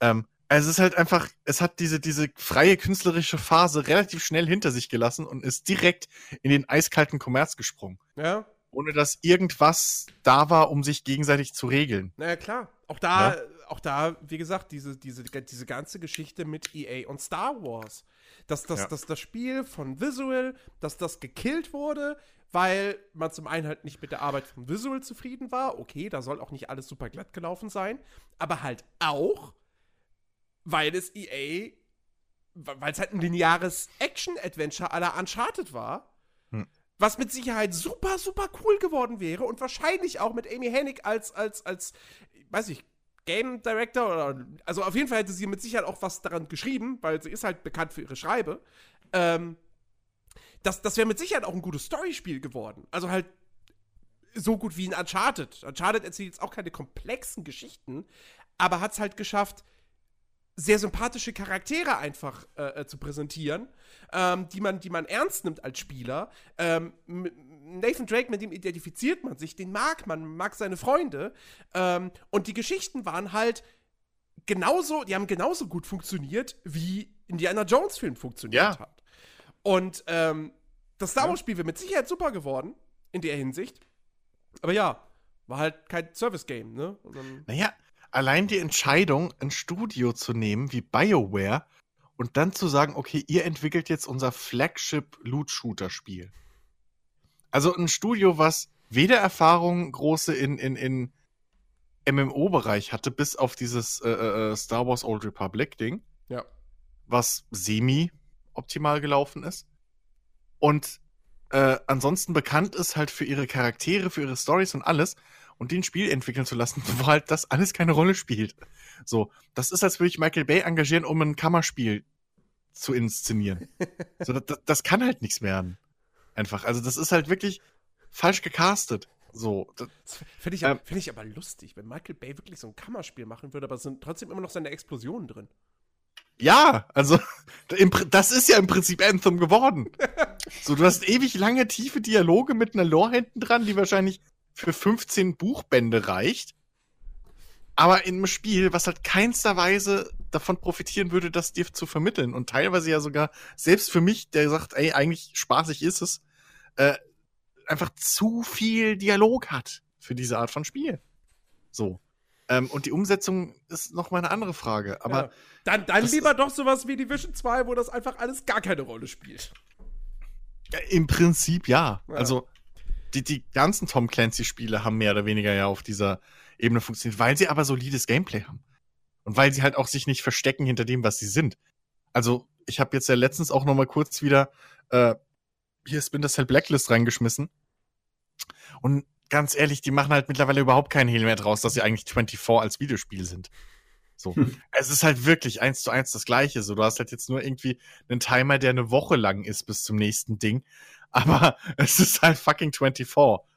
Ähm, also es ist halt einfach, es hat diese, diese freie künstlerische Phase relativ schnell hinter sich gelassen und ist direkt in den eiskalten Kommerz gesprungen. Ja, Ohne dass irgendwas da war, um sich gegenseitig zu regeln. naja, klar. Auch da, auch da, wie gesagt, diese, diese, diese ganze Geschichte mit EA und Star Wars. Dass das, Ja. dass das Spiel von Visual, dass das gekillt wurde, weil man zum einen halt nicht mit der Arbeit von Visual zufrieden war. Okay, da soll auch nicht alles super glatt gelaufen sein. Aber halt auch, weil es EA, weil es halt ein lineares Action-Adventure aller Uncharted war. Hm. Was mit Sicherheit super, super cool geworden wäre und wahrscheinlich auch mit Amy Hennig als, als, als, weiß ich, Game Director oder, also auf jeden Fall hätte sie mit Sicherheit auch was daran geschrieben, weil sie ist halt bekannt für ihre Schreibe. Ähm, das, das wäre mit Sicherheit auch ein gutes Storyspiel geworden. Also halt so gut wie ein Uncharted. Uncharted erzählt jetzt auch keine komplexen Geschichten, aber hat es halt geschafft, sehr sympathische Charaktere einfach äh, äh, zu präsentieren, ähm, die, man, die man ernst nimmt als Spieler. Ähm, Nathan Drake, mit dem identifiziert man sich, den mag man, mag seine Freunde. Ähm, und die Geschichten waren halt genauso, die haben genauso gut funktioniert, wie Indiana Jones Film funktioniert Ja. hat. Und ähm, das Star Wars Spiel wäre mit Sicherheit super geworden, in der Hinsicht. Aber ja, war halt kein Service-Game, ne? Naja, allein die Entscheidung, ein Studio zu nehmen wie BioWare und dann zu sagen, okay, ihr entwickelt jetzt unser Flagship-Loot-Shooter-Spiel. Also ein Studio, was weder Erfahrung große in, in, in MMO-Bereich hatte, bis auf dieses äh, äh, Star Wars Old Republic-Ding, ja. was semi-optimal gelaufen ist. Und äh, ansonsten bekannt ist halt für ihre Charaktere, für ihre Stories und alles und den Spiel entwickeln zu lassen, [laughs] wo halt das alles keine Rolle spielt. So, das ist, als würde ich Michael Bay engagieren, um ein Kammerspiel zu inszenieren. [laughs] so, das, das kann halt nichts werden. Einfach. Also, das ist halt wirklich falsch gecastet. So. Finde ich, ähm, find ich aber lustig, wenn Michael Bay wirklich so ein Kammerspiel machen würde, aber es sind trotzdem immer noch seine Explosionen drin. Ja, also [laughs] das ist ja im Prinzip Anthem geworden. so, du hast ewig lange tiefe Dialoge mit einer Lore hinten dran, die wahrscheinlich für 15 Buchbände reicht. Aber in einem Spiel, was halt keinster Weise davon profitieren würde, das dir zu vermitteln und teilweise ja sogar selbst für mich, der sagt, ey, eigentlich spaßig ist es, äh, einfach zu viel Dialog hat für diese Art von Spiel. So. Ähm, und die Umsetzung ist noch mal eine andere Frage. Aber ja. dann, dann lieber doch sowas wie Division 2, wo das einfach alles gar keine Rolle spielt. Ja, Im Prinzip ja. ja. Also die, die ganzen Tom Clancy-Spiele haben mehr oder weniger ja auf dieser Ebene funktioniert, weil sie aber solides Gameplay haben. Und weil sie halt auch sich nicht verstecken hinter dem, was sie sind. Also, ich habe jetzt ja letztens auch noch mal kurz wieder äh, hier Splinter Cell Blacklist reingeschmissen. Und ganz ehrlich, die machen halt mittlerweile überhaupt keinen Hehl mehr draus, dass sie eigentlich 24 als Videospiel sind. So. Hm. Es ist halt wirklich eins zu eins das Gleiche. So, du hast halt jetzt nur irgendwie einen Timer, der eine Woche lang ist bis zum nächsten Ding. Aber [laughs] es ist halt fucking 24.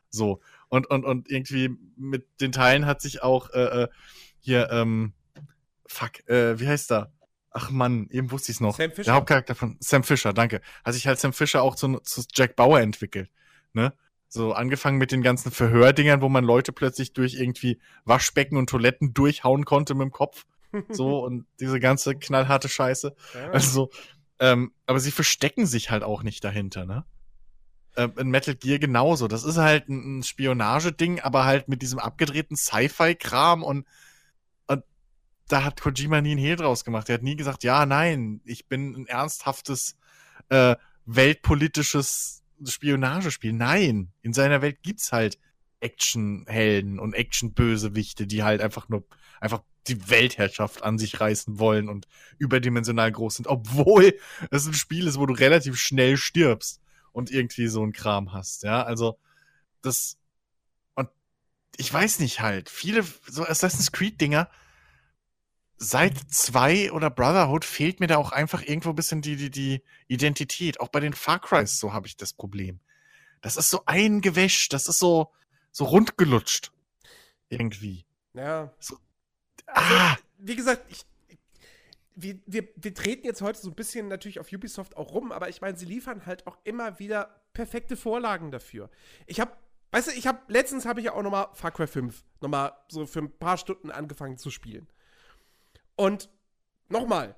So. Und, und, und irgendwie mit den Teilen hat sich auch äh, äh, hier, ähm, fuck, äh, wie heißt er? Ach man, eben wusste ich es noch. Sam Fisher. Der Hauptcharakter von Sam Fisher, danke. Hat sich halt Sam Fisher auch zu, zu Jack Bauer entwickelt. Ne? So angefangen mit den ganzen Verhördingern, wo man Leute plötzlich durch irgendwie Waschbecken und Toiletten durchhauen konnte mit dem Kopf. So [laughs] und diese ganze knallharte Scheiße. Ja. Also, ähm, aber sie verstecken sich halt auch nicht dahinter, ne? Ähm, in Metal Gear genauso. Das ist halt ein, ein Spionageding, aber halt mit diesem abgedrehten Sci-Fi-Kram und, und da hat Kojima nie einen Hehl draus gemacht. Er hat nie gesagt, ja, nein, ich bin ein ernsthaftes äh, weltpolitisches Spionagespiel. Nein, in seiner Welt gibt's halt Actionhelden und Actionbösewichte, die halt einfach nur einfach die Weltherrschaft an sich reißen wollen und überdimensional groß sind, obwohl es ein Spiel ist, wo du relativ schnell stirbst und irgendwie so ein Kram hast, ja? Also das und ich weiß nicht halt, viele so Assassin's Creed Dinger seit zwei oder Brotherhood fehlt mir da auch einfach irgendwo ein bisschen die, die, die Identität. Auch bei den Far Crys so habe ich das Problem. Das ist so eingewäscht, das ist so, so rundgelutscht. Irgendwie. Ja. So, also, ah. wie gesagt, ich, wir, wir, wir treten jetzt heute so ein bisschen natürlich auf Ubisoft auch rum, aber ich meine, sie liefern halt auch immer wieder perfekte Vorlagen dafür. Ich habe, weißt du, ich habe letztens habe ich ja auch noch mal Far Cry 5 noch mal so für ein paar Stunden angefangen zu spielen. Und nochmal,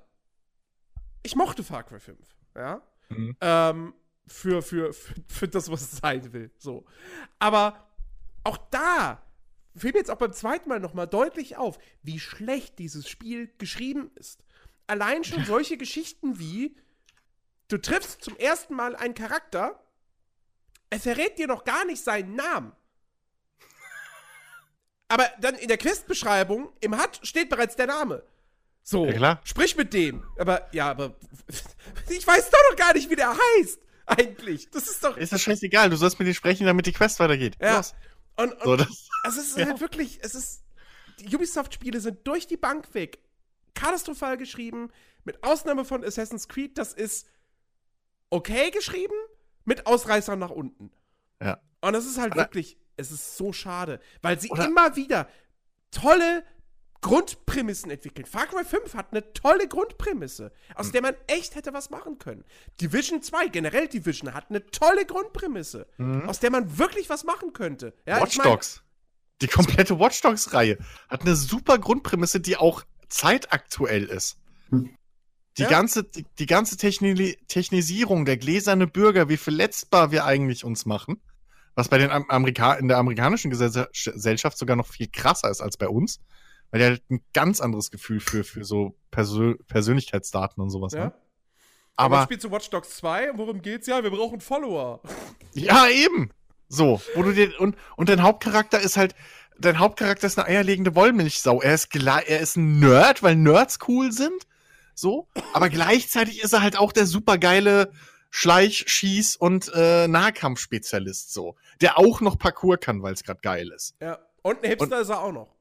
ich mochte Far Cry 5, ja. Mhm. Ähm, für, für, für, für das, was es sein will. So. Aber auch da fiel mir jetzt auch beim zweiten Mal nochmal deutlich auf, wie schlecht dieses Spiel geschrieben ist. Allein schon solche Geschichten wie, du triffst zum ersten Mal einen Charakter, er verrät dir noch gar nicht seinen Namen. Aber dann in der Questbeschreibung im HUD steht bereits der Name. So, ja, sprich mit dem. Aber, ja, aber [laughs] ich weiß doch noch gar nicht, wie der heißt. Eigentlich. Das ist doch. Ist das scheißegal. Du sollst mit ihm sprechen, damit die Quest weitergeht. Ja. Los. Und, und so, das, also es ist [laughs] ja. halt wirklich, es ist, die Ubisoft-Spiele sind durch die Bank weg katastrophal geschrieben, mit Ausnahme von Assassin's Creed, das ist okay geschrieben, mit Ausreißern nach unten. Ja. Und das ist halt Oder wirklich, es ist so schade, weil sie immer wieder tolle Grundprämissen entwickeln. Far Cry 5 hat eine tolle Grundprämisse, aus mhm. der man echt hätte was machen können. Division 2, generell Division, hat eine tolle Grundprämisse, mhm. aus der man wirklich was machen könnte. Ja, Watch Dogs. Die komplette Watch Dogs-Reihe hat eine super Grundprämisse, die auch zeitaktuell ist. Hm. Die ja. ganze, die, die ganze Techni Technisierung, der gläserne Bürger, wie verletzbar wir eigentlich uns machen, was bei den Amerika in der amerikanischen Gesellschaft sogar noch viel krasser ist als bei uns weil der halt ein ganz anderes Gefühl für, für so Persö Persönlichkeitsdaten und sowas ja. hat. Aber man spielt zu Watch Dogs 2, worum geht's ja? Wir brauchen Follower. Ja, eben. So, wo du dir und und dein Hauptcharakter ist halt dein Hauptcharakter ist eine eierlegende Wollmilchsau. Er ist er ist ein Nerd, weil Nerds cool sind. So, aber gleichzeitig ist er halt auch der supergeile Schleich, Schieß und äh, Nahkampfspezialist so, der auch noch Parkour kann, weil es gerade geil ist. Ja. Und ein Hipster ist er auch noch.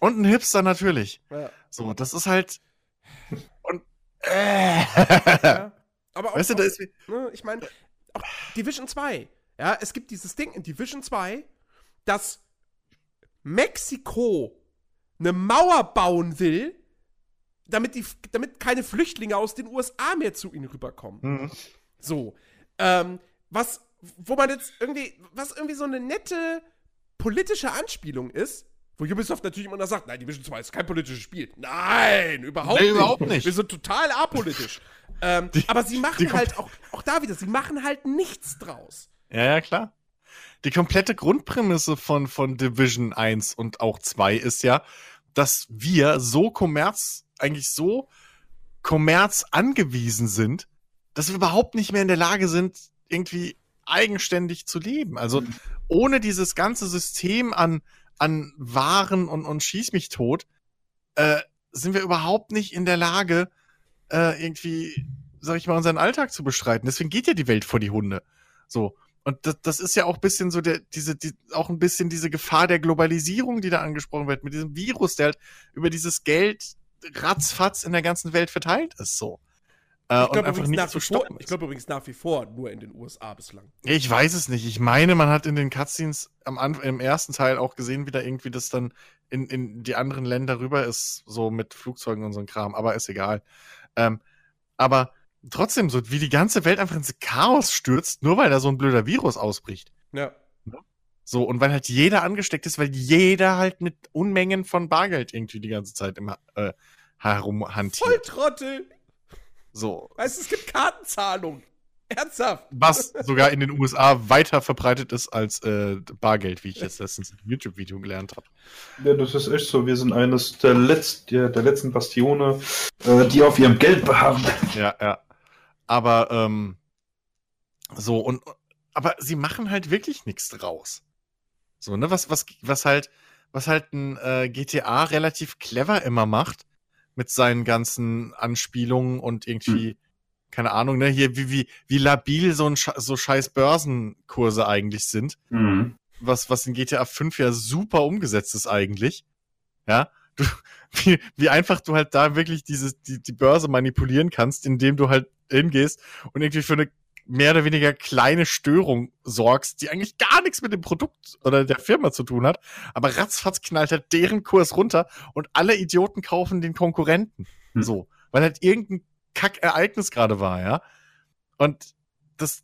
Und ein Hipster natürlich. Ja. So, das ist halt und äh. ja. [laughs] Aber auch, Weißt du, da ist ne, ich meine, Division 2. Ja, es gibt dieses Ding in Division 2, dass Mexiko eine Mauer bauen will, damit, die, damit keine Flüchtlinge aus den USA mehr zu ihnen rüberkommen. Mhm. So. Ähm, was, wo man jetzt irgendwie, was irgendwie so eine nette politische Anspielung ist, wo Ubisoft natürlich immer noch sagt, nein, Division 2 ist kein politisches Spiel. Nein, überhaupt Nee, nicht. überhaupt nicht. Wir sind total apolitisch. [laughs] ähm, Die- aber sie machen halt auch, auch da wieder, sie machen halt nichts draus. Ja, ja, klar. Die komplette Grundprämisse von, von Division 1 und auch 2 ist ja, dass wir so Kommerz, eigentlich so Kommerz angewiesen sind, dass wir überhaupt nicht mehr in der Lage sind, irgendwie eigenständig zu leben. Also ohne dieses ganze System an, an Waren und, und Schieß mich tot, äh, sind wir überhaupt nicht in der Lage, äh, irgendwie, sag ich mal, unseren Alltag zu bestreiten. Deswegen geht ja die Welt vor die Hunde. So. Und das, das ist ja auch ein bisschen so der, diese, die, auch ein bisschen diese Gefahr der Globalisierung, die da angesprochen wird, mit diesem Virus, der halt über dieses Geld ratzfatz in der ganzen Welt verteilt ist, so. Äh, Ich und glaube einfach übrigens, nicht nach zu wie vor- stoppen ich glaub übrigens nach wie vor nur in den USA bislang. Ich weiß es nicht. Ich meine, man hat in den Cutscenes am Anfang, im ersten Teil auch gesehen, wie da irgendwie das dann in, in die anderen Länder rüber ist, so mit Flugzeugen und so ein Kram, aber ist egal. Ähm, aber trotzdem, so wie die ganze Welt einfach ins Chaos stürzt, nur weil da so ein blöder Virus ausbricht. Ja. So, und weil halt jeder angesteckt ist, weil jeder halt mit Unmengen von Bargeld irgendwie die ganze Zeit immer äh, herumhantiert. Volltrottel! So. Weißt du, es gibt Kartenzahlung. Ernsthaft. Was sogar in den USA weiter verbreitet ist als äh, Bargeld, wie ich jetzt letztens im YouTube-Video gelernt habe. Ja, das ist echt so. Wir sind eines der, Letz der, der letzten Bastione, äh, die auf ihrem Geld beharren. Ja, ja. Aber, ähm, so, und, aber sie machen halt wirklich nichts draus. So, ne, was, was, was halt, was halt ein äh, GTA relativ clever immer macht, mit seinen ganzen Anspielungen und irgendwie, keine Ahnung, ne, hier, wie, wie, wie labil so ein, so scheiß Börsenkurse eigentlich sind. Mhm. was, was in GTA 5 ja super umgesetzt ist eigentlich. Ja, du, [laughs] wie, wie einfach du halt da wirklich dieses, die, die Börse manipulieren kannst, indem du halt hingehst und irgendwie für eine mehr oder weniger kleine Störung sorgst, die eigentlich gar nichts mit dem Produkt oder der Firma zu tun hat, aber ratzfatz knallt halt deren Kurs runter und alle Idioten kaufen den Konkurrenten. Hm. So, weil halt irgendein Kackereignis gerade war, ja. Und das,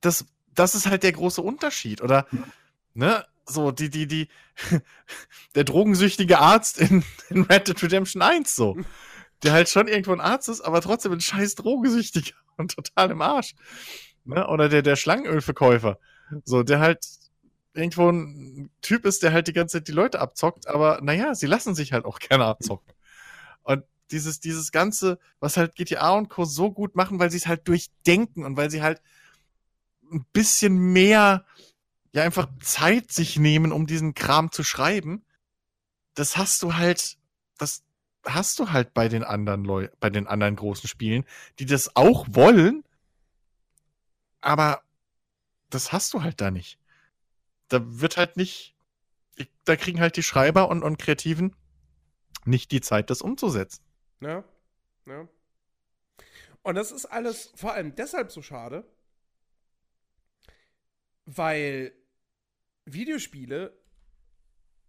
das, das ist halt der große Unterschied, oder? Ne? So, die, die, die, [laughs] der drogensüchtige Arzt in, in Red Dead Redemption 1, so. Der halt schon irgendwo ein Arzt ist, aber trotzdem ein scheiß Drogensüchtiger [laughs] und total im Arsch. Ne? Oder der, der Schlangenölverkäufer. So, der halt irgendwo ein Typ ist, der halt die ganze Zeit die Leute abzockt, aber naja, sie lassen sich halt auch [laughs] gerne abzocken. Und dieses, dieses Ganze, was halt GTA und Co. so gut machen, weil sie es halt durchdenken und weil sie halt ein bisschen mehr, ja, einfach Zeit sich nehmen, um diesen Kram zu schreiben, das hast du halt, das hast du halt bei den anderen Leuten, bei den anderen großen Spielen, die das auch wollen, aber das hast du halt da nicht. Da wird halt nicht, da kriegen halt die Schreiber und, und Kreativen nicht die Zeit, das umzusetzen. Ja. ja. Und das ist alles vor allem deshalb so schade, weil Videospiele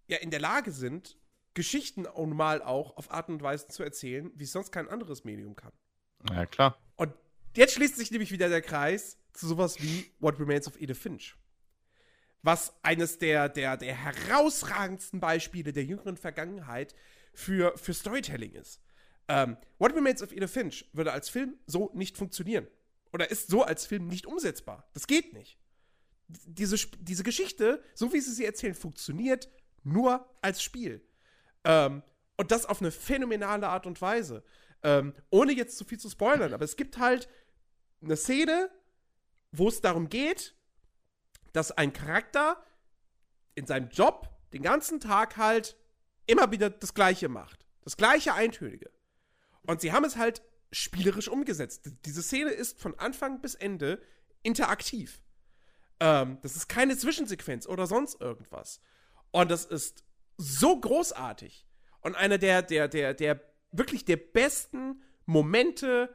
ja in der Lage sind, Geschichten nun mal auch auf Art und Weise zu erzählen, wie es sonst kein anderes Medium kann. Ja, klar. Und jetzt schließt sich nämlich wieder der Kreis zu sowas wie What Remains of Edith Finch. Was eines der, der, der herausragendsten Beispiele der jüngeren Vergangenheit für, für Storytelling ist. Ähm, What Remains of Edith Finch würde als Film so nicht funktionieren. Oder ist so als Film nicht umsetzbar. Das geht nicht. Diese, diese Geschichte, so wie sie sie erzählen, funktioniert nur als Spiel. Ähm, und das auf eine phänomenale Art und Weise. Ähm, ohne jetzt zu viel zu spoilern, aber es gibt halt eine Szene, wo es darum geht, dass ein Charakter in seinem Job den ganzen Tag halt immer wieder das Gleiche macht. Das Gleiche Eintönige. Und sie haben es halt spielerisch umgesetzt. Diese Szene ist von Anfang bis Ende interaktiv. Ähm, das ist keine Zwischensequenz oder sonst irgendwas. Und das ist so großartig. Und einer der, der, der, der wirklich der besten Momente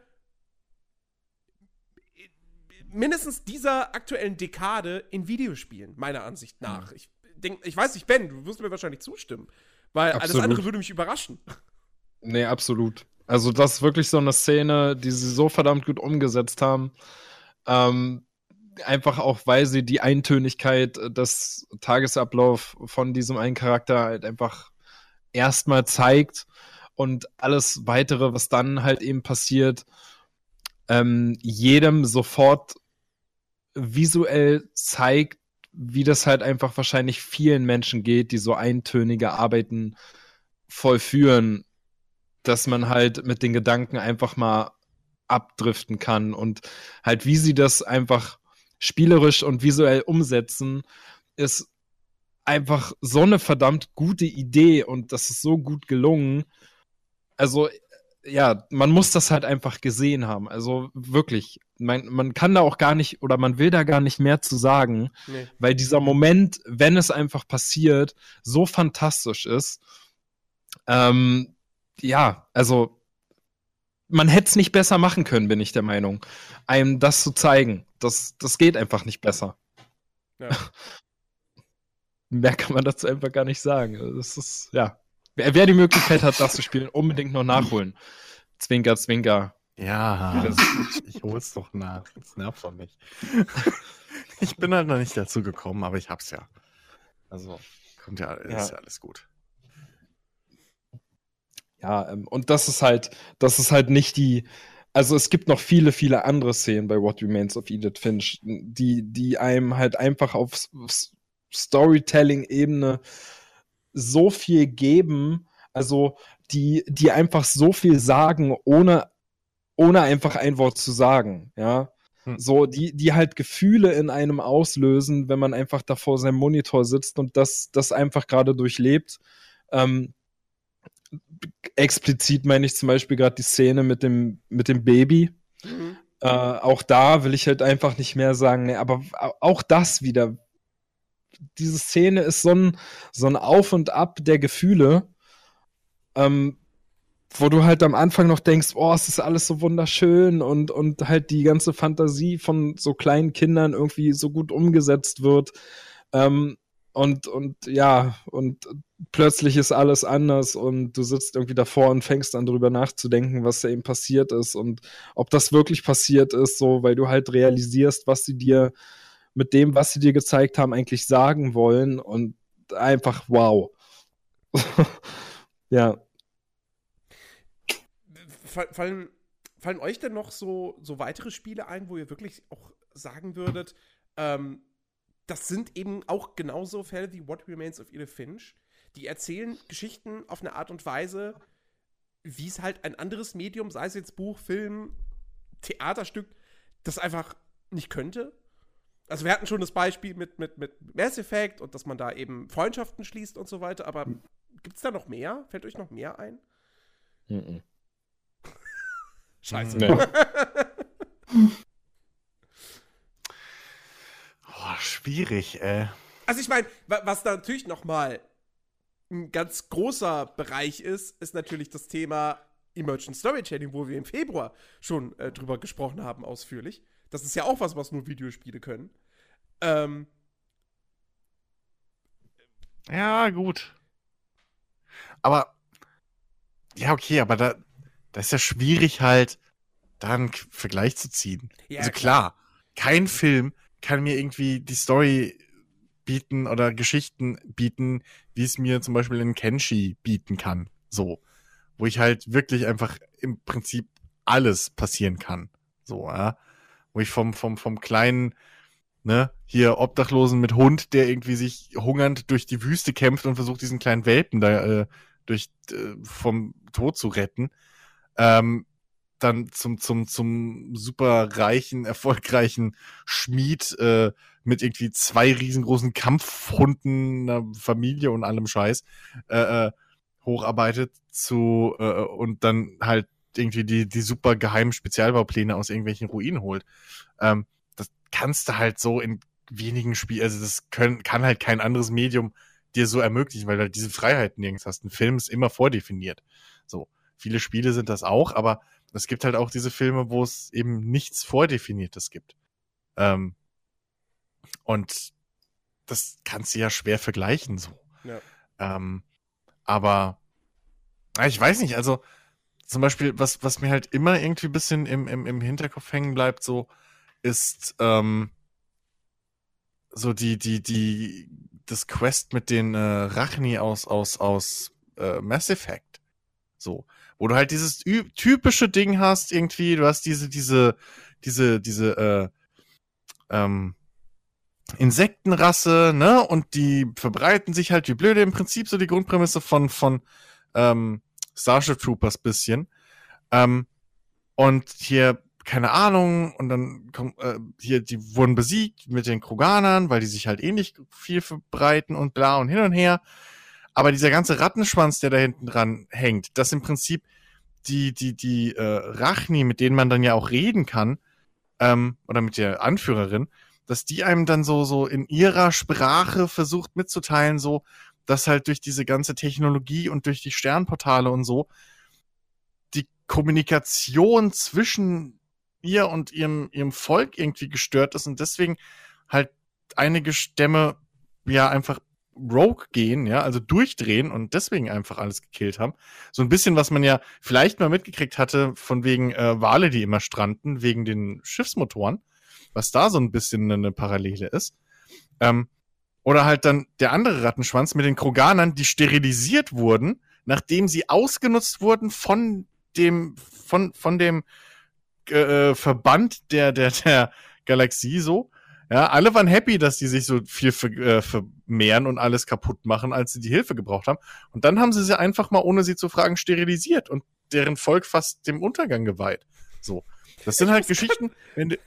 mindestens dieser aktuellen Dekade in Videospielen, meiner Ansicht nach. Mhm. Ich, denk, ich weiß nicht, Ben, du wirst mir wahrscheinlich zustimmen. Weil absolut. alles andere würde mich überraschen. Nee, absolut. Also, das ist wirklich so eine Szene, die sie so verdammt gut umgesetzt haben. Ähm, einfach auch, weil sie die Eintönigkeit des Tagesablauf von diesem einen Charakter halt einfach erstmal zeigt und alles weitere, was dann halt eben passiert, ähm, jedem sofort visuell zeigt, wie das halt einfach wahrscheinlich vielen Menschen geht, die so eintönige Arbeiten vollführen, dass man halt mit den Gedanken einfach mal abdriften kann und halt wie sie das einfach spielerisch und visuell umsetzen, ist einfach so eine verdammt gute Idee und das ist so gut gelungen. Also ja, man muss das halt einfach gesehen haben. Also wirklich, man, man kann da auch gar nicht oder man will da gar nicht mehr zu sagen, nee. weil dieser Moment, wenn es einfach passiert, so fantastisch ist. Ähm, ja, also man hätte es nicht besser machen können, bin ich der Meinung. Einem das zu zeigen, das, das geht einfach nicht besser. Ja. [laughs] Mehr kann man dazu einfach gar nicht sagen. Das ist, ja, Wer, wer die Möglichkeit hat, das zu spielen, unbedingt noch nachholen. Zwinker, zwinker. Ja, ich, ich hol's doch nach. Das nervt doch nicht. [laughs] ich bin halt noch nicht dazu gekommen, aber ich hab's ja. Also, kommt ja, ist ja, ja alles gut. Ja, ähm, und das ist halt, das ist halt nicht die, also es gibt noch viele, viele andere Szenen bei What Remains of Edith Finch, die, die einem halt einfach auf Storytelling-Ebene so viel geben, also die, die einfach so viel sagen, ohne, ohne einfach ein Wort zu sagen, ja. Hm. So, die, die halt Gefühle in einem auslösen, wenn man einfach da vor seinem Monitor sitzt und das, das einfach gerade durchlebt. Ähm, explizit meine ich zum Beispiel gerade die Szene mit dem, mit dem Baby. Mhm. Äh, auch da will ich halt einfach nicht mehr sagen, nee, aber auch das wieder, diese Szene ist so ein, so ein Auf und Ab der Gefühle, ähm, wo du halt am Anfang noch denkst, oh, es ist alles so wunderschön und, und halt die ganze Fantasie von so kleinen Kindern irgendwie so gut umgesetzt wird. Ähm, und, und ja, und plötzlich ist alles anders und du sitzt irgendwie davor und fängst an drüber nachzudenken, was da eben passiert ist und ob das wirklich passiert ist, so, weil du halt realisierst, was sie dir mit dem, was sie dir gezeigt haben, eigentlich sagen wollen und einfach wow. [laughs] ja. Fallen, fallen euch denn noch so, so weitere Spiele ein, wo ihr wirklich auch sagen würdet, ähm, das sind eben auch genauso Fälle wie What Remains of Edith Finch. Die erzählen Geschichten auf eine Art und Weise, wie es halt ein anderes Medium, sei es jetzt Buch, Film, Theaterstück, das einfach nicht könnte also wir hatten schon das Beispiel mit, mit, mit Mass Effect und dass man da eben Freundschaften schließt und so weiter, aber hm. gibt es da noch mehr? Fällt euch noch mehr ein? Mhm. [laughs] Scheiße. Nee. [laughs] oh, schwierig, ey. Also ich meine, was da natürlich noch mal ein ganz großer Bereich ist, ist natürlich das Thema Emergent Storytelling, wo wir im Februar schon äh, drüber gesprochen haben, ausführlich. Das ist ja auch was, was nur Videospiele können. Ähm. Ja, gut. Aber, ja, okay, aber da, da ist ja schwierig halt, da einen Vergleich zu ziehen. Ja, also klar, kein Film kann mir irgendwie die Story bieten oder Geschichten bieten, wie es mir zum Beispiel in Kenshi bieten kann. So. Wo ich halt wirklich einfach im Prinzip alles passieren kann. So, ja wo ich vom, vom, vom kleinen, ne, hier Obdachlosen mit Hund, der irgendwie sich hungernd durch die Wüste kämpft und versucht, diesen kleinen Welpen da äh, durch äh, vom Tod zu retten, ähm, dann zum, zum, zum super reichen, erfolgreichen Schmied äh, mit irgendwie zwei riesengroßen Kampfhunden, einer Familie und allem Scheiß, äh, äh, hocharbeitet zu äh, und dann halt irgendwie die, die super geheimen Spezialbaupläne aus irgendwelchen Ruinen holt. Ähm, das kannst du halt so in wenigen Spielen, also das können, kann halt kein anderes Medium dir so ermöglichen, weil du halt diese Freiheiten nirgends hast. Ein Film ist immer vordefiniert. So. Viele Spiele sind das auch, aber es gibt halt auch diese Filme, wo es eben nichts Vordefiniertes gibt. Ähm, und das kannst du ja schwer vergleichen, so. Ja. Ähm, aber ich weiß nicht, also zum Beispiel, was, was mir halt immer irgendwie ein bisschen im, im, im Hinterkopf hängen bleibt, so, ist ähm, so die, die, die, das Quest mit den äh, Rachni aus, aus, aus äh, Mass Effect. So. Wo du halt dieses typische Ding hast, irgendwie, du hast diese, diese, diese, diese, äh, ähm, Insektenrasse, ne? Und die verbreiten sich halt wie blöde. Im Prinzip so die Grundprämisse von, von ähm, Starship Troopers bisschen. Ähm, und hier, keine Ahnung, und dann kommt, äh, hier, die wurden besiegt mit den Kroganern, weil die sich halt ähnlich eh viel verbreiten und bla und hin und her. Aber dieser ganze Rattenschwanz, der da hinten dran hängt, das im Prinzip die, die, die äh, Rachni, mit denen man dann ja auch reden kann, ähm, oder mit der Anführerin, dass die einem dann so, so in ihrer Sprache versucht mitzuteilen, so, dass halt durch diese ganze Technologie und durch die Sternportale und so die Kommunikation zwischen ihr und ihrem, ihrem Volk irgendwie gestört ist und deswegen halt einige Stämme ja einfach rogue gehen, ja, also durchdrehen und deswegen einfach alles gekillt haben. So ein bisschen, was man ja vielleicht mal mitgekriegt hatte, von wegen äh, Wale, die immer stranden, wegen den Schiffsmotoren was da so ein bisschen eine Parallele ist. Ähm, oder halt dann der andere Rattenschwanz mit den Kroganern, die sterilisiert wurden, nachdem sie ausgenutzt wurden von dem, von, von dem äh, Verband der, der, der Galaxie so. Ja, alle waren happy, dass die sich so viel ver, äh, vermehren und alles kaputt machen, als sie die Hilfe gebraucht haben. Und dann haben sie sie einfach mal, ohne sie zu fragen, sterilisiert und deren Volk fast dem Untergang geweiht. So. Das sind halt [laughs] Geschichten, wenn du,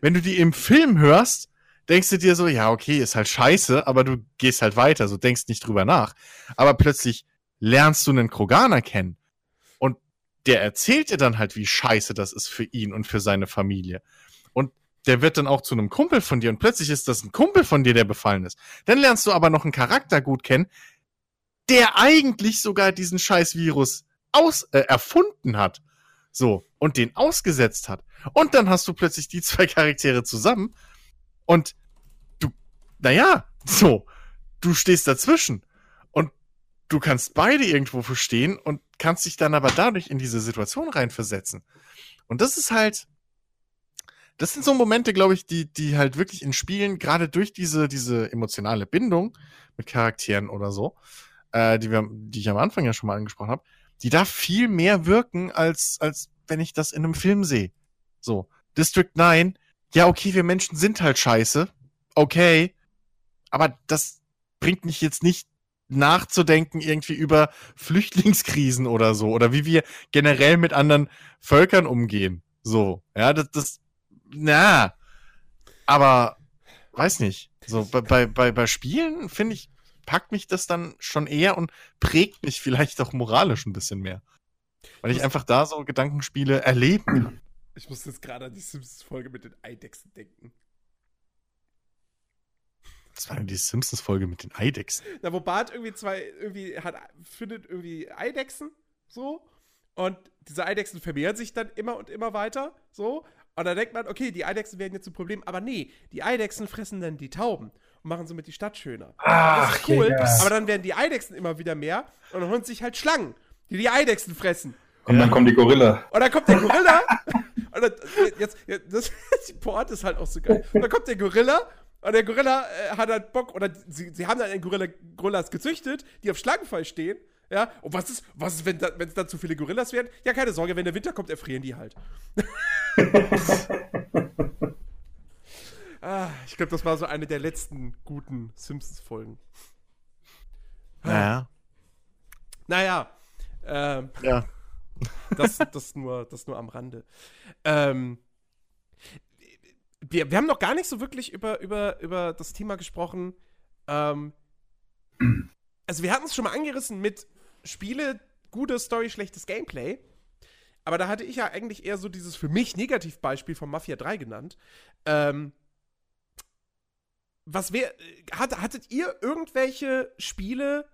wenn du die im Film hörst, denkst du dir so, ja, okay, ist halt scheiße, aber du gehst halt weiter, so denkst nicht drüber nach. Aber plötzlich lernst du einen Kroganer kennen und der erzählt dir dann halt, wie scheiße das ist für ihn und für seine Familie. Und der wird dann auch zu einem Kumpel von dir und plötzlich ist das ein Kumpel von dir, der befallen ist. Dann lernst du aber noch einen Charakter gut kennen, der eigentlich sogar diesen scheiß Virus aus, äh, erfunden hat. So. Und den ausgesetzt hat. Und dann hast du plötzlich die [laughs] zwei Charaktere zusammen. Und du, naja, so. Du stehst dazwischen. Und du kannst beide irgendwo verstehen und kannst dich dann aber dadurch in diese Situation reinversetzen. Und das ist halt, das sind so Momente, glaube ich, die, die halt wirklich in Spielen, gerade durch diese, diese emotionale Bindung mit Charakteren oder so, äh, die, wir, die ich am Anfang ja schon mal angesprochen habe, die da viel mehr wirken, als, als wenn ich das in einem Film sehe. So, District 9, ja, okay, wir Menschen sind halt scheiße. Okay. Aber das bringt mich jetzt nicht nachzudenken irgendwie über Flüchtlingskrisen oder so oder wie wir generell mit anderen Völkern umgehen. So, ja, das, das, na, aber weiß nicht. So, bei, bei, bei Spielen, finde ich, packt mich das dann schon eher und prägt mich vielleicht auch moralisch ein bisschen mehr. Weil ich einfach da so Gedankenspiele erleben. Ich muss jetzt gerade an die Simpsons-Folge mit den Eidechsen denken. Das war die Simpsons-Folge mit den Eidechsen? Na, wo Bart irgendwie zwei, irgendwie hat, findet irgendwie Eidechsen, so. Und diese Eidechsen vermehren sich dann immer und immer weiter, so. Und dann denkt man, okay, die Eidechsen werden jetzt ein Problem. Aber nee, die Eidechsen fressen dann die Tauben und machen somit die Stadt schöner. Ach, das ist cool. Ja. Aber dann werden die Eidechsen immer wieder mehr und dann holen sich halt Schlangen, die die Eidechsen fressen. Und dann kommt die Gorilla. Und dann kommt der Gorilla. [laughs] und dann, jetzt, jetzt das, [laughs] die Port ist halt auch so geil. Und dann kommt der Gorilla. Und der Gorilla äh, hat halt Bock, oder sie, sie haben dann einen Gorilla, Gorillas gezüchtet, die auf Schlangenfall stehen. Ja, und was ist, was ist, wenn, da, wenn es dann zu viele Gorillas werden? Ja, keine Sorge, wenn der Winter kommt, erfrieren die halt. [laughs] ah, ich glaube, das war so eine der letzten guten Simpsons-Folgen. Naja. Naja. Ähm, ja. Das, das, nur, das nur am Rande. Ähm, wir, wir haben noch gar nicht so wirklich über, über, über das Thema gesprochen. Ähm, also, wir hatten es schon mal angerissen mit Spiele, gute Story, schlechtes Gameplay. aber da hatte ich ja eigentlich eher so dieses für mich Negativbeispiel von Mafia 3 genannt. Ähm, was wär, hat, hattet ihr irgendwelche Spiele,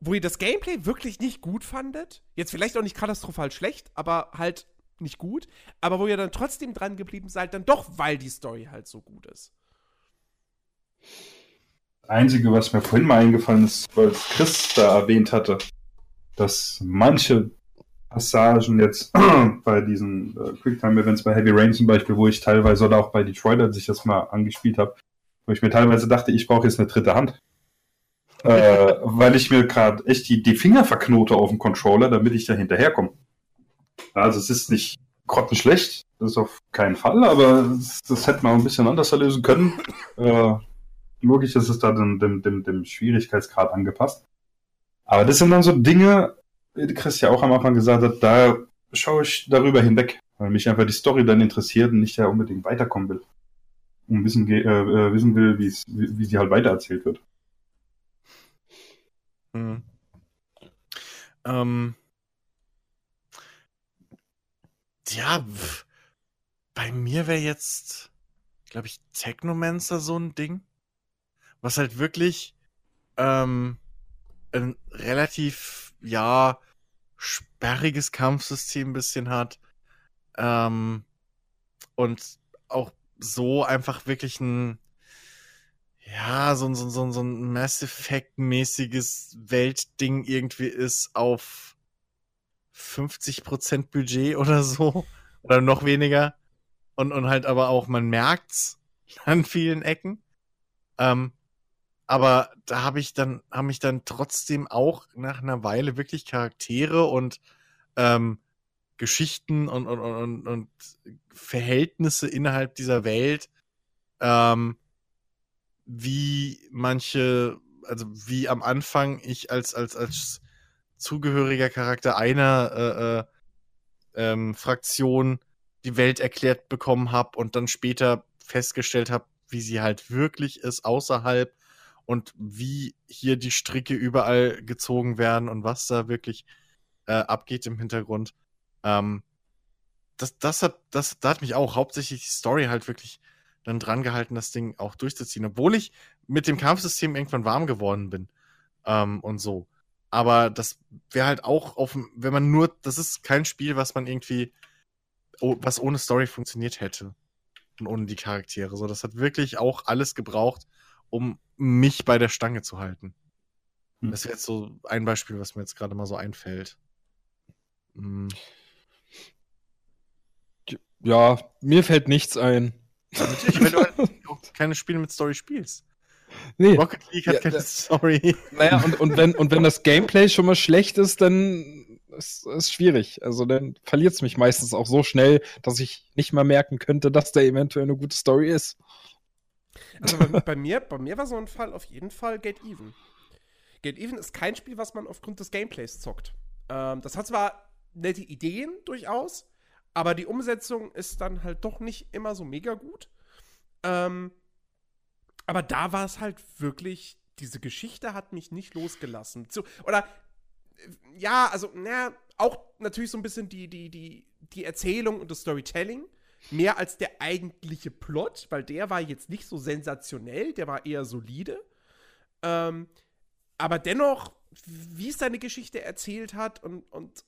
wo ihr das Gameplay wirklich nicht gut fandet? Jetzt vielleicht auch nicht katastrophal schlecht, aber halt nicht gut. Aber wo ihr dann trotzdem dran geblieben seid, dann doch, weil die Story halt so gut ist. Das Einzige, was mir vorhin mal eingefallen ist, weil Chris da erwähnt hatte, dass manche Passagen jetzt [clears throat] bei diesen äh, Quicktime-Events, bei Heavy Rain zum Beispiel, wo ich teilweise oder auch bei Detroit, als ich das mal angespielt habe, wo ich mir teilweise dachte, ich brauche jetzt eine dritte Hand. [laughs] äh, weil ich mir gerade echt die, die Finger verknote auf dem Controller, damit ich da hinterherkomme. Also es ist nicht grottenschlecht, das ist auf keinen Fall, aber das, das hätte man ein bisschen anders lösen können. Äh, logisch ist es da dem, dem, dem, dem Schwierigkeitsgrad angepasst. Aber das sind dann so Dinge, wie Chris ja auch am Anfang gesagt hat, da schaue ich darüber hinweg, weil mich einfach die Story dann interessiert und nicht ja unbedingt weiterkommen will. Und wissen, äh, äh, wissen will, wie, wie sie halt weitererzählt wird. Hm. Ähm, ja, bei mir wäre jetzt, glaube ich, Technomancer so ein Ding, was halt wirklich ähm, ein relativ, ja, sperriges Kampfsystem ein bisschen hat ähm, und auch so einfach wirklich ein ja, so, ein- so, so, so ein Mass Effect-mäßiges Weltding irgendwie ist auf 50% Budget [laughs] oder so. Oder noch weniger. Und, und halt aber auch, man merkt's [laughs] an vielen Ecken. Ähm, aber da habe ich dann, haben mich dann trotzdem auch nach einer Weile wirklich Charaktere und ähm, Geschichten und, und, und, und, Verhältnisse innerhalb dieser Welt ähm, wie manche, also wie am Anfang ich als, als, als zugehöriger Charakter einer äh, äh, ähm, Fraktion die Welt erklärt bekommen habe und dann später festgestellt habe, wie sie halt wirklich ist außerhalb und wie hier die Stricke überall gezogen werden und was da wirklich äh, abgeht im Hintergrund. Ähm, das, das hat, das, da hat mich auch hauptsächlich die Story halt wirklich dann dran gehalten, das Ding auch durchzuziehen, obwohl ich mit dem Kampfsystem irgendwann warm geworden bin ähm, und so. Aber das wäre halt auch auf, wenn man nur, das ist kein Spiel, was man irgendwie, oh, was ohne Story funktioniert hätte und ohne die Charaktere. So, das hat wirklich auch alles gebraucht, um mich bei der Stange zu halten. Hm. Das wäre jetzt so ein Beispiel, was mir jetzt gerade mal so einfällt. Hm. Ja, mir fällt nichts ein. Natürlich, weil du halt auch [laughs] keine Spiele mit Story spielst. Nee. Rocket League hat Ja, keine. Story. Naja, und, und, wenn, und wenn das Gameplay schon mal schlecht ist, dann ist es schwierig. Also dann verliert es mich meistens auch so schnell, dass ich nicht mal merken könnte, dass da eventuell eine gute Story ist. Also bei, bei, mir, bei mir war so ein Fall auf jeden Fall Get Even. Get Even ist kein Spiel, was man aufgrund des Gameplays zockt. Ähm, das hat zwar nette Ideen durchaus, aber die Umsetzung ist dann halt doch nicht immer so mega gut. Ähm, aber da war es halt wirklich, diese Geschichte hat mich nicht losgelassen. So, oder äh, ja, also, na, auch natürlich so ein bisschen die, die, die, die Erzählung und das Storytelling. Mehr als der eigentliche Plot, weil der war jetzt nicht so sensationell, der war eher solide. Ähm, aber dennoch, wie es seine Geschichte erzählt hat und, und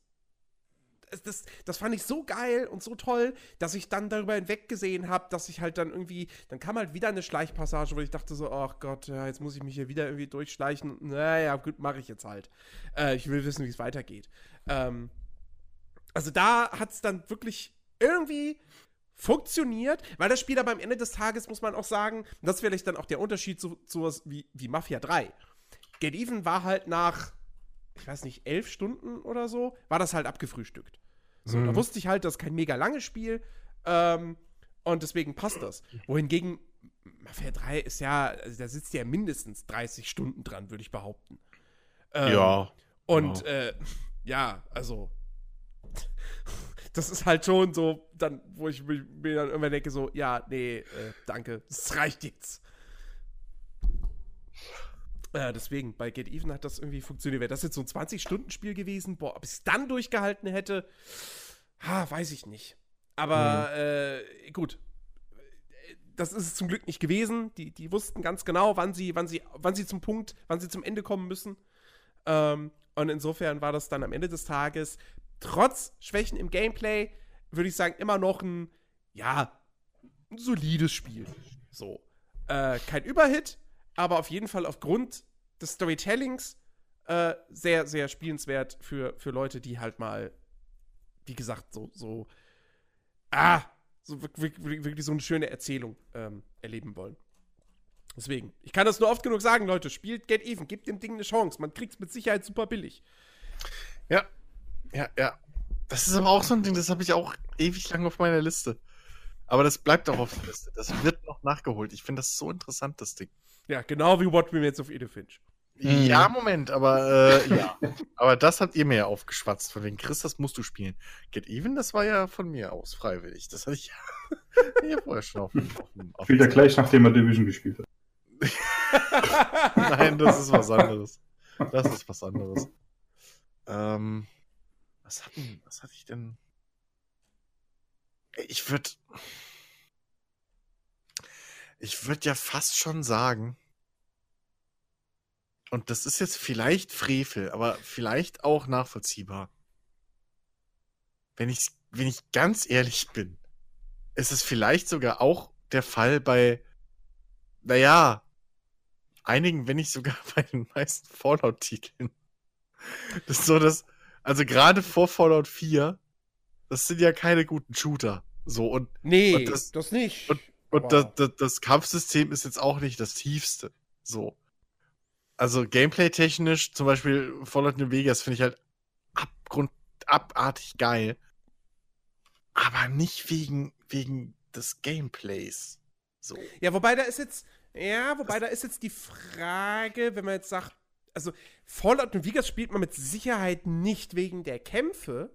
das, das fand ich so geil und so toll, dass ich dann darüber hinweggesehen habe, dass ich halt dann irgendwie, dann kam halt wieder eine Schleichpassage, wo ich dachte so, ach Gott, ja, jetzt muss ich mich hier wieder irgendwie durchschleichen. Naja, gut, mache ich jetzt halt. Äh, ich will wissen, wie es weitergeht. Ähm, also da hat es dann wirklich irgendwie funktioniert, weil das Spiel aber am Ende des Tages, muss man auch sagen, das ist vielleicht dann auch der Unterschied zu sowas wie, wie Mafia 3. Get Even war halt nach, ich weiß nicht, elf Stunden oder so, war das halt abgefrühstückt. So, da Mhm. wusste ich halt, das ist kein mega langes Spiel ähm, und deswegen passt das. Wohingegen Mafia 3 ist ja, also da sitzt ja mindestens 30 Stunden dran, würde ich behaupten. Ähm, ja. und Genau. äh, ja, also das ist halt schon so, dann, wo ich mir dann irgendwann denke, so, ja, nee, äh, danke, das reicht jetzt. Äh, deswegen, bei Get Even hat das irgendwie funktioniert. Wäre das jetzt so ein 20-Stunden-Spiel gewesen, boah, ob ich es dann durchgehalten hätte, ha, weiß ich nicht. Aber mhm. äh, gut, das ist es zum Glück nicht gewesen. Die, die wussten ganz genau, wann sie, wann sie, wann sie zum Punkt, wann sie zum Ende kommen müssen. Ähm, und insofern war das dann am Ende des Tages, trotz Schwächen im Gameplay, würde ich sagen, immer noch ein, ja, ein solides Spiel. So. Äh, kein Überhit, aber auf jeden Fall aufgrund des Storytellings äh, sehr, sehr spielenswert für, für Leute, die halt mal, wie gesagt, so, so, ah, so wirklich, wirklich so eine schöne Erzählung ähm, erleben wollen. Deswegen, ich kann das nur oft genug sagen, Leute, spielt Get Even, gebt dem Ding eine Chance. Man kriegt es mit Sicherheit super billig. Ja, ja, ja. Das ist aber auch so ein Ding, das habe ich auch ewig lang auf meiner Liste. Aber das bleibt auch auf der Liste. Das wird noch nachgeholt. Ich finde das so interessant, das Ding. Ja, genau wie What We Made of Edith Finch. Ja, Moment, aber äh, ja. [laughs] aber das habt ihr mir ja aufgeschwatzt. Von wegen Chris, das musst du spielen. Get Even, das war ja von mir aus freiwillig. Das hatte ich [laughs] ja vorher schon auf, auf, auf Spielt er gleich, nachdem er Division gespielt hat. [laughs] Nein, das ist was anderes. Das ist was anderes. Ähm, was, hatten, was hatte ich denn? Ich würde. Ich würde ja fast schon sagen, und das ist jetzt vielleicht Frevel, aber vielleicht auch nachvollziehbar. Wenn ich, wenn ich ganz ehrlich bin, ist es vielleicht sogar auch der Fall bei, naja, einigen, wenn nicht sogar [laughs] bei den meisten Fallout-Titeln. Das ist so, dass, also gerade vor Fallout 4, das sind ja keine guten Shooter. So, und. Nee, und das, das, nicht. Und, und das, das, das Kampfsystem ist jetzt auch nicht das tiefste. So also gameplay-technisch, zum Beispiel Fallout New Vegas, finde ich halt abgrund, abartig geil. Aber nicht wegen, wegen des Gameplays. So. Ja, wobei da ist jetzt, ja, wobei das da ist jetzt die Frage, wenn man jetzt sagt, also Fallout New Vegas spielt man mit Sicherheit nicht wegen der Kämpfe,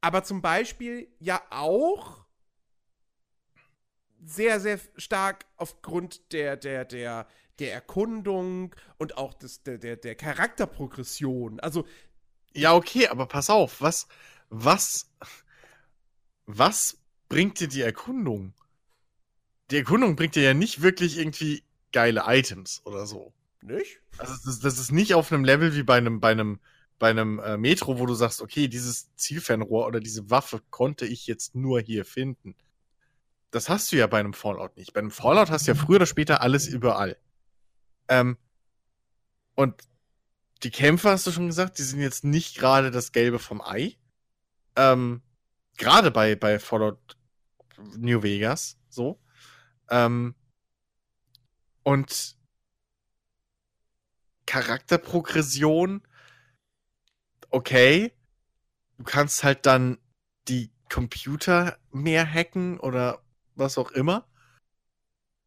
aber zum Beispiel ja auch sehr, sehr stark aufgrund der, der, der, der Erkundung und auch des, der, der, der Charakterprogression. Also. Ja, okay, aber pass auf, was, was, was bringt dir die Erkundung? Die Erkundung bringt dir ja nicht wirklich irgendwie geile Items oder so. Nicht? Also das, das ist nicht auf einem Level wie bei einem, bei einem, bei einem äh, Metro, wo du sagst, okay, dieses Zielfernrohr oder diese Waffe konnte ich jetzt nur hier finden. Das hast du ja bei einem Fallout nicht. Bei einem Fallout hast du ja früher oder später alles überall. Ähm, und die Kämpfe, hast du schon gesagt, die sind jetzt nicht gerade das Gelbe vom Ei. Ähm, gerade bei, bei Fallout New Vegas, so. Ähm, und Charakterprogression, okay. Du kannst halt dann die Computer mehr hacken oder was auch immer.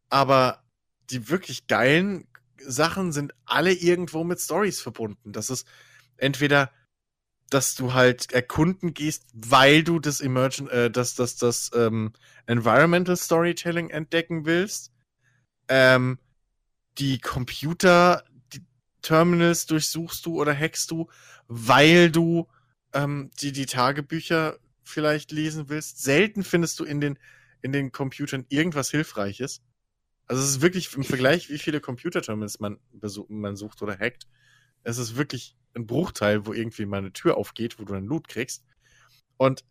Aber die wirklich geilen Sachen sind alle irgendwo mit Stories verbunden. Das ist entweder, dass du halt erkunden gehst, weil du das Emergent, äh, das, das, das ähm, Environmental Storytelling entdecken willst. Ähm, die Computer, Terminals durchsuchst du oder hackst du, weil du ähm, die, die Tagebücher vielleicht lesen willst. Selten findest du in den, in den Computern irgendwas Hilfreiches. Also es ist wirklich im Vergleich, wie viele Computerterminals man, man sucht oder hackt. Es ist wirklich ein Bruchteil, wo irgendwie mal eine Tür aufgeht, wo du einen Loot kriegst. Und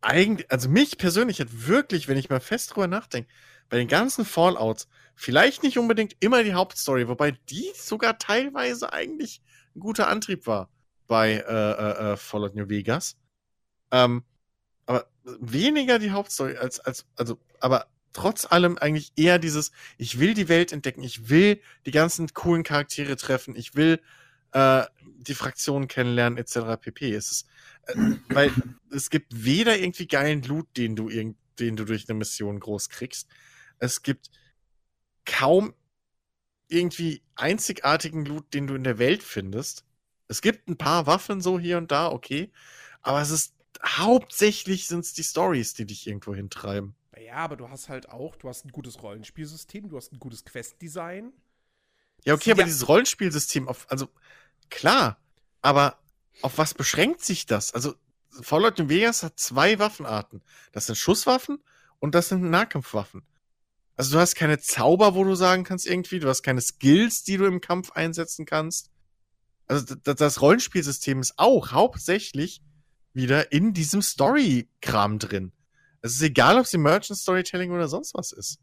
eigentlich, also mich persönlich hat wirklich, wenn ich mal fest drüber nachdenke, bei den ganzen Fallouts vielleicht nicht unbedingt immer die Hauptstory, wobei die sogar teilweise eigentlich ein guter Antrieb war bei äh, äh, äh Fallout New Vegas. Ähm, aber weniger die Hauptstory als, als, also, aber trotz allem eigentlich eher dieses, ich will die Welt entdecken, ich will die ganzen coolen Charaktere treffen, ich will äh, die Fraktionen kennenlernen, etc. pp. Es ist, äh, weil es gibt weder irgendwie geilen Loot, den du, irgend, den du durch eine Mission groß kriegst. Es gibt kaum irgendwie einzigartigen Loot, den du in der Welt findest. Es gibt ein paar Waffen so hier und da, okay. Aber es ist hauptsächlich sind es die Stories, die dich irgendwo hintreiben. Ja, aber du hast halt auch, du hast ein gutes Rollenspielsystem, du hast ein gutes Quest-Design. Ja, okay, aber Ja. dieses Rollenspielsystem auf, also klar, aber auf was beschränkt sich das? Also Fallout New Vegas hat zwei Waffenarten. Das sind Schusswaffen und das sind Nahkampfwaffen. Also du hast keine Zauber, wo du sagen kannst irgendwie, du hast keine Skills, die du im Kampf einsetzen kannst. Also das Rollenspielsystem ist auch hauptsächlich wieder in diesem Story-Kram drin. Es ist egal, ob es Emergent Storytelling oder sonst was ist.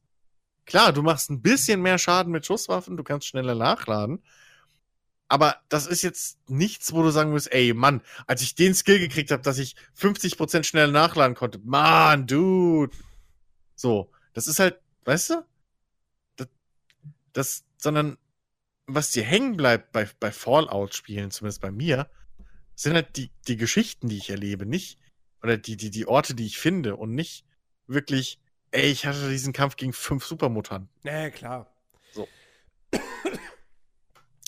Klar, du machst ein bisschen mehr Schaden mit Schusswaffen, du kannst schneller nachladen. Aber das ist jetzt nichts, wo du sagen musst, ey, Mann, als ich den Skill gekriegt habe, dass ich 50% schneller nachladen konnte. Mann, dude. So, das ist halt, weißt du? Das, das sondern was dir hängen bleibt bei, bei Fallout-Spielen, zumindest bei mir, sind halt die, die Geschichten, die ich erlebe, nicht, oder die, die, die Orte, die ich finde und nicht wirklich, ey, ich hatte diesen Kampf gegen fünf Supermutanten. Na klar.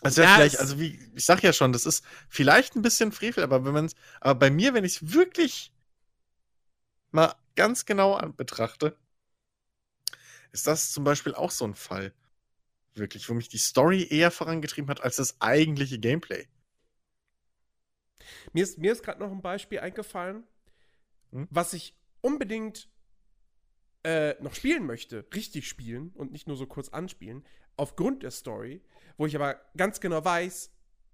Also ja, vielleicht, also wie, ich sag ja schon, das ist vielleicht ein bisschen Frevel, aber wenn man aber bei mir, wenn ich es wirklich mal ganz genau betrachte, ist das zum Beispiel auch so ein Fall. Wirklich, wo mich die Story eher vorangetrieben hat als das eigentliche Gameplay. Mir ist, mir ist gerade noch ein Beispiel eingefallen, Hm? was ich unbedingt äh, noch spielen möchte, richtig spielen und nicht nur so kurz anspielen, aufgrund der Story, wo ich aber ganz genau weiß,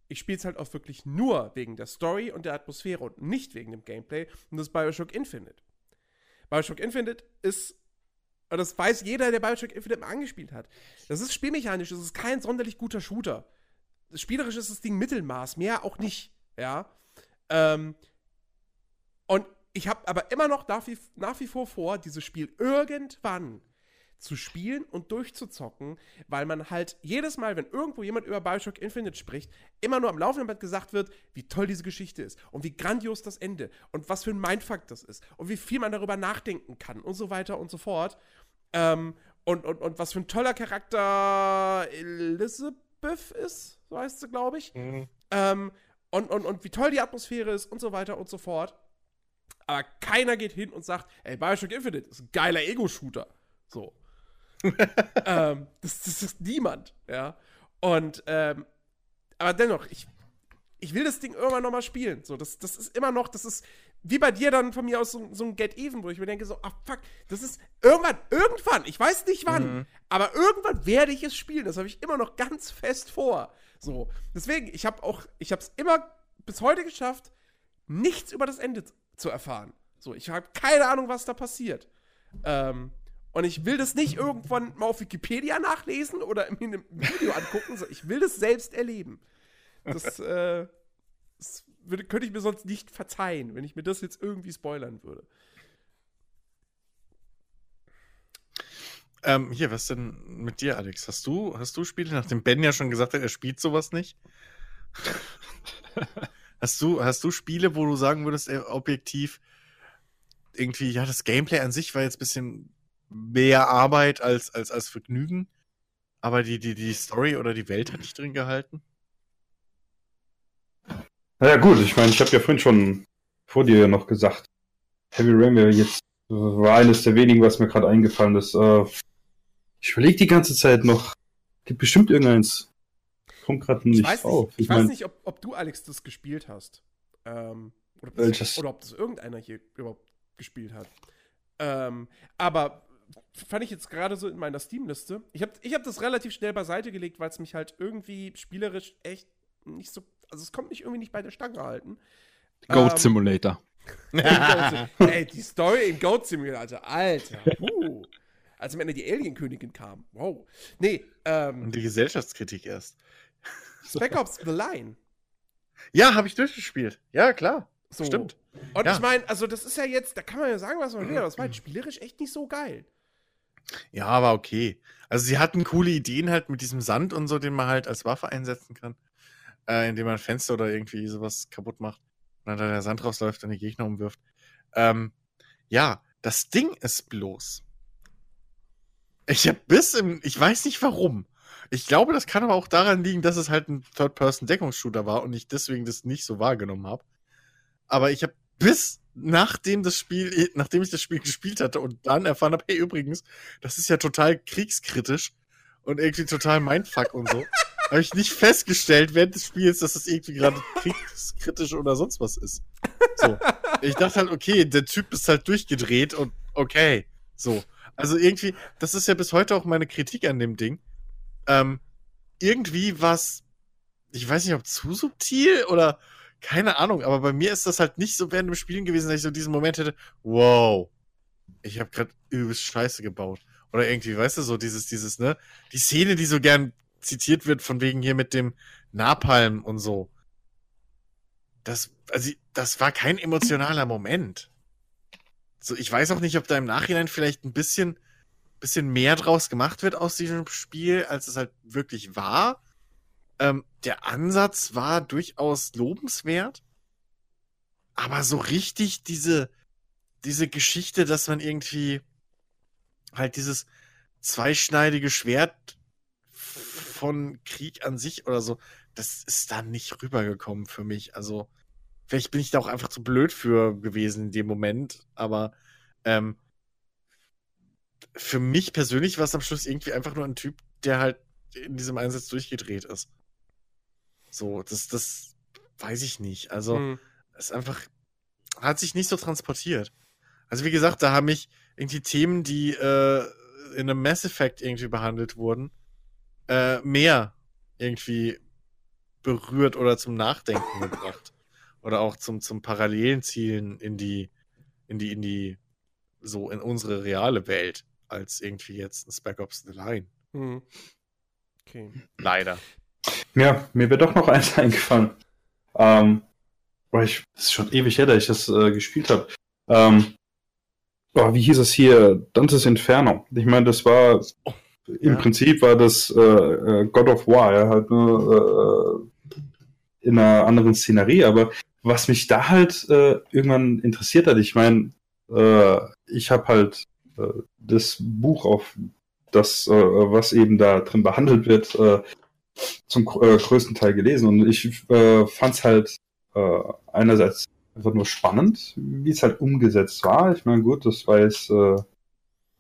ich spiele es halt auch wirklich nur wegen der Story und der Atmosphäre und nicht wegen dem Gameplay und das ist Bioshock Infinite. Bioshock Infinite ist, und das weiß jeder, der Bioshock Infinite mal angespielt hat, das ist spielmechanisch, das ist kein sonderlich guter Shooter. Spielerisch ist das Ding Mittelmaß, mehr auch nicht, ja. Ähm, und ich habe aber immer noch nach wie, nach wie vor vor, dieses Spiel irgendwann zu spielen und durchzuzocken, weil man halt jedes Mal, wenn irgendwo jemand über Bioshock Infinite spricht, immer nur am laufenden Band gesagt wird, wie toll diese Geschichte ist und wie grandios das Ende und was für ein Mindfuck das ist und wie viel man darüber nachdenken kann und so weiter und so fort. Ähm, und, und, und was für ein toller Charakter Elizabeth ist, so heißt sie, glaube ich. Ähm, und, und, und wie toll die Atmosphäre ist und so weiter und so fort. Aber keiner geht hin und sagt, ey, Bioshock Infinite ist ein geiler Ego-Shooter. So. [laughs] ähm, das, das ist niemand, ja. Und, ähm, aber dennoch, ich, ich will das Ding irgendwann nochmal spielen. So, das, das ist immer noch, das ist wie bei dir dann von mir aus so, so ein Get Even, wo ich mir denke, so, ah fuck, das ist irgendwann, irgendwann, ich weiß nicht wann, aber irgendwann werde ich es spielen. Das habe ich immer noch ganz fest vor. So, deswegen, ich habe auch, ich habe es immer bis heute geschafft, nichts über das Ende zu erfahren. So, ich habe keine Ahnung, was da passiert. Ähm, und ich will das nicht irgendwann mal auf Wikipedia nachlesen oder mir ein Video angucken, so, ich will das selbst erleben. Das, äh, das würde, könnte ich mir sonst nicht verzeihen, wenn ich mir das jetzt irgendwie spoilern würde. Ähm, hier, was denn mit dir, Alex? Hast du, hast du Spiele, nachdem Ben ja schon gesagt hat, er spielt sowas nicht? [laughs] hast du, hast du Spiele, wo du sagen würdest, ey, objektiv, irgendwie, ja, das Gameplay an sich war jetzt ein bisschen mehr Arbeit als, als, als Vergnügen, aber die, die, die Story oder die Welt hat dich drin gehalten? Naja, gut, ich meine, ich habe ja vorhin schon vor dir ja noch gesagt, Heavy Rain wäre jetzt war eines der wenigen, was mir gerade eingefallen ist. Äh, ich überlege die ganze Zeit noch. Gibt bestimmt irgendeins. Kommt gerade nicht Ich weiß auf. nicht, ich weiß mein, nicht ob, ob du, Alex, das gespielt hast. Ähm, oder, das, oder ob das irgendeiner hier überhaupt gespielt hat. Ähm, aber fand ich jetzt gerade so in meiner Steam-Liste. Ich habe ich hab das relativ schnell beiseite gelegt, weil es mich halt irgendwie spielerisch echt nicht so. Also es kommt mich irgendwie nicht bei der Stange halten. Goat Ähm, Simulator. [laughs] Ey, die Story im Goat Simulator, Alter. Uh. Als am Ende die Alien-Königin kam. Wow. Nee, ähm, Und die Gesellschaftskritik erst. Spec Ops The Line. Ja, habe ich durchgespielt. Ja, klar. So. Stimmt. Und Ja. ich meine, also das ist ja jetzt, da kann man ja sagen, was man will, aber das war halt spielerisch echt nicht so geil. Ja, aber okay. Also sie hatten coole Ideen halt mit diesem Sand und so, den man halt als Waffe einsetzen kann. Äh, indem man Fenster oder irgendwie sowas kaputt macht. Und dann da der Sand rausläuft und die Gegner umwirft. Ähm, ja, das Ding ist bloß. Ich hab bis im, ich weiß nicht warum. Ich glaube, das kann aber auch daran liegen, dass es halt ein Third-Person-Deckungsshooter war und ich deswegen das nicht so wahrgenommen habe. Aber ich habe bis nachdem das Spiel, nachdem ich das Spiel gespielt hatte und dann erfahren habe, hey, übrigens, das ist ja total kriegskritisch und irgendwie total Mindfuck und so. Habe ich nicht festgestellt während des Spiels, dass das irgendwie gerade kritisch oder sonst was ist. So. Ich dachte halt, okay, der Typ ist halt durchgedreht und okay. So. Also irgendwie, das ist ja bis heute auch meine Kritik an dem Ding. Ähm, irgendwie was, ich weiß nicht, ob zu subtil oder keine Ahnung, aber bei mir ist das halt nicht so während dem Spielen gewesen, dass ich so diesen Moment hätte, wow, ich habe gerade übelst Scheiße gebaut. Oder irgendwie, weißt du, so dieses, dieses, ne? Die Szene, die so gern zitiert wird, von wegen hier mit dem Napalm und so. Das, also, das war kein emotionaler Moment. So, ich weiß auch nicht, ob da im Nachhinein vielleicht ein bisschen, bisschen mehr draus gemacht wird aus diesem Spiel, als es halt wirklich war. Ähm, der Ansatz war durchaus lobenswert. Aber so richtig diese, diese Geschichte, dass man irgendwie halt dieses zweischneidige Schwert von Krieg an sich oder so, das ist da nicht rübergekommen für mich. Also, vielleicht bin ich da auch einfach zu blöd für gewesen in dem Moment, aber ähm, für mich persönlich war es am Schluss irgendwie einfach nur ein Typ, der halt in diesem Einsatz durchgedreht ist. So, das, das weiß ich nicht. Also, hm. es einfach, hat sich nicht so transportiert. Also, wie gesagt, da haben mich irgendwie Themen, die äh, in einem Mass Effect irgendwie behandelt wurden, äh, mehr irgendwie berührt oder zum Nachdenken gebracht. Oder auch zum, zum parallelen Zielen in die, in die, in die, so in unsere reale Welt, als irgendwie jetzt ein Spec Ops The Line. Hm. Okay. Leider. Ja, mir wird doch noch [laughs] eins eingefallen. Ähm, boah, ich, das ist schon ewig her, dass ich das äh, gespielt habe. Ähm, oh, wie hieß es hier? Dantes Inferno. Ich meine, das war oh, im ja. Prinzip war das äh, äh, God of War, ja, halt nur äh, in einer anderen Szenerie, aber was mich da halt äh, irgendwann interessiert hat, ich meine, äh, ich habe halt äh, das Buch auf das, äh, was eben da drin behandelt wird, äh, zum äh, größten Teil gelesen und ich äh, fand es halt äh, einerseits einfach nur spannend, wie es halt umgesetzt war. Ich meine, gut, das war jetzt äh,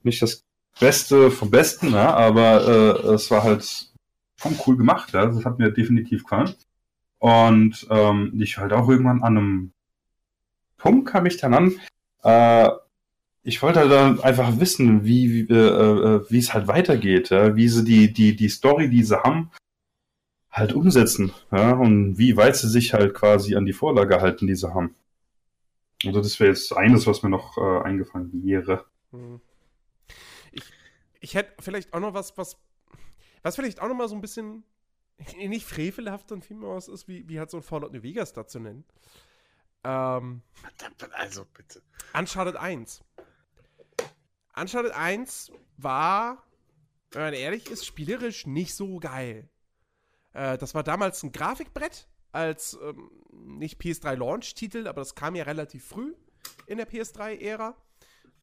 nicht das Beste vom Besten, ja, aber äh, es war halt schon cool gemacht. Ja. Das hat mir definitiv gefallen. Und ähm, ich halt auch irgendwann an einem Punkt kam ich dann an. Äh, ich wollte halt dann einfach wissen, wie wie, äh, äh, wie es halt weitergeht, ja? wie sie die die die Story, die sie haben, halt umsetzen, ja, und wie weit sie sich halt quasi an die Vorlage halten, die sie haben. Also das wäre jetzt eines, was mir noch äh, eingefallen wäre. Hm. Ich, hätte vielleicht auch noch was, was, was vielleicht auch noch mal so ein bisschen [laughs] nicht frevelhaft und vielmehr was ist, wie, wie halt so ein Fallout New Vegas da zu nennen. Ähm, also bitte. Uncharted 1. Uncharted 1 war, wenn man ehrlich ist, spielerisch nicht so geil. Äh, das war damals ein Grafikbrett als ähm, nicht PS3 Launch-Titel, aber das kam ja relativ früh in der PS3-Ära.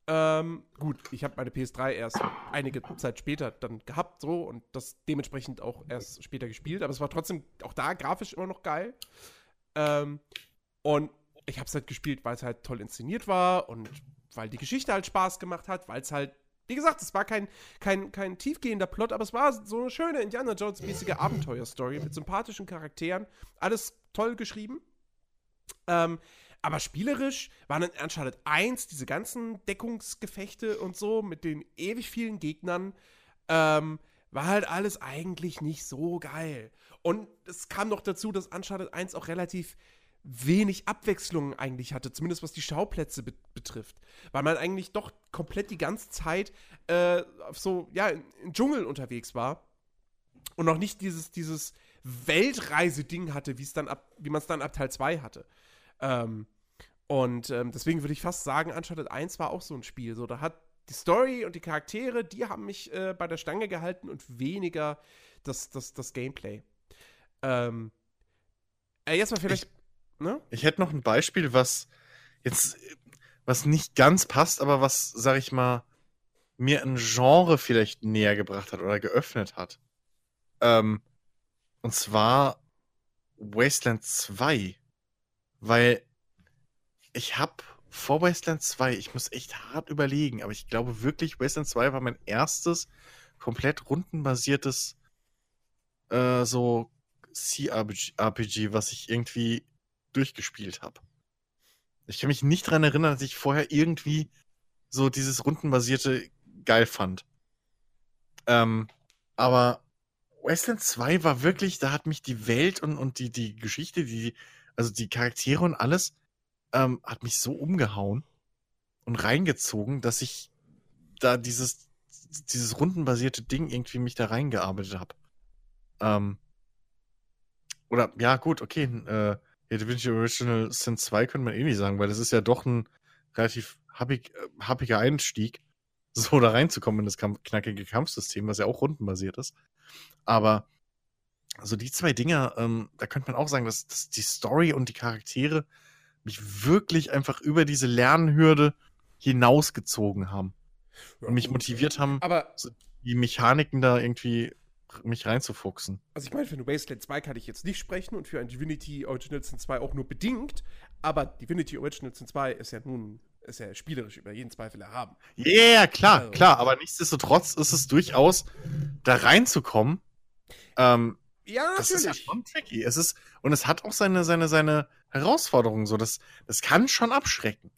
Ähm, gut, ich habe meine PS3 erst einige Zeit später dann gehabt, so und das dementsprechend auch erst später gespielt, aber es war trotzdem auch da grafisch immer noch geil. Ähm, und ich habe es halt gespielt, weil es halt toll inszeniert war und weil die Geschichte halt Spaß gemacht hat, weil es halt wie gesagt, es war kein, kein, kein tiefgehender Plot, aber es war so eine schöne Indiana Jones-mäßige Abenteuerstory mit sympathischen Charakteren. Alles toll geschrieben. Ähm, aber spielerisch waren in Uncharted 1 diese ganzen Deckungsgefechte und so mit den ewig vielen Gegnern, ähm, war halt alles eigentlich nicht so geil. Und es kam noch dazu, dass Uncharted 1 auch relativ wenig Abwechslung eigentlich hatte, zumindest was die Schauplätze be betrifft. Weil man eigentlich doch komplett die ganze Zeit äh, so, ja, im Dschungel unterwegs war und noch nicht dieses, dieses Weltreise-Ding hatte, wie man es dann ab Teil 2 hatte. Ähm, und ähm, deswegen würde ich fast sagen, Uncharted 1 war auch so ein Spiel. So, da hat die Story und die Charaktere, die haben mich äh, bei der Stange gehalten und weniger das, das, das Gameplay. Ähm, äh, jetzt mal vielleicht. Ich Ne? Ich hätte noch ein Beispiel, was jetzt, was nicht ganz passt, aber was, sag ich mal, mir ein Genre vielleicht näher gebracht hat oder geöffnet hat. Ähm, und zwar Wasteland 2. Weil ich hab vor Wasteland 2, ich muss echt hart überlegen, aber ich glaube wirklich, Wasteland 2 war mein erstes komplett rundenbasiertes äh, so C-RPG, was ich irgendwie durchgespielt habe. Ich kann mich nicht dran erinnern, dass ich vorher irgendwie so dieses rundenbasierte geil fand. Ähm, aber Wasteland 2 war wirklich, da hat mich die Welt und, und die, die Geschichte, die, also die Charaktere und alles, ähm, hat mich so umgehauen und reingezogen, dass ich da dieses, dieses rundenbasierte Ding irgendwie mich da reingearbeitet habe. Ähm, oder, ja, gut, okay, äh, ja, DaVinci Original Sin 2 könnte man eh nicht sagen, weil das ist ja doch ein relativ happig, äh, happiger Einstieg, [laughs] so da reinzukommen in das knackige Kampfsystem, was ja auch rundenbasiert ist. Aber also die zwei Dinge, ähm, da könnte man auch sagen, dass, dass die Story und die Charaktere mich wirklich einfach über diese Lernhürde hinausgezogen haben. Und mich motiviert haben, Aber, so die Mechaniken da irgendwie mich reinzufuchsen. also ich meine, für ein Wasteland 2 kann ich jetzt nicht sprechen und für ein Divinity Original Sin 2 auch nur bedingt. Aber Divinity Original Sin 2 ist ja nun, ist ja spielerisch über jeden Zweifel erhaben. Ja, yeah, klar, Also- klar, aber nichtsdestotrotz ist es durchaus, da reinzukommen, ähm, Ja, das ist ja natürlich. schon tricky. Es ist, und es hat auch seine, seine, seine Herausforderungen, so, das, das kann schon abschrecken.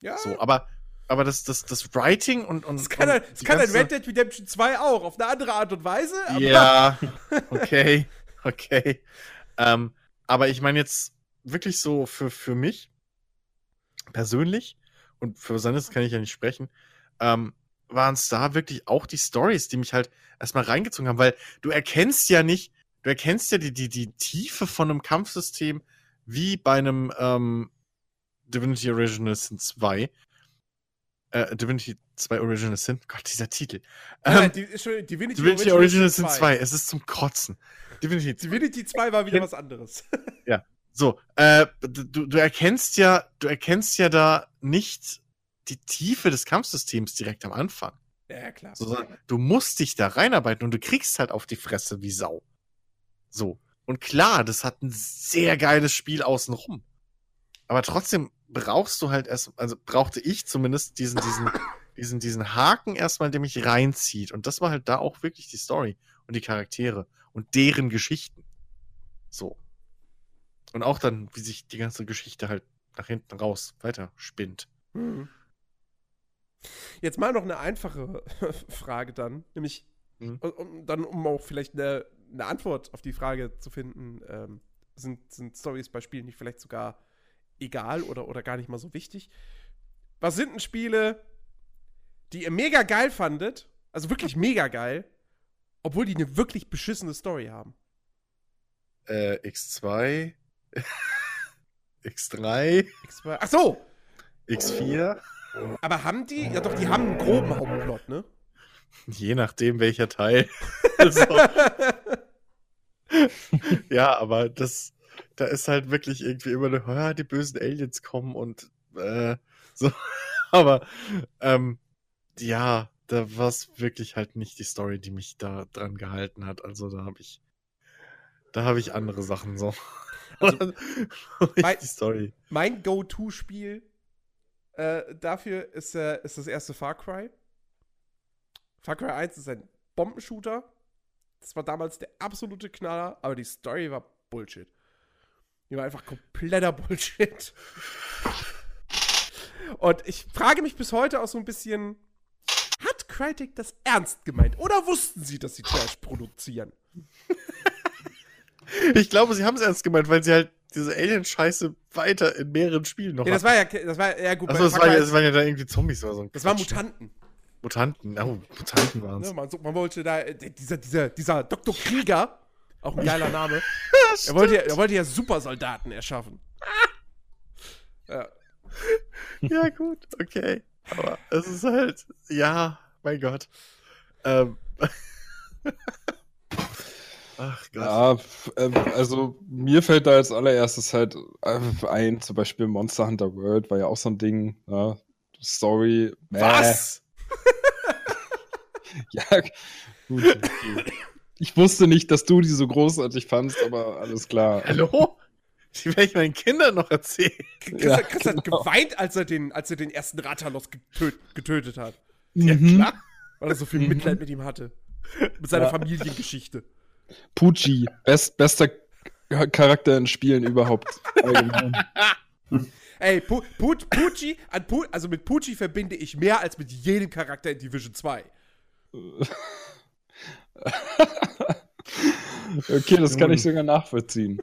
ja, So, aber, aber das, das, das Writing und, und. das kann, und ein, das die kann ein ganze- Red Dead Redemption 2 auch, auf eine andere Art und Weise. Ja, [laughs] okay, okay. Ähm, aber ich meine jetzt wirklich so für, für mich persönlich und für Sandes kann ich ja nicht sprechen, ähm, waren es da wirklich auch die Stories, die mich halt erstmal reingezogen haben, weil du erkennst ja nicht, du erkennst ja die, die, die Tiefe von einem Kampfsystem wie bei einem ähm, Divinity Original Sin 2. Äh, Divinity 2 Original Sin, Gott, dieser Titel. Ja, Ähm, die, Entschuldigung, Divinity, Divinity Original Sin 2. Es ist zum Kotzen. Divinity 2. [laughs] Divinity 2 war wieder was anderes. [laughs] So, äh, du, du erkennst ja, du erkennst ja da nicht die Tiefe des Kampfsystems direkt am Anfang. ja, ja, klar. So, du musst dich da reinarbeiten und du kriegst halt auf die Fresse wie Sau. So. Und klar, das hat ein sehr geiles Spiel außenrum. Aber trotzdem brauchst du halt erst, also brauchte ich zumindest diesen, diesen, [coughs] diesen, diesen Haken erstmal, der mich reinzieht. Und das war halt da auch wirklich die Story und die Charaktere und deren Geschichten. So. Und auch dann, wie sich die ganze Geschichte halt nach hinten raus weiterspinnt. Hm. Jetzt mal noch eine einfache [laughs] Frage dann, nämlich um, um, dann, um auch vielleicht eine, eine Antwort auf die Frage zu finden, ähm, sind, sind Stories bei Spielen nicht vielleicht sogar egal oder, oder gar nicht mal so wichtig? Was sind denn Spiele, die ihr mega geil fandet, also wirklich mega geil, obwohl die eine wirklich beschissene Story haben? Äh, X2, [laughs] X3, Ach so, X4. aber haben die? Ja doch, die haben einen groben Hauptplot, ne? Je nachdem, welcher Teil. [laughs] also, ja, aber das, da ist halt wirklich irgendwie immer nur, ja, die bösen Aliens kommen und äh, so. [laughs] aber ähm, ja, da war es wirklich halt nicht die Story, die mich da dran gehalten hat. Also da habe ich, da habe ich andere Sachen so. Also, [laughs] mein- die Story. Mein Go-To-Spiel äh, dafür ist, äh, ist das erste Far Cry. Far Cry 1 ist ein Bombenshooter. Das war damals der absolute Knaller, aber die Story war Bullshit. Die war einfach kompletter Bullshit. Und ich frage mich bis heute auch so ein bisschen, hat Crytek das ernst gemeint? Oder wussten sie, dass sie Trash produzieren? [laughs] Ich glaube, sie haben es ernst gemeint, weil sie halt diese Alien-Scheiße weiter in mehreren Spielen noch Ja, das war ja, das war ja gut. Achso, das, war, Cry ja- 1 das waren ja da irgendwie Zombies oder so. ein das war Quatsch. Mutanten. Mutanten. Oh, Mutanten waren es. Ne, man, so- man wollte da, äh, dieser, dieser, dieser Dr. Krieger, auch ein geiler Name, [laughs] er wollte, ja, er wollte ja Supersoldaten erschaffen. Ja. Ja, gut, okay. Aber es ist halt, ja, mein Gott. Ähm. [laughs] Ach Gott. Ja, ähm, also mir fällt da als allererstes halt äh, ein, zum Beispiel Monster Hunter World war ja auch so ein Ding. Ja, Story. Mäh. Was? [laughs] Ja, gut. Okay. Ich wusste nicht, dass du die so großartig fandst, aber alles klar. Hallo? Die werde ich meinen Kindern noch erzählen. Chris, Ja, Chris hat genau. geweint, als er den, als er den ersten Ratalos getöt, getötet hat. Mhm. klar. Weil er so viel Mhm. Mitleid mit ihm hatte. Mit seiner Ja. Familiengeschichte. Pucci, best, bester Charakter in Spielen überhaupt. [laughs] Ey, Pu Pu Pucci, an Pu also mit Pucci verbinde ich mehr als mit jedem Charakter in Division 2. [laughs] okay, das kann ich sogar nachvollziehen.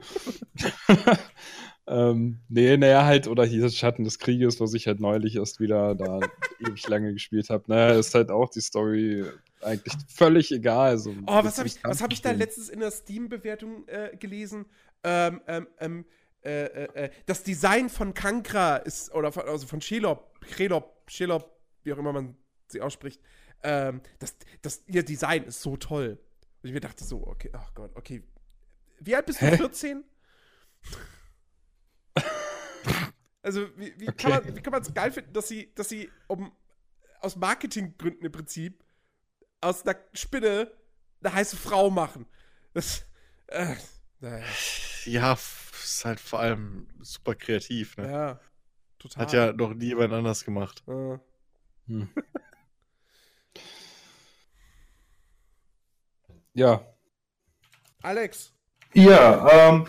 [laughs] ähm, nee, naja, halt, oder hier Schatten des Krieges, was ich halt neulich erst wieder da [laughs] ewig lange gespielt habe. Naja, ist halt auch die Story eigentlich völlig egal. Also, oh, was habe ich, was hab ich da letztens in der Steam-Bewertung äh, gelesen? Ähm, ähm, ähm, äh, äh, äh, das Design von Kankra ist, oder von, also von Shelob, Shelob, Shelob, wie auch immer man sie ausspricht, ähm, das, das, ihr Design ist so toll. Und ich mir dachte so, okay, ach Gott, okay. Wie alt bist du? Hä? 14? [laughs] also, wie, wie okay. kann man es geil finden, dass sie, dass sie um, aus Marketinggründen im Prinzip aus einer Spinne eine heiße Frau machen? Das, äh, naja. Ja, ist halt vor allem super kreativ, ne? Ja, total. Hat ja noch nie jemand anders gemacht. Äh. Hm. [laughs] Ja. Alex. Ja, ähm.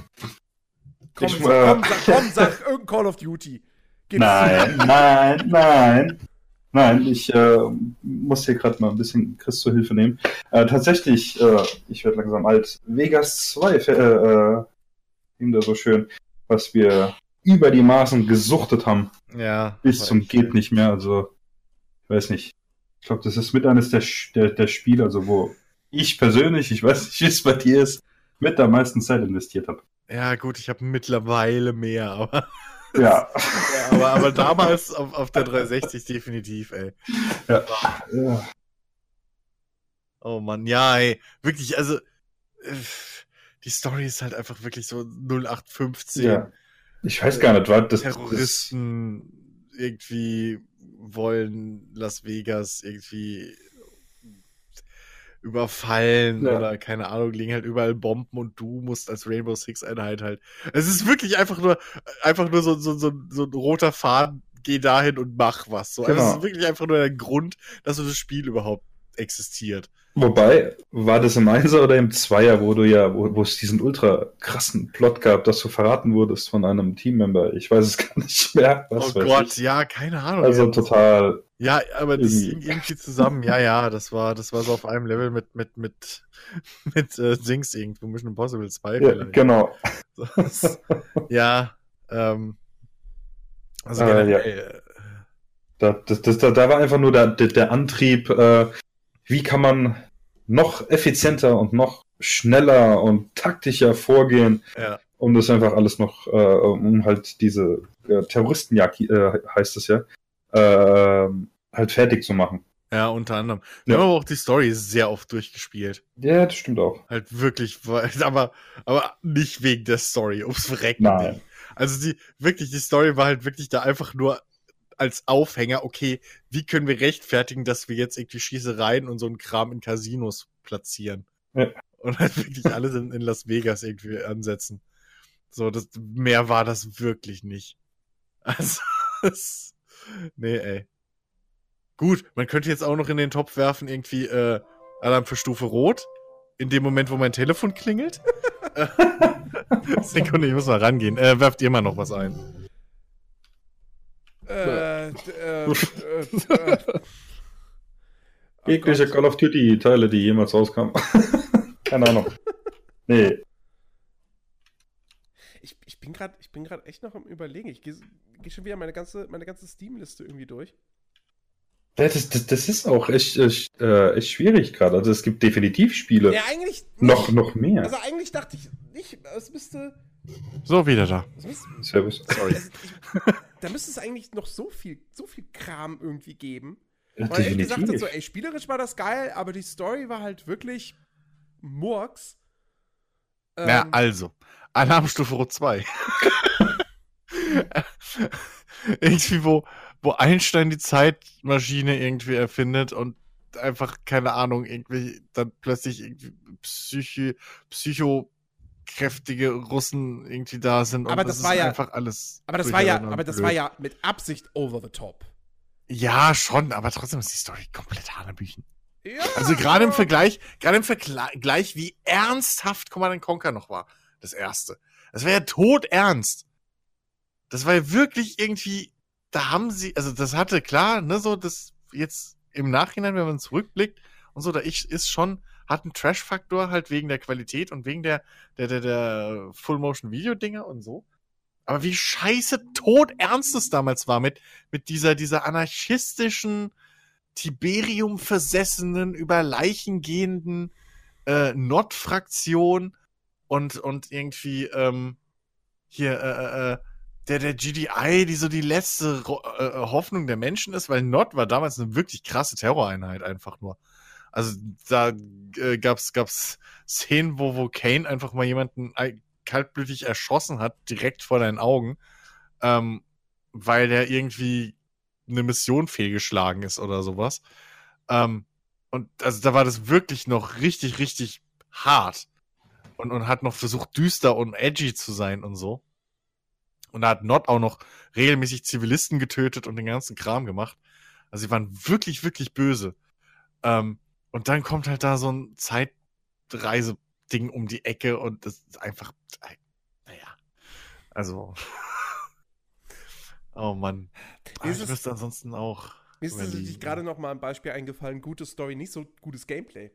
Komm, ich, sag, komm, sag, komm, [laughs] sag irgendein Call of Duty. Gib's nein, nein, nein. Nein, ich äh, muss hier gerade mal ein bisschen Chris zur Hilfe nehmen. Äh, tatsächlich, äh, ich werde langsam alt. Vegas 2 äh, äh, ihm da so schön, was wir über die Maßen gesuchtet haben. Ja. Bis zum geht nicht mehr. Also, ich weiß nicht. Ich glaube, das ist mit eines der, der, der Spiele, also wo ich persönlich, ich weiß nicht, wie es bei dir ist, mit der meisten Zeit investiert habe. Ja, gut, ich habe mittlerweile mehr, aber. Ja. [laughs] ja aber, aber damals auf, auf der 360 definitiv, ey. Ja. ja. Oh Mann, ja, ey. Wirklich, also. Äh, die Story ist halt einfach wirklich so 0815. Ja. Ich weiß gar nicht, war das. Terroristen das... irgendwie wollen Las Vegas irgendwie überfallen ja. oder keine Ahnung, liegen halt überall Bomben und du musst als Rainbow Six Einheit halt. Es ist wirklich einfach nur, einfach nur so, so, so, so ein roter Faden, geh dahin und mach was. So. Genau. Also es ist wirklich einfach nur der Grund, dass so das Spiel überhaupt existiert. Wobei, war das im Einser oder im Zweier, wo du ja, wo, wo es diesen ultra krassen Plot gab, dass du verraten wurdest von einem Teammember? Ich weiß es [laughs] gar nicht mehr. Was oh Gott, ich. ja, keine Ahnung. Also ja. total. Ja, aber das hing irgendwie zusammen. Ja, ja, das war, das war so auf einem Level mit, mit, mit, [laughs] mit äh, Sings irgendwo, Mission Impossible 2. Ja, genau. [laughs] Das, ja, ähm, also äh, ja. Äh, da, das, das, da, da war einfach nur der, der, der Antrieb, äh, wie kann man noch effizienter und noch schneller und taktischer vorgehen, ja. um das einfach alles noch, äh, um halt diese äh, Terroristenjagd, äh, heißt es ja, äh, halt fertig zu machen. Ja, unter anderem. Wir ja. haben aber auch die Story sehr oft durchgespielt. Ja, das stimmt auch. Halt wirklich, [laughs] aber, aber nicht wegen der Story, ums Verrecken. Nein. Also die, wirklich, die Story war halt wirklich da einfach nur als Aufhänger, okay, wie können wir rechtfertigen, dass wir jetzt irgendwie Schießereien und so einen Kram in Casinos platzieren? Ja. Und halt wirklich alles in, in Las Vegas irgendwie ansetzen. So, das, mehr war das wirklich nicht. Also, [laughs] das, nee, ey. Gut, man könnte jetzt auch noch in den Topf werfen, irgendwie, äh, Alarm für Stufe Rot. In dem Moment, wo mein Telefon klingelt. [laughs] Sekunde, ich muss mal rangehen. Äh, werft ihr mal noch was ein. Äh, äh, äh, äh, Jegliche Call of Duty-Teile, die jemals rauskamen. Keine Ahnung. Nee. Ich, ich bin gerade echt noch am überlegen. Ich gehe geh schon wieder meine ganze, meine ganze Steam-Liste irgendwie durch. Das, das, das ist auch echt, echt, äh, echt schwierig gerade. Also es gibt definitiv Spiele. Ja, eigentlich. Nicht. Noch, noch mehr. Also eigentlich dachte ich nicht, es müsste. So, wieder da. Servus. Sorry. Also ich, da müsste es eigentlich noch so viel, so viel Kram irgendwie geben. Ja, Weil ich gesagt hat, so, ey, spielerisch war das geil, aber die Story war halt wirklich Murks. Ähm, ja, also. Alarmstufe Rot 2. [laughs] irgendwie, wo, wo Einstein die Zeitmaschine irgendwie erfindet und einfach, keine Ahnung, irgendwie dann plötzlich irgendwie Psyche, Psycho kräftige Russen irgendwie da sind. Aber das, das war ja einfach alles. Aber das war ja, aber das war ja mit Absicht over the top. Ja, schon, aber trotzdem ist die Story komplett hanebüchen. Ja, Also gerade im Vergleich, gerade im Vergleich, wie ernsthaft Command Conquer noch war, das erste. Das war ja todernst. Das war ja wirklich irgendwie, da haben sie, also das hatte klar, ne, so das jetzt im Nachhinein, wenn man zurückblickt und so, da ich, ist schon, hat einen Trash-Faktor halt wegen der Qualität und wegen der, der, der, der Full-Motion-Video-Dinger und so. Aber wie scheiße todernst es damals war mit, mit dieser, dieser anarchistischen, Tiberium-versessenen, über Leichen gehenden äh, Nord-Fraktion und, und irgendwie ähm, hier äh, äh, der, der GDI, die so die letzte Ro äh, Hoffnung der Menschen ist, weil Nord war damals eine wirklich krasse Terroreinheit einfach nur. Also da äh, gab's, gab's Szenen, wo, wo Kane einfach mal jemanden kaltblütig erschossen hat, direkt vor deinen Augen, ähm, weil der irgendwie eine Mission fehlgeschlagen ist oder sowas. Ähm, und also da war das wirklich noch richtig, richtig hart. Und, und hat noch versucht, düster und edgy zu sein und so. Und da hat Not auch noch regelmäßig Zivilisten getötet und den ganzen Kram gemacht. Also sie waren wirklich, wirklich böse. Ähm, und dann kommt halt da so ein Zeitreise-Ding um die Ecke und das ist einfach, naja. Also. [laughs] oh Mann. Ist ich wüsste ansonsten auch. Mir ist tatsächlich gerade noch mal ein Beispiel eingefallen. Gute Story, nicht so gutes Gameplay.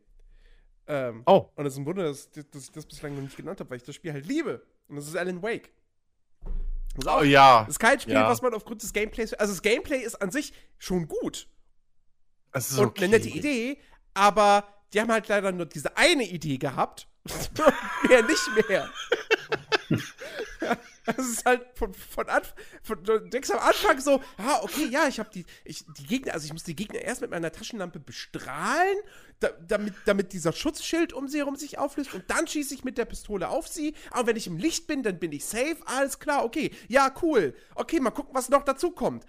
Ähm, Oh, Und es ist ein Wunder, dass, dass ich das bislang noch nicht genannt habe, weil ich das Spiel halt liebe. Und das ist Alan Wake. Das auch, oh ja. das ist kein Spiel, Ja. was man aufgrund des Gameplays. Also das Gameplay ist an sich schon gut. Es ist und okay. eine nette Idee, aber die haben halt leider nur diese eine Idee gehabt. [laughs] mehr nicht mehr. [laughs] Das ist halt von, von Anfang, du denkst am Anfang so, ah, okay, ja, ich habe die, ich, die Gegner, also ich muss die Gegner erst mit meiner Taschenlampe bestrahlen, da, damit, damit dieser Schutzschild um sie herum sich auflöst und dann schieße ich mit der Pistole auf sie. Aber wenn ich im Licht bin, dann bin ich safe, alles klar, okay, ja, cool. Okay, mal gucken, was noch dazu kommt.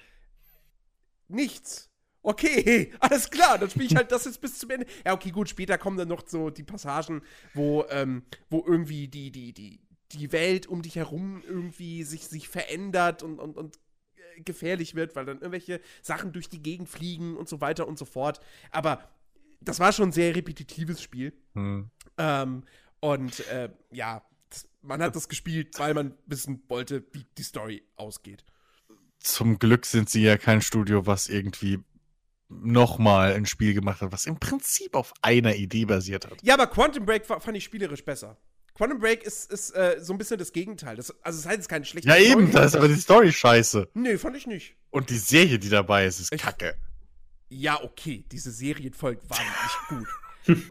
Nichts. Okay, [laughs] alles klar, dann spiele ich halt das jetzt bis zum Ende. Ja, okay, gut, später kommen dann noch so die Passagen, wo, ähm, wo irgendwie die, die, die, die Welt um dich herum irgendwie sich, sich verändert und, und, und äh, gefährlich wird, weil dann irgendwelche Sachen durch die Gegend fliegen und so weiter und so fort. Aber das war schon ein sehr repetitives Spiel. Hm. Ähm, und äh, ja, man hat das gespielt, weil man wissen wollte, wie die Story ausgeht. Zum Glück sind sie ja kein Studio, was irgendwie nochmal ein Spiel gemacht hat, was im Prinzip auf einer Idee basiert hat. Ja, aber Quantum Break war, fand ich spielerisch besser. Quantum Break ist, ist äh, so ein bisschen das Gegenteil. Das, also, es heißt jetzt keine schlechte Ja, eben, Story. da ist aber die Story scheiße. Nee, fand ich nicht. Und die Serie, die dabei ist, ist Ich- kacke. Ja, okay, diese Serienfolgen waren nicht gut.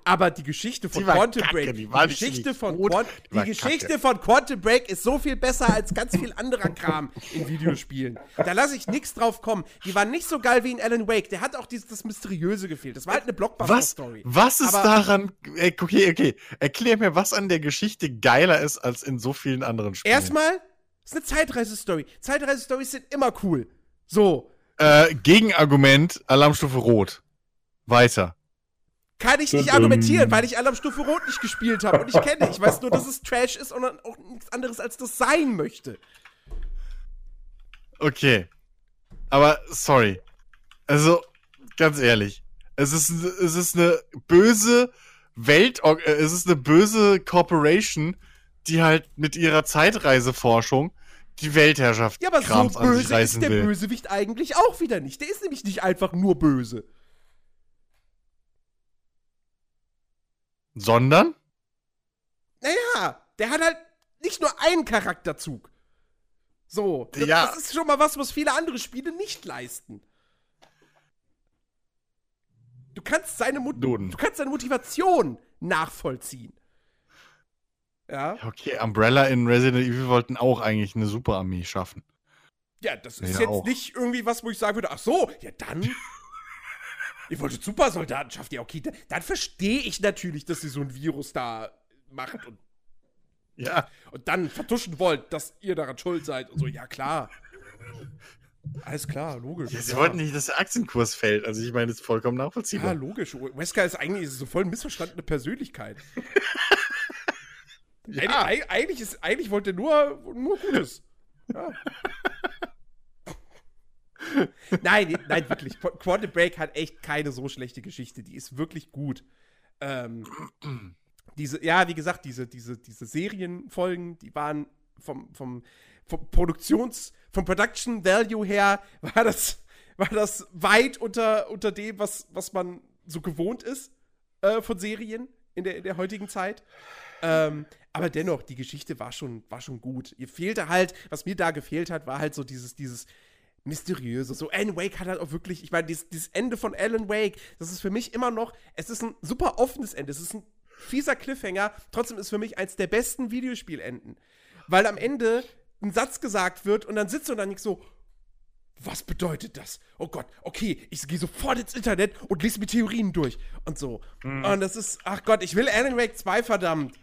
Aber die Geschichte von Quantum kacke, Break, die die, Geschichte von Quant die Geschichte von Quantum Break ist so viel besser als ganz viel anderer Kram in Videospielen. Da lasse ich nichts drauf kommen. Die war nicht so geil wie in Alan Wake. Der hat auch dieses das Mysteriöse gefehlt. Das war halt eine Was, Blockbuster-Story. was ist Aber- daran, äh, okay, okay, erklär mir, was an der Geschichte geiler ist als in so vielen anderen Spielen. Erstmal ist eine Zeitreise-Story. Zeitreise-Stories sind immer cool. So, Äh, Gegenargument, Alarmstufe Rot. Weiter. Kann ich nicht argumentieren, weil ich Alarmstufe Rot nicht gespielt habe und ich kenne. Ich weiß nur, dass es Trash ist und auch nichts anderes als das sein möchte. Okay. Aber, sorry. Also, ganz ehrlich. Es ist, es ist eine böse Welt, es ist eine böse Corporation, die halt mit ihrer Zeitreiseforschung die Weltherrschaft Ja, aber Krams so böse ist der will. Bösewicht eigentlich auch wieder nicht. Der ist nämlich nicht einfach nur böse. Sondern? Naja, der hat halt nicht nur einen Charakterzug. So, das, Ja. das ist schon mal was, was viele andere Spiele nicht leisten. Du kannst seine, Mut Nun. du kannst seine Motivation nachvollziehen. Ja, Ja, Okay, Umbrella in Resident Evil wollten auch eigentlich eine Superarmee schaffen. ja, das ist Ja, jetzt auch. nicht irgendwie was, wo ich sagen würde, ach so, ja dann. [laughs] ihr wolltet Supersoldaten schaffen, ja okay, dann, dann verstehe ich natürlich, dass sie so ein Virus da macht und Ja. und dann vertuschen wollt, dass ihr daran schuld seid und so. Ja, klar. Alles klar, logisch. ja sie ja. wollten nicht, dass der Aktienkurs fällt. Also ich meine, das ist vollkommen Ja, nachvollziehbar. logisch. Wesker ist eigentlich so voll missverstandene Persönlichkeit. [laughs] Eig eig eigentlich, ist, eigentlich wollte er nur, nur Gutes. Ja. Nein, nein, wirklich. Qu- Quantum Break hat echt keine so schlechte Geschichte. Die ist wirklich gut. Ähm, diese, ja, wie gesagt, diese, diese, diese Serienfolgen, die waren vom, vom, vom Produktions-, vom Production Value her, war das, war das weit unter, unter dem, was, was man so gewohnt ist äh, von Serien in der, in der heutigen Zeit. Ähm, aber dennoch, die Geschichte war schon, war schon gut. Ihr fehlte halt, was mir da gefehlt hat, war halt so dieses, dieses Mysteriöse. So, Alan Wake hat halt auch wirklich, ich meine, dieses, dieses Ende von Alan Wake, das ist für mich immer noch, es ist ein super offenes Ende. Es ist ein fieser Cliffhanger, trotzdem ist für mich eins der besten Videospielenden. Weil am Ende ein Satz gesagt wird und dann sitzt du und dann nicht so, was bedeutet das? Oh Gott, okay, ich gehe sofort ins Internet und lese mir Theorien durch und so. Und das ist, ach Gott, ich will Alan Wake 2, verdammt.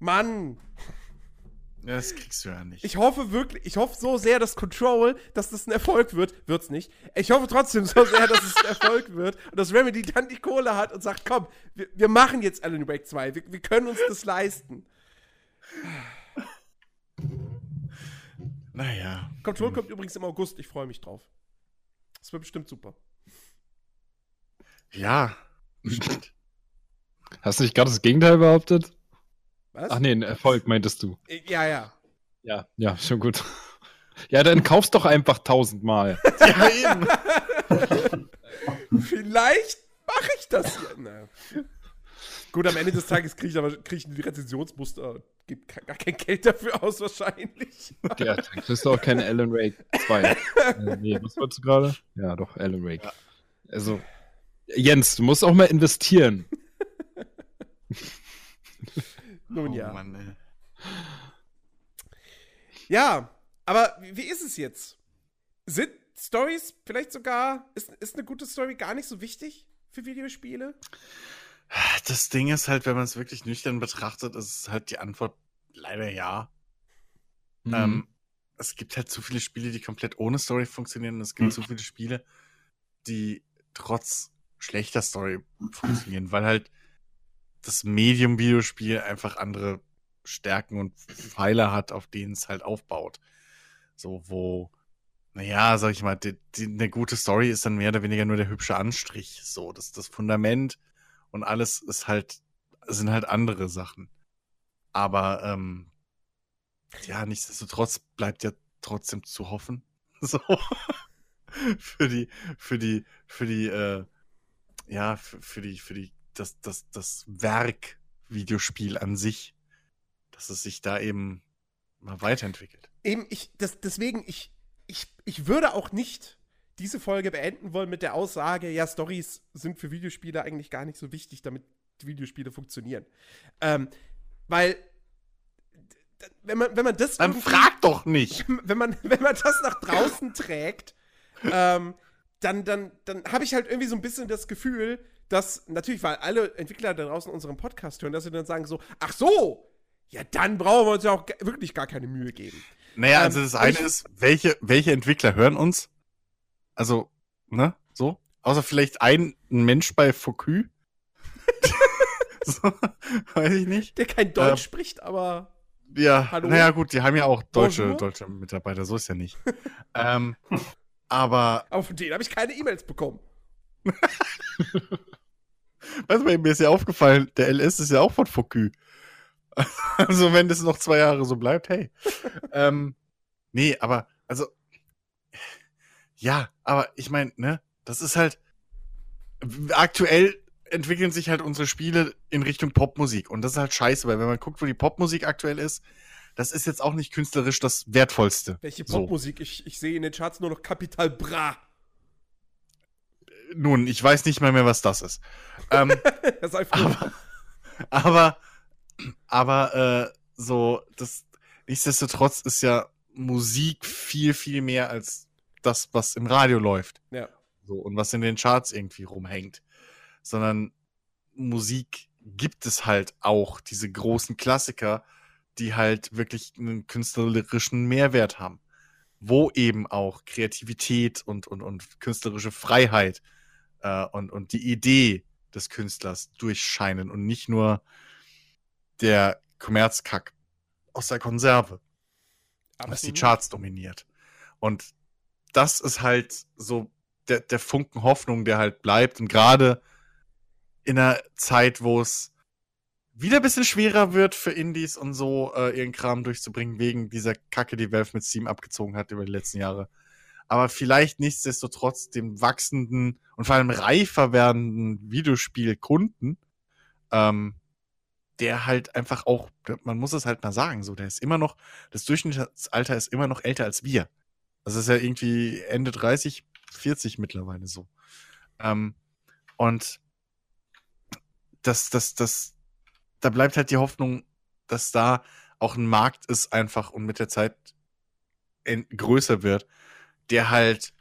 Mann, Ja, das kriegst du ja nicht. ich hoffe wirklich, ich hoffe so sehr, dass Control, dass das ein Erfolg wird. Wird's nicht. Ich hoffe trotzdem so sehr, dass es ein Erfolg wird und dass Remedy dann die Kohle hat und sagt, komm, wir, wir machen jetzt Alan Wake 2. Wir, wir können uns das leisten. naja. Control kommt übrigens im August. Ich freue mich drauf. Das wird bestimmt super. Ja. [laughs] Hast du nicht gerade das Gegenteil behauptet? Was? Ach nee, ein Erfolg meintest du. Äh, Ja, ja. Ja, ja, schon gut. [laughs] Ja, dann kaufst doch einfach tausendmal. [laughs] ja, eben. Vielleicht mache ich das hier. Na. Gut, am Ende des Tages kriege ich aber krieg ich die Rezensionsmuster. Gibt gar kein Geld dafür aus, wahrscheinlich. Ja, dann kriegst du auch keine Alan Wake 2. [laughs] äh, nee, was wolltest du gerade? Ja, doch, Alan Wake. Ja. Also, Jens, du musst auch mal investieren. Nun Oh, ja. Mann, ey. Ja, aber wie ist es jetzt? Sind Stories vielleicht sogar, ist, ist eine gute Story gar nicht so wichtig für Videospiele? Das Ding ist halt, wenn man es wirklich nüchtern betrachtet, ist halt die Antwort leider ja. Mhm. Ähm, es gibt halt zu viele Spiele, die komplett ohne Story funktionieren und es gibt Mhm. zu viele Spiele, die trotz schlechter Story funktionieren, weil halt das Medium-Videospiel einfach andere Stärken und Pfeiler hat, auf denen es halt aufbaut. So, wo, naja, sag ich mal, die, die, eine gute Story ist dann mehr oder weniger nur der hübsche Anstrich. So, das, das Fundament und alles ist halt, sind halt andere Sachen. Aber, ähm, ja, nichtsdestotrotz bleibt ja trotzdem zu hoffen. [laughs] So. für die, für die, für die, äh, ja, für, für die, für die, das, das, das Werk Videospiel an sich, dass es sich da eben mal weiterentwickelt. Eben, ich, das, deswegen, ich, ich, ich würde auch nicht diese Folge beenden wollen mit der Aussage, ja, Stories sind für Videospiele eigentlich gar nicht so wichtig, damit Videospiele funktionieren. Ähm, weil, wenn man, wenn man das Dann frag doch nicht! [laughs] wenn man, wenn man das nach draußen trägt, [laughs] ähm, dann, dann, dann habe ich halt irgendwie so ein bisschen das Gefühl, dass, natürlich, weil alle Entwickler da draußen unseren Podcast hören, dass sie dann sagen so, ach so, ja, dann brauchen wir uns ja auch wirklich gar keine Mühe geben. Naja, Ähm, also das eine ich- ist, welche, welche Entwickler hören uns? Also, ne, so? Außer vielleicht ein Mensch bei Focus. [laughs] so, weiß ich nicht. Der kein Deutsch Ähm, spricht, aber Ja, Hallo? naja, gut, die haben ja auch deutsche, Bonjour? deutsche Mitarbeiter, so ist ja nicht. ähm, aber, [laughs] aber von denen habe ich keine E-Mails bekommen. [laughs] weißt du, mir ist ja aufgefallen, der LS ist ja auch von Focus. [laughs] also, wenn das noch zwei Jahre so bleibt, hey. [laughs] ähm, nee, aber, also, ja, aber ich meine, ne, das ist halt, aktuell entwickeln sich halt unsere Spiele in Richtung Popmusik. Und das ist halt scheiße, weil wenn man guckt, wo die Popmusik aktuell ist, das ist jetzt auch nicht künstlerisch das Wertvollste. Welche So. Popmusik? Ich, ich sehe in den Charts nur noch Capital Bra. Nun, ich weiß nicht mal mehr, was das ist. ähm, [laughs] Das froh. aber, aber, aber, äh, so, das, nichtsdestotrotz ist ja Musik viel, viel mehr als das, was im Radio läuft. Ja. So, und was in den Charts irgendwie rumhängt. Sondern Musik gibt es halt auch, diese großen Klassiker, die halt wirklich einen künstlerischen Mehrwert haben. Wo eben auch Kreativität und, und, und künstlerische Freiheit äh, und, und die Idee des Künstlers durchscheinen und nicht nur der Kommerzkack aus der Konserve, was die Absolut. Charts dominiert. Und das ist halt so der, der Funken Hoffnung, der halt bleibt. Und gerade in einer Zeit, wo es wieder ein bisschen schwerer wird für Indies und so, äh, ihren Kram durchzubringen, wegen dieser Kacke, die Valve mit Steam abgezogen hat über die letzten Jahre. Aber vielleicht nichtsdestotrotz dem wachsenden und vor allem reifer werdenden Videospielkunden, ähm, der halt einfach auch, man muss es halt mal sagen, so, der ist immer noch, das Durchschnittsalter ist immer noch älter als wir. Das ist ja irgendwie Ende 30, 40 mittlerweile so. Ähm, und das, das, das, da bleibt halt die Hoffnung, dass da auch ein Markt ist einfach und mit der Zeit größer wird, der halt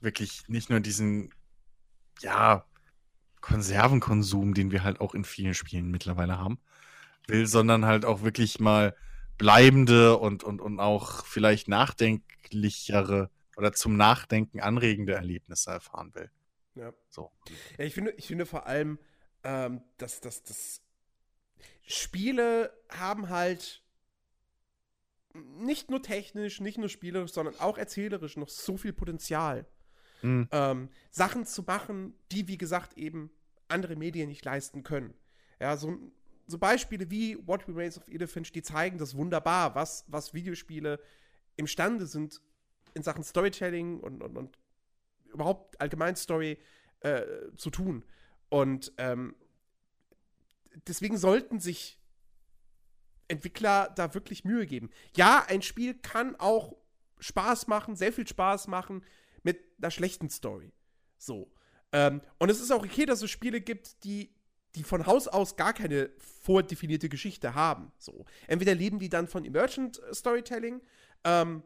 wirklich nicht nur diesen, ja, Konservenkonsum, den wir halt auch in vielen Spielen mittlerweile haben, will, sondern halt auch wirklich mal bleibende und, und, und auch vielleicht nachdenklichere oder zum Nachdenken anregende Erlebnisse erfahren will. Ja. So. Ja, ich finde, ich finde vor allem, ähm, dass, dass, dass Spiele haben halt nicht nur technisch, nicht nur spielerisch, sondern auch erzählerisch noch so viel Potenzial. Mhm. Ähm, Sachen zu machen, die, wie gesagt, eben andere Medien nicht leisten können. Ja, so, so Beispiele wie What Remains of Edith Finch, die zeigen das wunderbar, was, was Videospiele imstande sind, in Sachen Storytelling und, und, und überhaupt allgemein Story äh, zu tun. Und ähm, deswegen sollten sich Entwickler da wirklich Mühe geben. Ja, ein Spiel kann auch Spaß machen, sehr viel Spaß machen mit einer schlechten Story. So. Ähm, und es ist auch okay, dass es Spiele gibt, die, die von Haus aus gar keine vordefinierte Geschichte haben. So. Entweder leben die dann von Emergent Storytelling, ähm,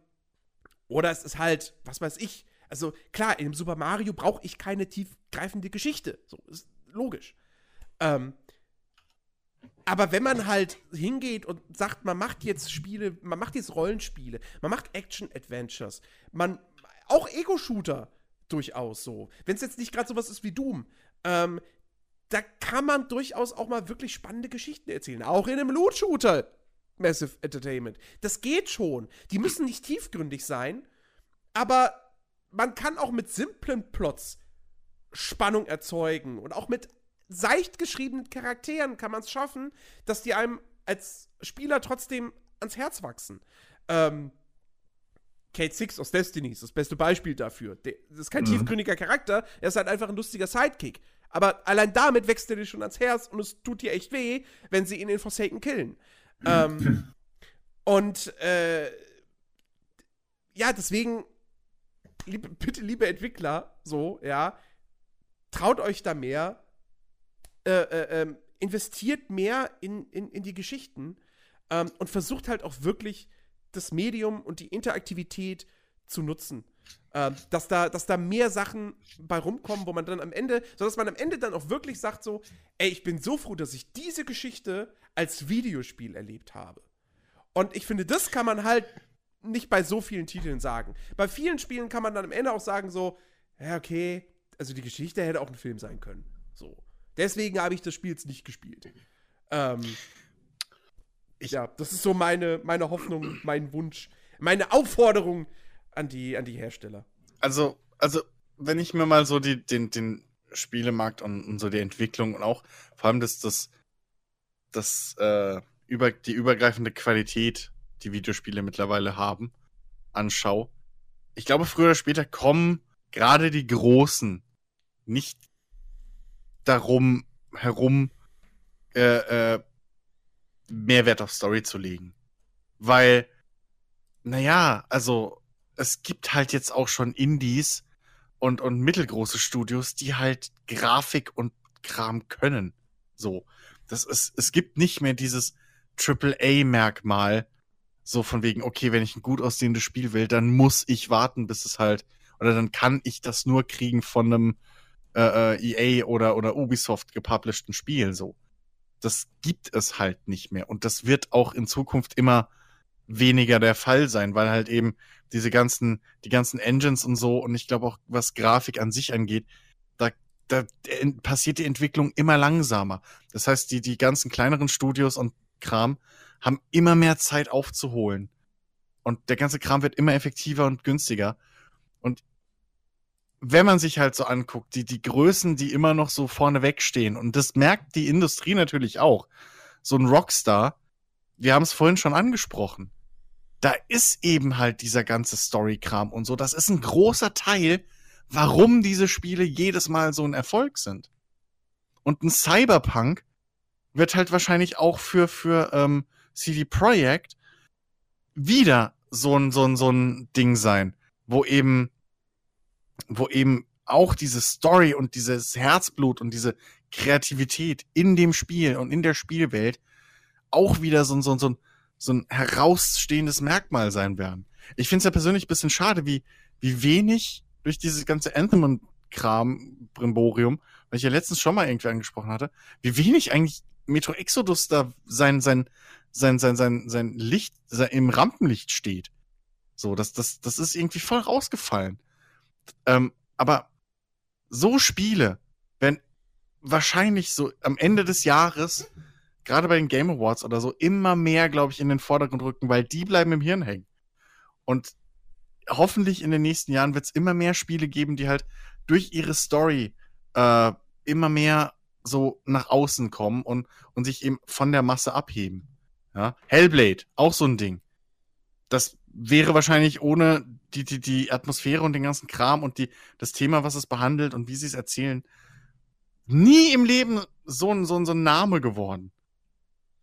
oder es ist halt, was weiß ich. Also klar, in dem Super Mario brauche ich keine tiefgreifende Geschichte. So, ist logisch. Ähm, aber wenn man halt hingeht und sagt, man macht jetzt Spiele, man macht jetzt Rollenspiele, man macht Action-Adventures, man auch Ego-Shooter durchaus so. Wenn es jetzt nicht gerade sowas ist wie Doom, ähm, da kann man durchaus auch mal wirklich spannende Geschichten erzählen. Auch in einem Loot-Shooter. Massive Entertainment. Das geht schon. Die müssen nicht tiefgründig sein, aber man kann auch mit simplen Plots Spannung erzeugen und auch mit seicht geschriebenen Charakteren kann man es schaffen, dass die einem als Spieler trotzdem ans Herz wachsen. Ähm, Kate Six aus Destiny ist das beste Beispiel dafür. Der, das ist kein mhm. tiefgründiger Charakter, er ist halt einfach ein lustiger Sidekick. Aber allein damit wächst er dir schon ans Herz und es tut dir echt weh, wenn sie ihn in Forsaken killen. [clears throat] ähm, und äh, ja, deswegen, liebe, bitte, liebe Entwickler, so, ja, traut euch da mehr, äh, äh, ähm, investiert mehr in, in, in die Geschichten ähm, und versucht halt auch wirklich das Medium und die Interaktivität zu nutzen. Ähm, dass, da, dass da mehr Sachen bei rumkommen, wo man dann am Ende, sodass man am Ende dann auch wirklich sagt so, ey, ich bin so froh, dass ich diese Geschichte als Videospiel erlebt habe. Und ich finde, das kann man halt nicht bei so vielen Titeln sagen. Bei vielen Spielen kann man dann am Ende auch sagen so, ja, okay, also die Geschichte hätte auch ein Film sein können. So. Deswegen habe ich das Spiel jetzt nicht gespielt. Ähm, ich, ja, das ist so meine, meine Hoffnung, mein Wunsch, meine Aufforderung an die, an die Hersteller. Also, also, wenn ich mir mal so die, den, den Spielemarkt und, und so die Entwicklung und auch vor allem das, das, das, äh, über, die übergreifende Qualität, die Videospiele mittlerweile haben, anschaue. Ich glaube, früher oder später kommen gerade die Großen nicht darum herum, äh, äh, Mehrwert auf Story zu legen. Weil, naja, also es gibt halt jetzt auch schon Indies und, und mittelgroße Studios, die halt Grafik und Kram können. So. Das ist, es gibt nicht mehr dieses AAA-Merkmal, so von wegen, okay, wenn ich ein gut aussehendes Spiel will, dann muss ich warten, bis es halt, oder dann kann ich das nur kriegen von einem äh, äh EA oder, oder Ubisoft gepublishten Spiel, so. Das gibt es halt nicht mehr. Und das wird auch in Zukunft immer weniger der Fall sein, weil halt eben diese ganzen, die ganzen Engines und so, und ich glaube auch, was Grafik an sich angeht, da, da passiert die Entwicklung immer langsamer. Das heißt, die, die ganzen kleineren Studios und Kram haben immer mehr Zeit aufzuholen. Und der ganze Kram wird immer effektiver und günstiger. Und wenn man sich halt so anguckt, die, die Größen, die immer noch so vorne wegstehen, und das merkt die Industrie natürlich auch. So ein Rockstar, wir haben es vorhin schon angesprochen. Da ist eben halt dieser ganze Story-Kram und so. Das ist ein großer Teil, warum diese Spiele jedes Mal so ein Erfolg sind. Und ein Cyberpunk wird halt wahrscheinlich auch für, für ähm, CD Projekt wieder so ein, so ein, so ein Ding sein, wo eben, wo eben auch diese Story und dieses Herzblut und diese Kreativität in dem Spiel und in der Spielwelt auch wieder so, ein so, so, ein, so ein herausstehendes Merkmal sein werden. Ich finde es ja persönlich ein bisschen schade, wie, wie wenig durch dieses ganze Anthem und Kram, Brimborium, weil ich ja letztens schon mal irgendwie angesprochen hatte, wie wenig eigentlich Metro Exodus da sein, sein, sein, sein, sein, sein Licht sein, im Rampenlicht steht. So, das, das, das ist irgendwie voll rausgefallen. Ähm, aber so Spiele, wenn wahrscheinlich so am Ende des Jahres, gerade bei den Game Awards oder so, immer mehr, glaube ich, in den Vordergrund rücken, weil die bleiben im Hirn hängen. Und hoffentlich in den nächsten Jahren wird es immer mehr Spiele geben, die halt durch ihre Story äh, immer mehr so nach außen kommen und, und sich eben von der Masse abheben. Ja? Hellblade, auch so ein Ding. Das wäre wahrscheinlich ohne die, die, die Atmosphäre und den ganzen Kram und die, das Thema, was es behandelt und wie sie es erzählen, nie im Leben so ein, so ein, so ein Name geworden.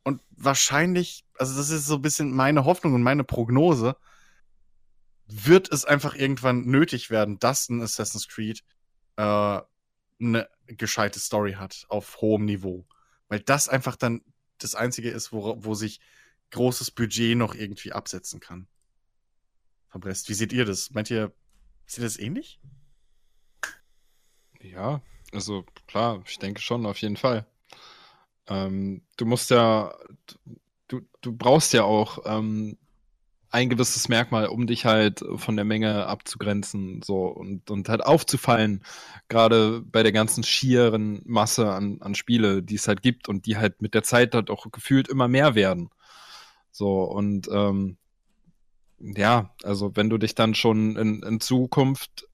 Und wahrscheinlich, also das ist so ein bisschen meine Hoffnung und meine Prognose, wird es einfach irgendwann nötig werden, dass ein Assassin's Creed äh, eine gescheite Story hat auf hohem Niveau. Weil das einfach dann das Einzige ist, wo, wo sich großes Budget noch irgendwie absetzen kann. Verpresst. Wie seht ihr das? Meint ihr, seht ihr das ähnlich? Ja, also klar, ich denke schon, auf jeden Fall. Ähm, du musst ja, du, du brauchst ja auch ähm, ein gewisses Merkmal, um dich halt von der Menge abzugrenzen, so und, und halt aufzufallen, gerade bei der ganzen schieren Masse an, an Spiele, die es halt gibt und die halt mit der Zeit halt auch gefühlt immer mehr werden. So, und ähm, ja, also wenn du dich dann schon in, in Zukunft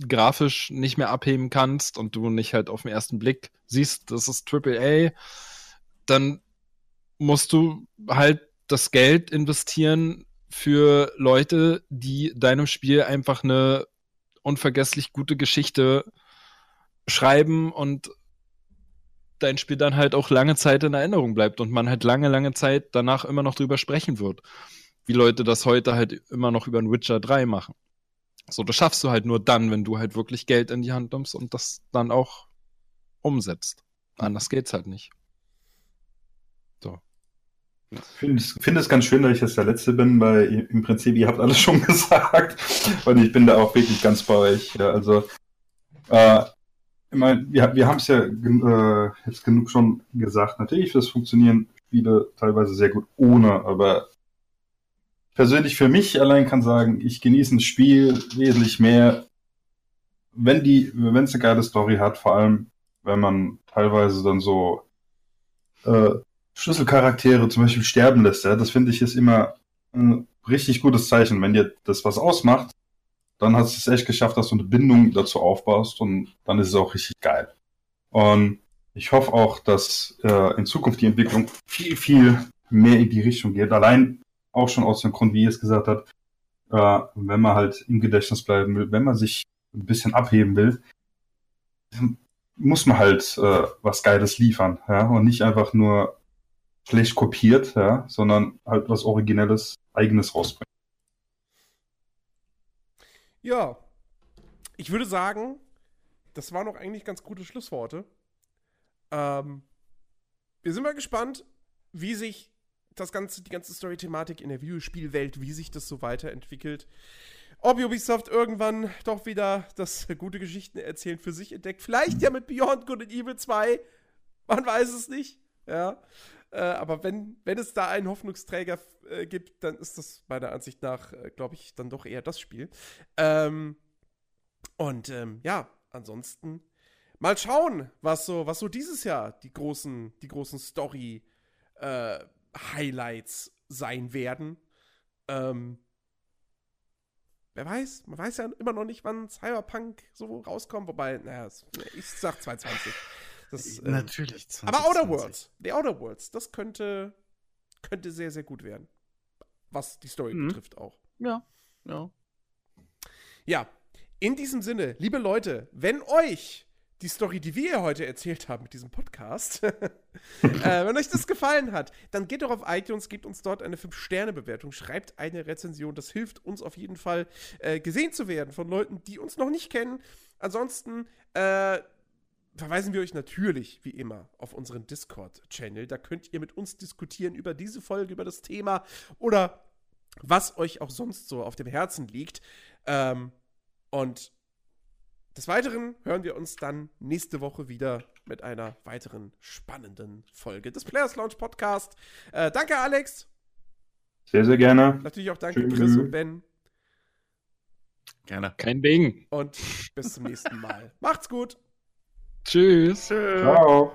grafisch nicht mehr abheben kannst und du nicht halt auf den ersten Blick siehst, das ist AAA, dann musst du halt das Geld investieren für Leute, die deinem Spiel einfach eine unvergesslich gute Geschichte schreiben und dein Spiel dann halt auch lange Zeit in Erinnerung bleibt und man halt lange, lange Zeit danach immer noch drüber sprechen wird. Wie Leute das heute halt immer noch über ein Witcher 3 machen. So, das schaffst du halt nur dann, wenn du halt wirklich Geld in die Hand nimmst und das dann auch umsetzt. Anders geht's halt nicht. Ich finde es, find ganz schön, dass ich jetzt der Letzte bin, weil im Prinzip, ihr habt alles schon [laughs] gesagt. Und ich bin da auch wirklich ganz bei euch. Ja, also, äh, ich meine, wir, wir haben es ja äh, jetzt genug schon gesagt. Natürlich, das funktionieren Spiele teilweise sehr gut ohne, aber persönlich für mich allein kann sagen, ich genieße ein Spiel wesentlich mehr, wenn die, wenn es eine geile Story hat, vor allem wenn man teilweise dann so äh, Schlüsselcharaktere zum Beispiel sterben lässt, ja, das finde ich ist immer ein richtig gutes Zeichen. Wenn dir das was ausmacht, dann hast du es echt geschafft, dass du eine Bindung dazu aufbaust und dann ist es auch richtig geil. Und ich hoffe auch, dass äh, in Zukunft die Entwicklung viel, viel mehr in die Richtung geht. Allein auch schon aus dem Grund, wie ihr es gesagt habt, äh, wenn man halt im Gedächtnis bleiben will, wenn man sich ein bisschen abheben will, muss man halt äh, was Geiles liefern, ja, und nicht einfach nur schlecht kopiert, ja, sondern halt was Originelles, Eigenes rausbringen. Ja, ich würde sagen, das waren noch eigentlich ganz gute Schlussworte. Ähm, wir sind mal gespannt, wie sich das ganze, die ganze Story-Thematik in der Videospielwelt, wie sich das so weiterentwickelt. Ob Ubisoft irgendwann doch wieder das [laughs] gute Geschichten erzählen für sich entdeckt. Vielleicht ja mit Beyond Good and Evil 2. Man weiß es nicht. Ja. Äh, aber wenn, wenn es da einen Hoffnungsträger äh, gibt, dann ist das meiner Ansicht nach, äh, glaube ich, dann doch eher das Spiel. Ähm, und ähm, ja, ansonsten mal schauen, was so, was so dieses Jahr die großen, die großen Story-Highlights äh, sein werden. Ähm, wer weiß, man weiß ja immer noch nicht, wann Cyberpunk so rauskommt, wobei, naja, ich sag 2020. Das, ähm, Natürlich. 20, aber Outer Worlds, The Outer Worlds, das könnte, könnte sehr, sehr gut werden. Was die Story Mhm. betrifft auch. Ja. ja. Ja, in diesem Sinne, liebe Leute, wenn euch die Story, die wir heute erzählt haben mit diesem Podcast, [laughs] äh, wenn euch das gefallen hat, dann geht doch auf iTunes, gebt uns dort eine 5-Sterne-Bewertung, schreibt eine Rezension. Das hilft uns auf jeden Fall, äh, gesehen zu werden von Leuten, die uns noch nicht kennen. Ansonsten äh, verweisen wir euch natürlich, wie immer, auf unseren Discord-Channel. Da könnt ihr mit uns diskutieren über diese Folge, über das Thema oder was euch auch sonst so auf dem Herzen liegt. Ähm, und des Weiteren hören wir uns dann nächste Woche wieder mit einer weiteren spannenden Folge des Players Lounge Podcast. Äh, danke, Alex. Sehr, sehr gerne. Natürlich auch danke, Tschüss. Chris und Ben. Gerne. Kein Ding. Und bis zum nächsten Mal. Macht's gut. Tschüss. Ciao.